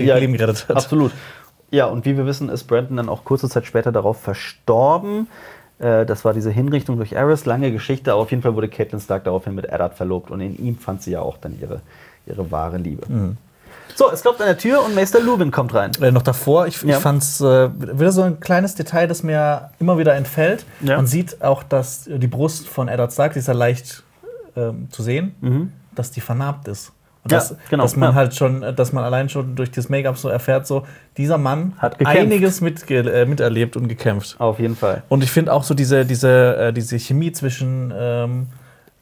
ja, Leben gerettet hat. Absolut. Ja, und wie wir wissen, ist Brandon dann auch kurze Zeit später darauf verstorben. Äh, Das war diese Hinrichtung durch Aerys, lange Geschichte, aber auf jeden Fall wurde Catelyn Stark daraufhin mit Eddard verlobt und in ihm fand sie ja auch dann ihre, ihre wahre Liebe. Mhm. So, es klopft an der Tür und Meister Lubin kommt rein. Äh, noch davor, ich, Ja. ich fand es äh, wieder so ein kleines Detail, das mir immer wieder entfällt. Ja. Man sieht auch, dass die Brust von Eddard Stark, die ist ja leicht ähm, zu sehen, dass die vernarbt ist. Und Ja, dass, genau, dass man ja. halt schon, dass man allein schon durch das Make-up so erfährt, so dieser Mann Hat gekämpft. einiges mitge äh, miterlebt und gekämpft. Auf jeden Fall. Und ich finde auch so diese, diese, äh, diese Chemie zwischen ähm,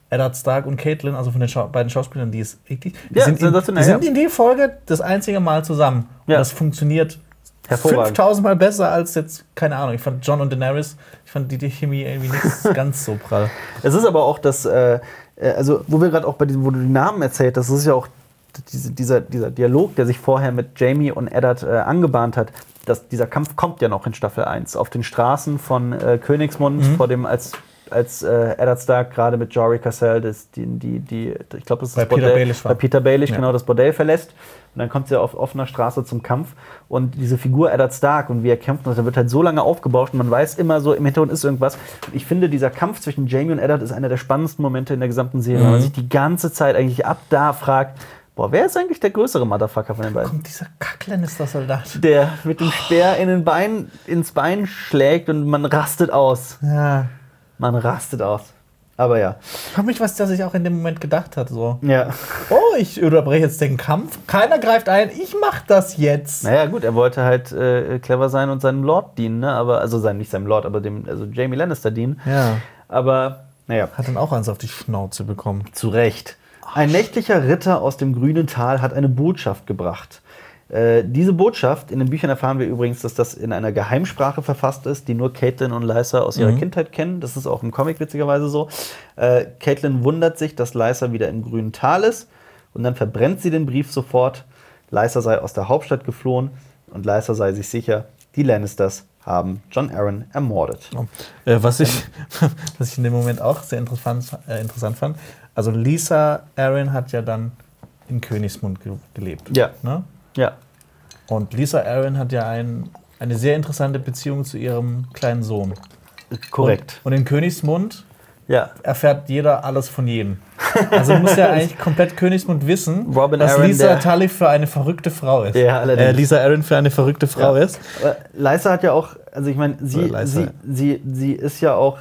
Eddard Stark und Caitlyn, also von den Schau beiden Schauspielern, die ist wirklich. Die Ja, sind, in, die sind ja. in die Folge das einzige Mal zusammen. Und das funktioniert Hervorragend. 5000 Mal besser als jetzt, keine Ahnung. Ich fand John und Daenerys, ich fand die, die Chemie irgendwie nicht ganz so prall. Es ist aber auch das, äh, also wo wir gerade auch bei diesem, wo du die Namen erzählt hast, das ist ja auch diese, dieser, dieser Dialog, der sich vorher mit Jamie und Eddard äh, angebahnt hat. Das, dieser Kampf kommt ja noch in Staffel 1 auf den Straßen von äh, Königsmund, vor dem als als äh, Eddard Stark gerade mit Jory Cassell das, die, die, die, ich glaube, das ist Bei das Peter Bordell, Baelish bei Peter Baelish, Ja. genau, das Bordell verlässt. Und dann kommt sie auf offener Straße zum Kampf. Und diese Figur Eddard Stark und wie er kämpft, und da wird halt so lange aufgebauscht und man weiß immer so, im Hintergrund ist irgendwas. Und ich finde, dieser Kampf zwischen Jamie und Eddard ist einer der spannendsten Momente in der gesamten Serie. weil Man sich die ganze Zeit eigentlich ab da fragt, boah, wer ist eigentlich der größere Motherfucker von den beiden? Kommt dieser Kack-Lannister-Soldat. Der mit dem Speer in den Bein, ins Bein schlägt und man rastet aus. Ja. Man rastet aus. Aber ja. Ich frage mich, was der sich auch in dem Moment gedacht hat. So, Ja. oh, ich unterbreche jetzt den Kampf. Keiner greift ein. Ich mach das jetzt. Naja, gut, er wollte halt äh, clever sein und seinem Lord dienen, ne? Aber, also sein, nicht seinem Lord, aber dem, also Jamie Lannister dienen. Ja. Aber, naja, Hat dann auch eins auf die Schnauze bekommen. zu Recht. Ein nächtlicher Ritter aus dem grünen Tal hat eine Botschaft gebracht. Äh, diese Botschaft, in den Büchern erfahren wir übrigens, dass das in einer Geheimsprache verfasst ist, die nur Caitlin und Lysa aus ihrer Kindheit kennen. Das ist auch im Comic witzigerweise so. Äh, Caitlin wundert sich, dass Lysa wieder im grünen Tal ist und dann verbrennt sie den Brief sofort. Lysa sei aus der Hauptstadt geflohen und Lysa sei sich sicher, die Lannisters haben John Arryn ermordet. Äh, was, ich, was ich in dem Moment auch sehr interessant, äh, interessant fand, also Lisa Aaron hat ja dann in Königsmund ge gelebt. Ja. Ne? Ja, Und Lisa Aaron hat ja ein, eine sehr interessante Beziehung zu ihrem kleinen Sohn. korrekt. Und, und in Königsmund Ja. erfährt jeder alles von jedem. Also muss ja eigentlich komplett Königsmund wissen, Robin dass Aaron, Lisa Tully für eine verrückte Frau ist. Ja, allerdings. Äh, Lisa Aaron für eine verrückte Frau Ja. ist. Aber Leisa hat ja auch, also ich meine, sie, sie, sie, sie ist ja auch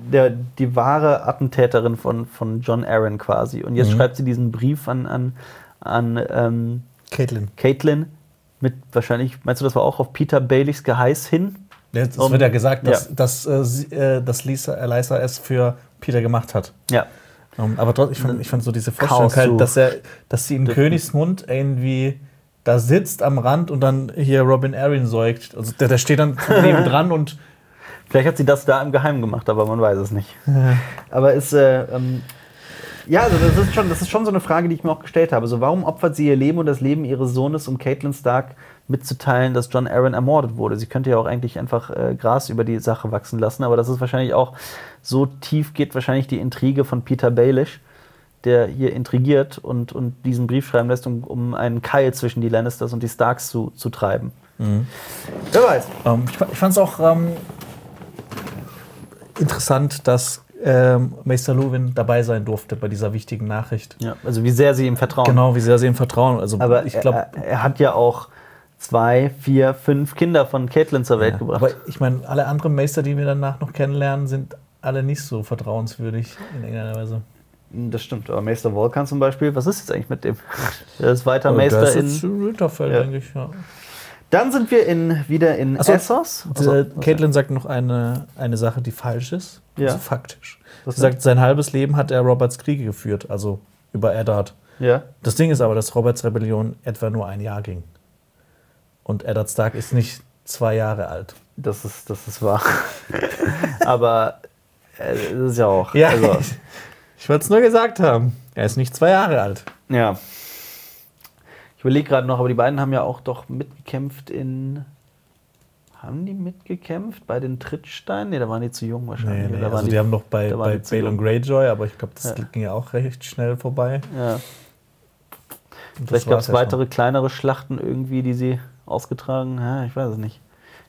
der, die wahre Attentäterin von, von John Aaron quasi. Und jetzt Mhm. schreibt sie diesen Brief an, an, an ähm, Caitlin. Caitlin mit wahrscheinlich, meinst du, das war auch auf Peter Baileys Geheiß hin? Jetzt Um- wird ja gesagt, dass, ja. dass, äh, sie, äh, dass Lisa, äh, Lysa es für Peter gemacht hat. Ja. Um, aber trotzdem, ich fand, ich fand so diese Vorstellung halt, dass, er, dass sie in Königsmund irgendwie da sitzt am Rand und dann hier Robin Aaron säugt. Also der, der steht dann neben dran und Vielleicht hat sie das da im Geheimen gemacht, aber man weiß es nicht. Aber es, äh, ähm, ja, also das ist, schon, das ist schon so eine Frage, die ich mir auch gestellt habe. So, warum opfert sie ihr Leben und das Leben ihres Sohnes, um Caitlin Stark mitzuteilen, dass John Aaron ermordet wurde? Sie könnte ja auch eigentlich einfach äh, Gras über die Sache wachsen lassen, aber das ist wahrscheinlich auch, so tief geht wahrscheinlich die Intrige von Peter Baelish, der hier intrigiert und, und diesen Brief schreiben lässt, um, um einen Keil zwischen die Lannisters und die Starks zu, zu treiben. Wer weiß. Ähm, ich ich fand es auch ähm, interessant, dass ähm, Meister Luwin dabei sein durfte bei dieser wichtigen Nachricht. Ja, also wie sehr sie ihm vertrauen. Genau, wie sehr sie ihm vertrauen. Also Aber ich glaube, er, er hat ja auch zwei, vier, fünf Kinder von Caitlin zur Welt gebracht. aber ich meine, alle anderen Meister, die wir danach noch kennenlernen, sind alle nicht so vertrauenswürdig in irgendeiner Weise. Das stimmt, aber Meister Volkan zum Beispiel, was ist jetzt eigentlich mit dem? Der ist weiter Oh, Meister das ist in. Winterfell, Ja. denke ich. Ja. Dann sind wir in, wieder in Ach so, Essos. Die, Achso, Caitlin sagt noch eine, eine Sache, die falsch ist. Ja. Also faktisch. Was Sie sagt, sein halbes Leben hat er Roberts Kriege geführt, also über Eddard. Ja. Das Ding ist aber, dass Roberts Rebellion etwa nur ein Jahr ging. Und Eddard Stark ist nicht zwei Jahre alt. Das ist, das ist wahr. aber äh, das ist ja auch. Ja, Also, ich, ich wollte es nur gesagt haben. Er ist nicht zwei Jahre alt. ja. Ich überlege gerade noch, aber die beiden haben ja auch doch mitgekämpft in. Haben die mitgekämpft bei den Trittsteinen? Nee, da waren die zu jung wahrscheinlich. Nee, nee, Da waren also die, haben noch bei, bei die Bale und. Greyjoy, aber ich glaube, das Ja. ging ja auch recht schnell vorbei. Ja. Vielleicht gab es ja schon. weitere kleinere Schlachten irgendwie, die sie ausgetragen haben. Ich weiß es nicht.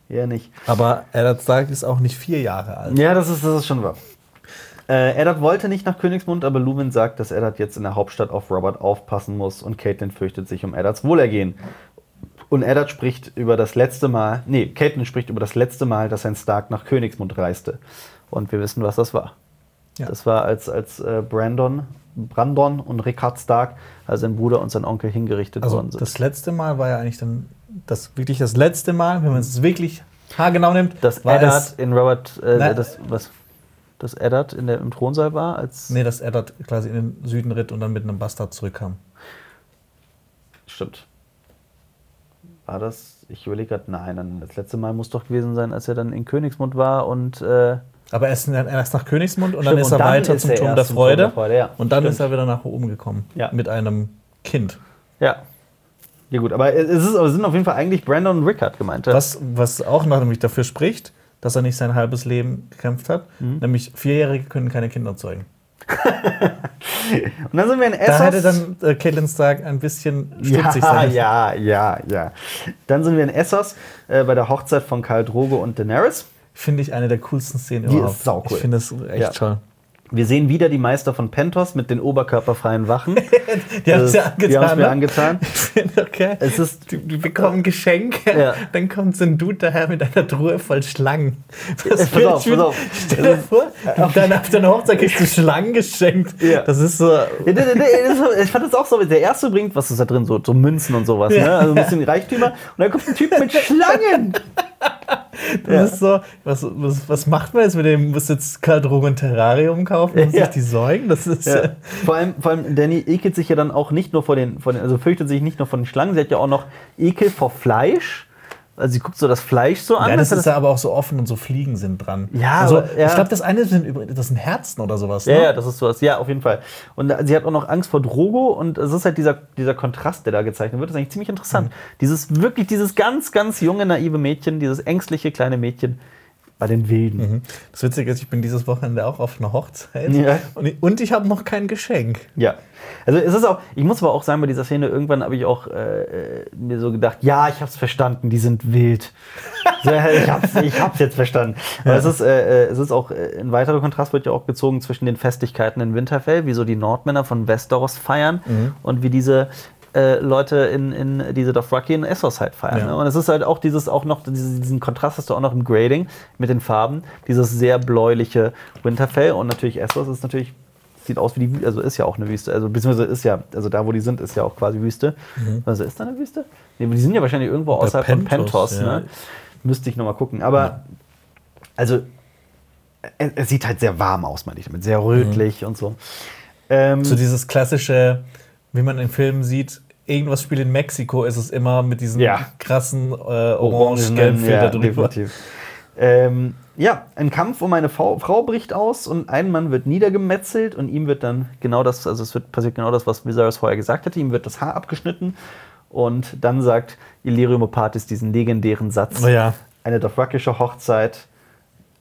Eher nicht. Aber Eddard Stark ist auch nicht vier Jahre alt. Ja, das ist, das ist schon wahr. Äh, Eddard wollte nicht nach Königsmund, aber Luwin sagt, dass Eddard jetzt in der Hauptstadt auf Robert aufpassen muss und Caitlin fürchtet sich um Eddards Wohlergehen. Und Eddard spricht über das letzte Mal, nee, Caitlin spricht über das letzte Mal, dass ein Stark nach Königsmund reiste. Und wir wissen, was das war. Ja. Das war, als, als äh, Brandon, Brandon und Rickard Stark, also sein Bruder und sein Onkel, hingerichtet Also worden sind. das letzte Mal war ja eigentlich dann das wirklich das letzte Mal, wenn man es wirklich haargenau nimmt, dass war Eddard es, in Robert, äh, Nein. das, was, dass Eddard in der, im Thronsaal war, als. nee, dass Eddard quasi in den Süden ritt und dann mit einem Bastard zurückkam. Stimmt. War das? Ich überlege gerade, nein, dann das letzte Mal muss doch gewesen sein, als er dann in Königsmund war und. Äh, Aber er ist dann erst nach Königsmund und dann Stimmt, ist er dann weiter ist zum Turm der zum Turm Freude. der Freude, ja. Und dann Stimmt. ist er wieder nach oben gekommen. Ja. Mit einem Kind. ja. Ja, gut, aber es, ist, es sind auf jeden Fall eigentlich Brandon und Rickard gemeint. ja. Was, was auch noch nämlich dafür spricht, dass er nicht sein halbes Leben gekämpft hat. Mhm. Nämlich Vierjährige können keine Kinder zeugen. Und dann sind wir in Essos. Da hätte dann äh, Caitlin Stark ein bisschen stutzig ja, sein. ja, ja, ja. Dann sind wir in Essos äh, bei der Hochzeit von Karl Drogo und Daenerys. Finde ich eine der coolsten Szenen Die überhaupt. ist saucool. Ich finde es echt Ja. toll. Wir sehen wieder die Meister von Pentos mit den oberkörperfreien Wachen. Die haben es ja Die haben es angetan. mir ne? angetan. Okay. Es ist Die, die bekommen ein Geschenk, Ja. dann kommt so ein Dude daher mit einer Truhe voll Schlangen. Das pass auf, pass auf. Stell dir vor, dann auf deiner Hochzeit kriegst du Schlangen geschenkt. Ja. Das ist so. Ja, der- der- der- Ich fand das auch so, der erste bringt, was ist da drin, so, so Münzen und sowas, Ja. ne? also ein bisschen Reichtümer. Und dann kommt ein Typ mit Schlangen. Das Ja. ist so, was, was, was macht man jetzt mit dem? Muss jetzt Karl Drogo ein Terrarium kaufen und Ja. sich die säugen? Das ist. Ja. äh, Vor, allem, vor allem, Danny ekelt sich ja dann auch nicht nur vor den, vor den, also fürchtet sich nicht nur vor den Schlangen, sie hat ja auch noch Ekel vor Fleisch. Also sie guckt so das Fleisch so an. Ja, das ist ja aber auch so offen und so Fliegen sind dran. Ja, also, aber- ja. Ich glaube, das eine sind übrigens, das sind Herzen oder sowas. Ja, ne? ja, das ist sowas. Ja, auf jeden Fall. Und sie hat auch noch Angst vor Drogo und es ist halt dieser, dieser Kontrast, der da gezeichnet wird. Das ist eigentlich ziemlich interessant. Mhm. Dieses wirklich, dieses ganz, ganz junge, naive Mädchen, dieses ängstliche kleine Mädchen bei den Wilden. Mhm. Das Witzige ist, ich bin dieses Wochenende auch auf einer Hochzeit Ja. und ich, und ich habe noch kein Geschenk. Ja. Also es ist auch, ich muss aber auch sagen, bei dieser Szene, irgendwann habe ich auch äh, äh, mir so gedacht, ja, ich hab's verstanden, die sind wild. so, ich, hab's, ich hab's jetzt verstanden. Aber es ist, äh, äh, es ist auch, äh, ein weiterer Kontrast wird ja auch gezogen zwischen den Festigkeiten in Winterfell, wie so die Nordmänner von Westeros feiern und wie diese äh, Leute in, in diese Dothraki in Essos halt feiern. Ja. Ne? Und es ist halt auch dieses, auch noch, diesen, diesen Kontrast hast du auch noch im Grading mit den Farben, dieses sehr bläuliche Winterfell und natürlich Essos ist natürlich sieht aus wie die Wüste, also ist ja auch eine Wüste, also beziehungsweise ist ja, also da wo die sind, ist ja auch quasi Wüste. Also ist da eine Wüste? Nee, die sind ja wahrscheinlich irgendwo außerhalb von Pentos, Pentos, ja. ne? Müsste ich nochmal gucken. Aber also es, es sieht halt sehr warm aus, meine ich damit, sehr rötlich und so. Ähm, So dieses klassische, wie man in Filmen sieht, irgendwas spielt in Mexiko, ist es immer mit diesen Ja. krassen äh, Orangenen, orange-gelb-Filter ja, drüber. definitiv. Ähm, ja, ein Kampf um eine Frau, Frau bricht aus und ein Mann wird niedergemetzelt und ihm wird dann genau das, also es wird passiert genau das, was Viserys vorher gesagt hatte, ihm wird das Haar abgeschnitten und dann sagt Illyrio Mopatis diesen legendären Satz, Oh ja. eine Dothrakische Hochzeit,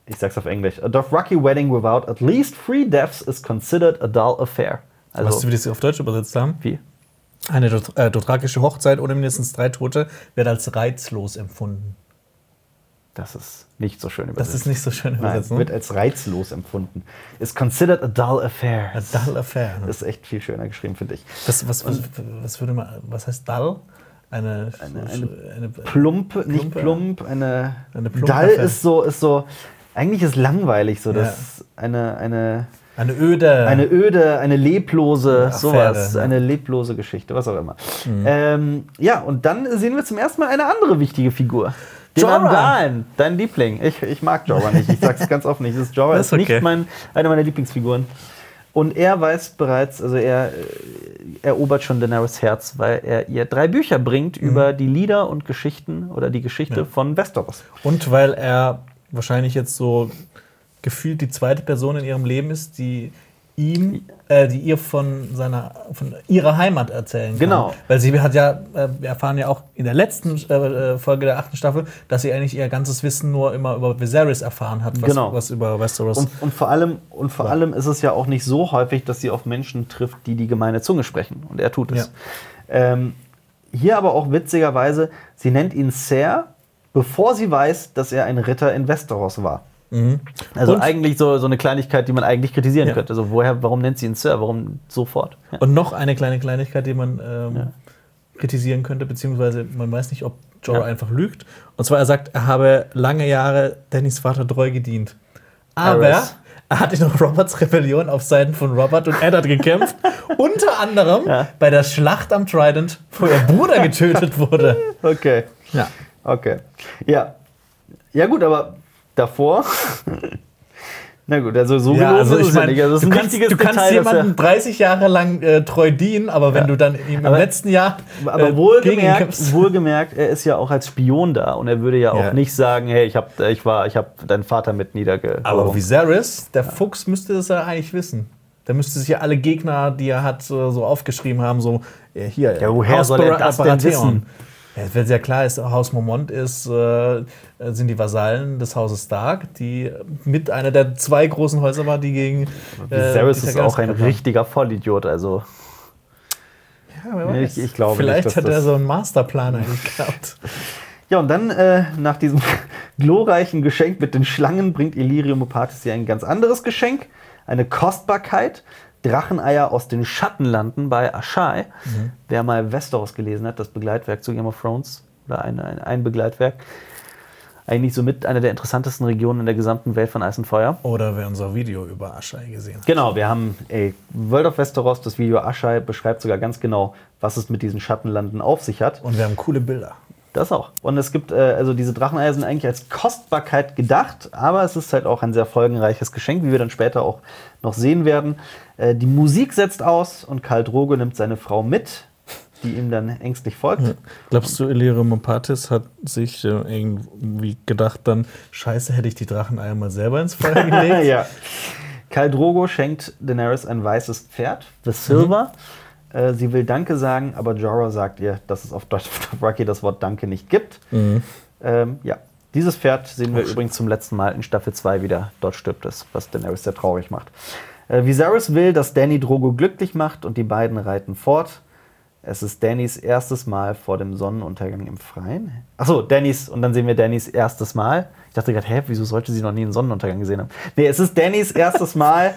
ich sag's auf Englisch, a Dothraki wedding without at least three deaths is considered a dull affair. Also, weißt du, wie die es auf Deutsch übersetzt haben? wie? Eine äh, dothrakische Hochzeit ohne mindestens drei Tote wird als reizlos empfunden. Das ist nicht so schön Das übersetzt. ist nicht so schön Nein, übersetzt. ne? wird als reizlos empfunden. Is considered a dull affair. A dull affair. Ne? Das ist echt viel schöner geschrieben, finde ich. Was, was, was, was würde man, was heißt dull? Eine, Eine- eine, eine, Plump, nicht Plumpe. plump, eine, Eine plump dull ist so, ist so, eigentlich ist langweilig so, Ja. das ist eine, eine, eine öde. eine öde, eine leblose, Affäre, sowas, ne? eine leblose Geschichte, was auch immer. Ähm, ja, und dann sehen wir zum ersten Mal eine andere wichtige Figur. Den Jorah. Andalen, dein Liebling. Ich, ich mag Jorah nicht, ich sag's ganz offen nicht. Das ist Jorah Das ist ist okay. nicht mein, eine meiner Lieblingsfiguren. Und er weiß bereits, also er äh, erobert schon Daenerys Herz, weil er ihr drei Bücher bringt über die Lieder und Geschichten oder die Geschichte Ja. von Westeros. Und weil er wahrscheinlich jetzt so gefühlt die zweite Person in ihrem Leben ist, die ihm, äh, die ihr von seiner, von ihrer Heimat erzählen kann. Genau. Weil sie hat ja, äh, wir erfahren ja auch in der letzten äh, Folge der achten Staffel, dass sie eigentlich ihr ganzes Wissen nur immer über Viserys erfahren hat, was, Genau. was über Westeros. Und, und vor, allem, und vor allem ist es ja auch nicht so häufig, dass sie auf Menschen trifft, die die gemeine Zunge sprechen. Und er tut es. Ähm, hier aber auch witzigerweise, sie nennt ihn Ser, bevor sie weiß, dass er ein Ritter in Westeros war. Also Und- eigentlich so, so eine Kleinigkeit, die man eigentlich kritisieren Ja. könnte. Also woher, warum nennt sie ihn Sir? Warum sofort? Ja. Und noch eine kleine Kleinigkeit, die man ähm, kritisieren könnte, beziehungsweise man weiß nicht, ob Jorah Ja. einfach lügt. Und zwar, er sagt, er habe lange Jahre Dannys Vater treu gedient. Aber Aerys. er hat in Roberts Rebellion auf Seiten von Robert und Eddard gekämpft. unter anderem Ja. bei der Schlacht am Trident, wo ihr Bruder getötet wurde. Okay. Ja. Okay. Ja. Ja, gut, aber davor. Na gut, also so Ja, also ich es ja. Also du kannst, du kannst jemandem 30 Jahre lang äh, treu dienen, aber wenn Ja. du dann im Aber- letzten Jahr Aber äh, ihn wohlgemerkt, wohlgemerkt, er ist ja auch als Spion da und er würde ja auch Ja. nicht sagen, hey, ich hab, ich war, ich habe deinen Vater mit niedergehoben. Aber Viserys, der Fuchs, müsste das ja eigentlich wissen. Der müsste sich ja alle Gegner, die er hat, so aufgeschrieben haben, so äh, hier. Ja, woher soll er das denn wissen? Ja, Wenn sehr klar ist, Haus Mormont ist, äh, sind die Vasallen des Hauses Stark, die mit einer der zwei großen Häuser war, die gegen. äh, Viserys ist auch ein haben. richtiger Vollidiot. Also Ja, Ich- ich glaube Vielleicht nicht, hat er so einen Masterplan eigentlich gehabt. ja, und dann äh, nach diesem glorreichen Geschenk mit den Schlangen bringt Illyrium Opatis ihr ein ganz anderes Geschenk, eine Kostbarkeit. Dracheneier aus den Schattenlanden bei Ashai. Mhm. Wer mal Westeros gelesen hat, das Begleitwerk zu Game of Thrones oder ein, ein, ein Begleitwerk, eigentlich somit eine der interessantesten Regionen in der gesamten Welt von Eis und Feuer. Oder wer unser Video über Aschei gesehen hat. Genau, wir haben ey, World of Westeros, das Video Aschai beschreibt sogar ganz genau, was es mit diesen Schattenlanden auf sich hat. Und wir haben coole Bilder. Das auch. Und es gibt, äh, also diese Dracheneier sind eigentlich als Kostbarkeit gedacht, aber es ist halt auch ein sehr folgenreiches Geschenk, wie wir dann später auch noch sehen werden. Äh, die Musik setzt aus und Karl Drogo nimmt seine Frau mit, die ihm dann ängstlich folgt. Glaubst du, Illyrium Opatis hat sich äh, irgendwie gedacht, dann, scheiße, hätte ich die Dracheneier mal selber ins Feuer gelegt? ja. Karl Drogo schenkt Daenerys ein weißes Pferd, The Silver. Äh, sie will Danke sagen, aber Jorah sagt ihr, dass es auf Dothraki das Wort Danke nicht gibt. Ähm, ja. Dieses Pferd sehen wir übrigens zum letzten Mal in Staffel 2 wieder. Dort stirbt es, was Daenerys sehr traurig macht. Äh, Viserys will, dass Danny Drogo glücklich macht und die beiden reiten fort. Es ist Dannys erstes Mal vor dem Sonnenuntergang im Freien. Achso, Dannys, und dann sehen wir Dannys erstes Mal. Ich dachte gerade, hä, wieso sollte sie noch nie einen Sonnenuntergang gesehen haben? Nee, es ist Dannys erstes Mal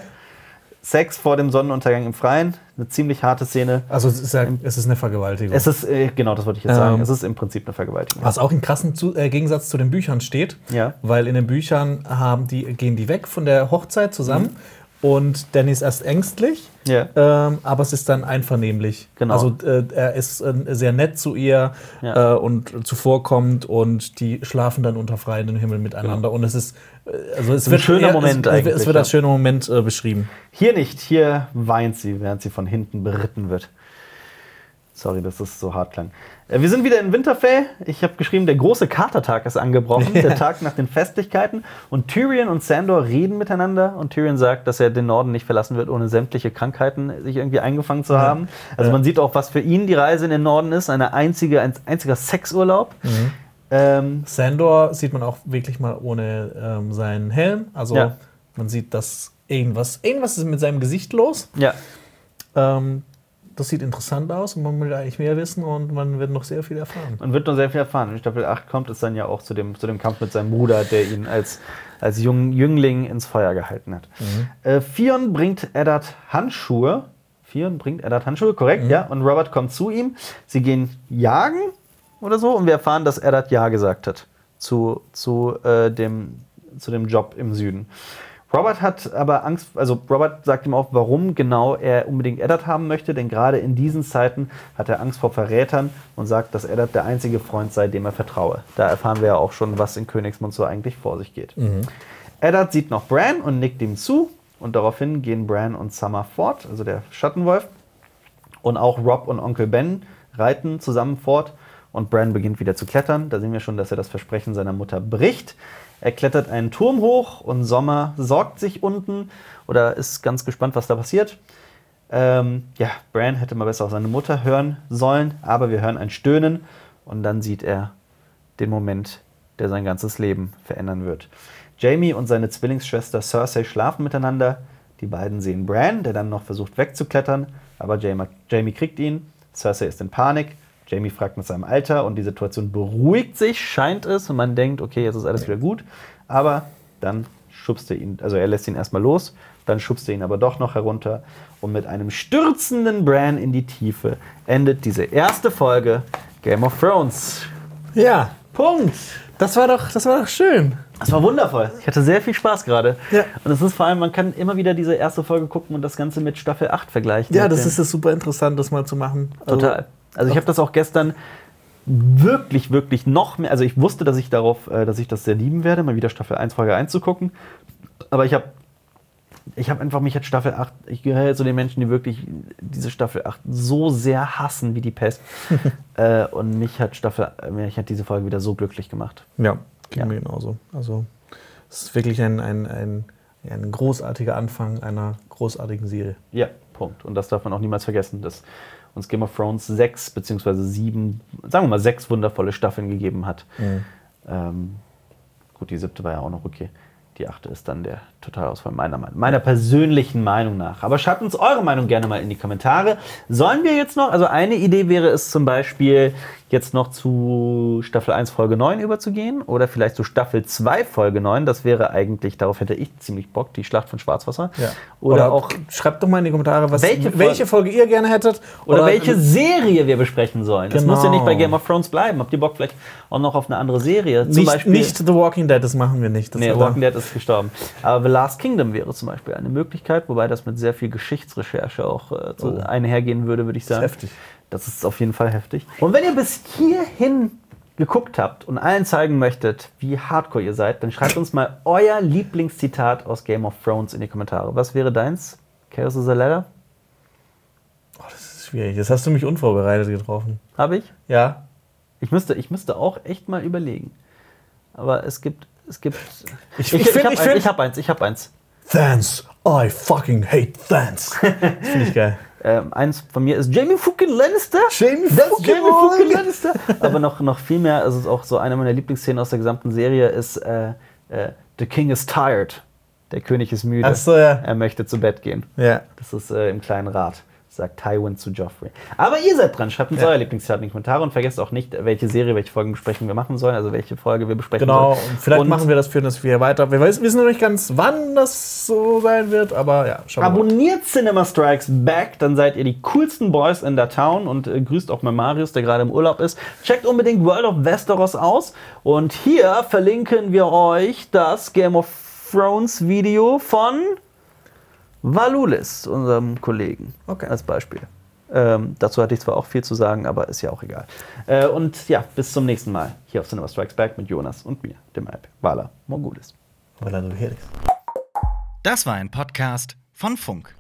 Sex vor dem Sonnenuntergang im Freien. Eine ziemlich harte Szene. Also es ist, ja, es ist eine Vergewaltigung. Es ist, äh, genau, das wollte ich jetzt sagen. Ähm. Es ist im Prinzip eine Vergewaltigung. Was auch im krassen zu äh, Gegensatz zu den Büchern steht, Ja. weil in den Büchern haben die, gehen die weg von der Hochzeit zusammen und Danny ist erst ängstlich. Ja. ähm, aber es ist dann einvernehmlich. Genau. Also äh, er ist äh, sehr nett zu ihr Ja. äh, und zuvorkommt und die schlafen dann unter freiem Himmel miteinander und es ist äh, also es ein wird schöner eher- Moment es, es eigentlich, wird als schöner Moment äh, beschrieben. Hier nicht, hier weint sie, während sie von hinten beritten wird. Sorry, dass das so hart klang. Äh, Wir sind wieder in Winterfell. Ich habe geschrieben, der große Katertag ist angebrochen, der Tag nach den Festlichkeiten. Und Tyrion und Sandor reden miteinander. Und Tyrion sagt, dass er den Norden nicht verlassen wird, ohne sämtliche Krankheiten sich irgendwie eingefangen zu haben. Also Ja. man sieht auch, was für ihn die Reise in den Norden ist. Eine einzige, ein einziger Sexurlaub. Mhm. Ähm, Sandor sieht man auch wirklich mal ohne ähm, seinen Helm. Also Ja. man sieht, dass irgendwas, irgendwas ist mit seinem Gesicht los. ja, Ähm, das sieht interessant aus und man will eigentlich mehr wissen und man wird noch sehr viel erfahren. Man wird noch sehr viel erfahren. In Staffel 8 kommt es dann ja auch zu dem, zu dem Kampf mit seinem Bruder, der ihn als, als Jung, Jüngling ins Feuer gehalten hat. Äh, Fion bringt Eddard Handschuhe. Fion bringt Eddard Handschuhe, korrekt, ja. Und Robert kommt zu ihm. Sie gehen jagen oder so und wir erfahren, dass Eddard Ja gesagt hat zu, zu, äh, dem, zu dem Job im Süden. Robert hat aber Angst, also Robert sagt ihm auch, warum genau er unbedingt Eddard haben möchte, denn gerade in diesen Zeiten hat er Angst vor Verrätern und sagt, dass Eddard der einzige Freund sei, dem er vertraue. Da erfahren wir ja auch schon, was in Königsmund so eigentlich vor sich geht. Eddard sieht noch Bran und nickt ihm zu und daraufhin gehen Bran und Summer fort, also der Schattenwolf. Und auch Rob und Onkel Ben reiten zusammen fort und Bran beginnt wieder zu klettern. Da sehen wir schon, dass er das Versprechen seiner Mutter bricht. Er klettert einen Turm hoch und Sommer sorgt sich unten oder ist ganz gespannt, was da passiert. Ähm, ja, Bran hätte mal besser auf seine Mutter hören sollen, aber wir hören ein Stöhnen und dann sieht er den Moment, der sein ganzes Leben verändern wird. Jamie und seine Zwillingsschwester Cersei schlafen miteinander. Die beiden sehen Bran, der dann noch versucht wegzuklettern, aber Jamie, Jamie kriegt ihn. Cersei ist in Panik. Jamie fragt nach seinem Alter und die Situation beruhigt sich, scheint es, und man denkt, okay, jetzt ist alles wieder gut. Aber dann schubst er ihn, also er lässt ihn erstmal los, dann schubst er ihn aber doch noch herunter und mit einem stürzenden Bran in die Tiefe endet diese erste Folge Game of Thrones. Ja, Punkt. das war doch, das war doch schön. Das war wundervoll. Ich hatte sehr viel Spaß gerade. Ja. Und es ist vor allem, man kann immer wieder diese erste Folge gucken und das Ganze mit Staffel 8 vergleichen. Ja, das ist das super interessant, das mal zu machen. Also, Total. Also ich habe das auch gestern wirklich, wirklich noch mehr. Also ich wusste, dass ich darauf, äh, dass ich das sehr lieben werde, mal wieder Staffel 1, Folge 1 zu gucken. Aber ich habe ich habe einfach mich hat Staffel 8, ich gehöre zu den Menschen, die wirklich diese Staffel 8 so sehr hassen wie die Pest. äh, und mich hat Staffel, äh, mich hat diese Folge wieder so glücklich gemacht. Ja, ging Ja. mir genauso. Also, es ist wirklich ein, ein, ein, ein großartiger Anfang einer großartigen Serie. Ja, Punkt. Und das darf man auch niemals vergessen, dass uns Game of Thrones sechs beziehungsweise sieben, sagen wir mal sechs wundervolle Staffeln gegeben hat. Ähm, gut, die siebte war ja auch noch okay. Die achte ist dann der Totalausfall meiner Meinung, meiner persönlichen Meinung nach. Aber schreibt uns eure Meinung gerne mal in die Kommentare. Sollen wir jetzt noch, also eine Idee wäre es zum Beispiel, jetzt noch zu Staffel 1 Folge 9 überzugehen oder vielleicht zu Staffel 2 Folge 9. Das wäre eigentlich, darauf hätte ich ziemlich Bock, die Schlacht von Schwarzwasser. Oder, auch schreibt doch mal in die Kommentare, was, Welche welche, Folge- Folge ihr gerne hättet. Oder, welche Serie wir besprechen sollen. Genau. muss ja nicht bei Game of Thrones bleiben. Habt ihr Bock vielleicht auch noch auf eine andere Serie? Zum Nicht, Beispiel. nicht The Walking Dead, das machen wir nicht. Das Nee, wird Walking Dead ist gestorben. Aber The Last Kingdom wäre zum Beispiel eine Möglichkeit, wobei das mit sehr viel Geschichtsrecherche auch äh, Oh. einhergehen würde, würde ich sagen. heftig. Das ist auf jeden Fall heftig. Und wenn ihr bis hierhin geguckt habt und allen zeigen möchtet, wie hardcore ihr seid, dann schreibt uns mal euer Lieblingszitat aus Game of Thrones in die Kommentare. Was wäre deins? Chaos is a Ladder? Das ist schwierig. Das hast du mich unvorbereitet getroffen. Habe ich? Ja. Ich müsste, ich müsste auch echt mal überlegen. Aber es gibt. Es gibt Ich- ich, ich find- hab ich ich hab eins, ich hab eins. Thans. I fucking hate Thans. Das finde ich geil. Ähm, eins von mir ist Jamie fucking Lannister. Jamie fucking Jamie fucking Lannister. Aber noch, noch viel mehr, also es ist auch so eine meiner Lieblingsszenen aus der gesamten Serie, ist äh, äh, The King is tired. Der König ist müde. Ach so, ja. Er möchte zu Bett gehen. Ja. Das ist äh, im kleinen Rat, sagt Tywin zu Joffrey. Aber ihr seid dran. Schreibt uns Ja. euer Lieblingszitat in die Kommentare und vergesst auch nicht, welche Serie, welche Folgenbesprechung wir machen sollen, also welche Folge wir besprechen Genau, sollen. und vielleicht machen wir das für das wir weiter. Wir wissen noch nicht ganz, wann das so sein wird, aber ja, schauen wir mal. Abonniert Cinema Strikes Back, dann seid ihr die coolsten Boys in der Town und äh, grüßt auch mal Marius, der gerade im Urlaub ist. Checkt unbedingt World of Westeros aus und hier verlinken wir euch das Game of Thrones Video von Valulis, unserem Kollegen, Okay. als Beispiel. Ähm, dazu hatte ich zwar auch viel zu sagen, aber ist ja auch egal. Äh, und ja, bis zum nächsten Mal hier auf Cinema Strikes Back mit Jonas und mir, dem Alp, Vala Morgulis. Herrlich ist. Das war ein Podcast von Funk.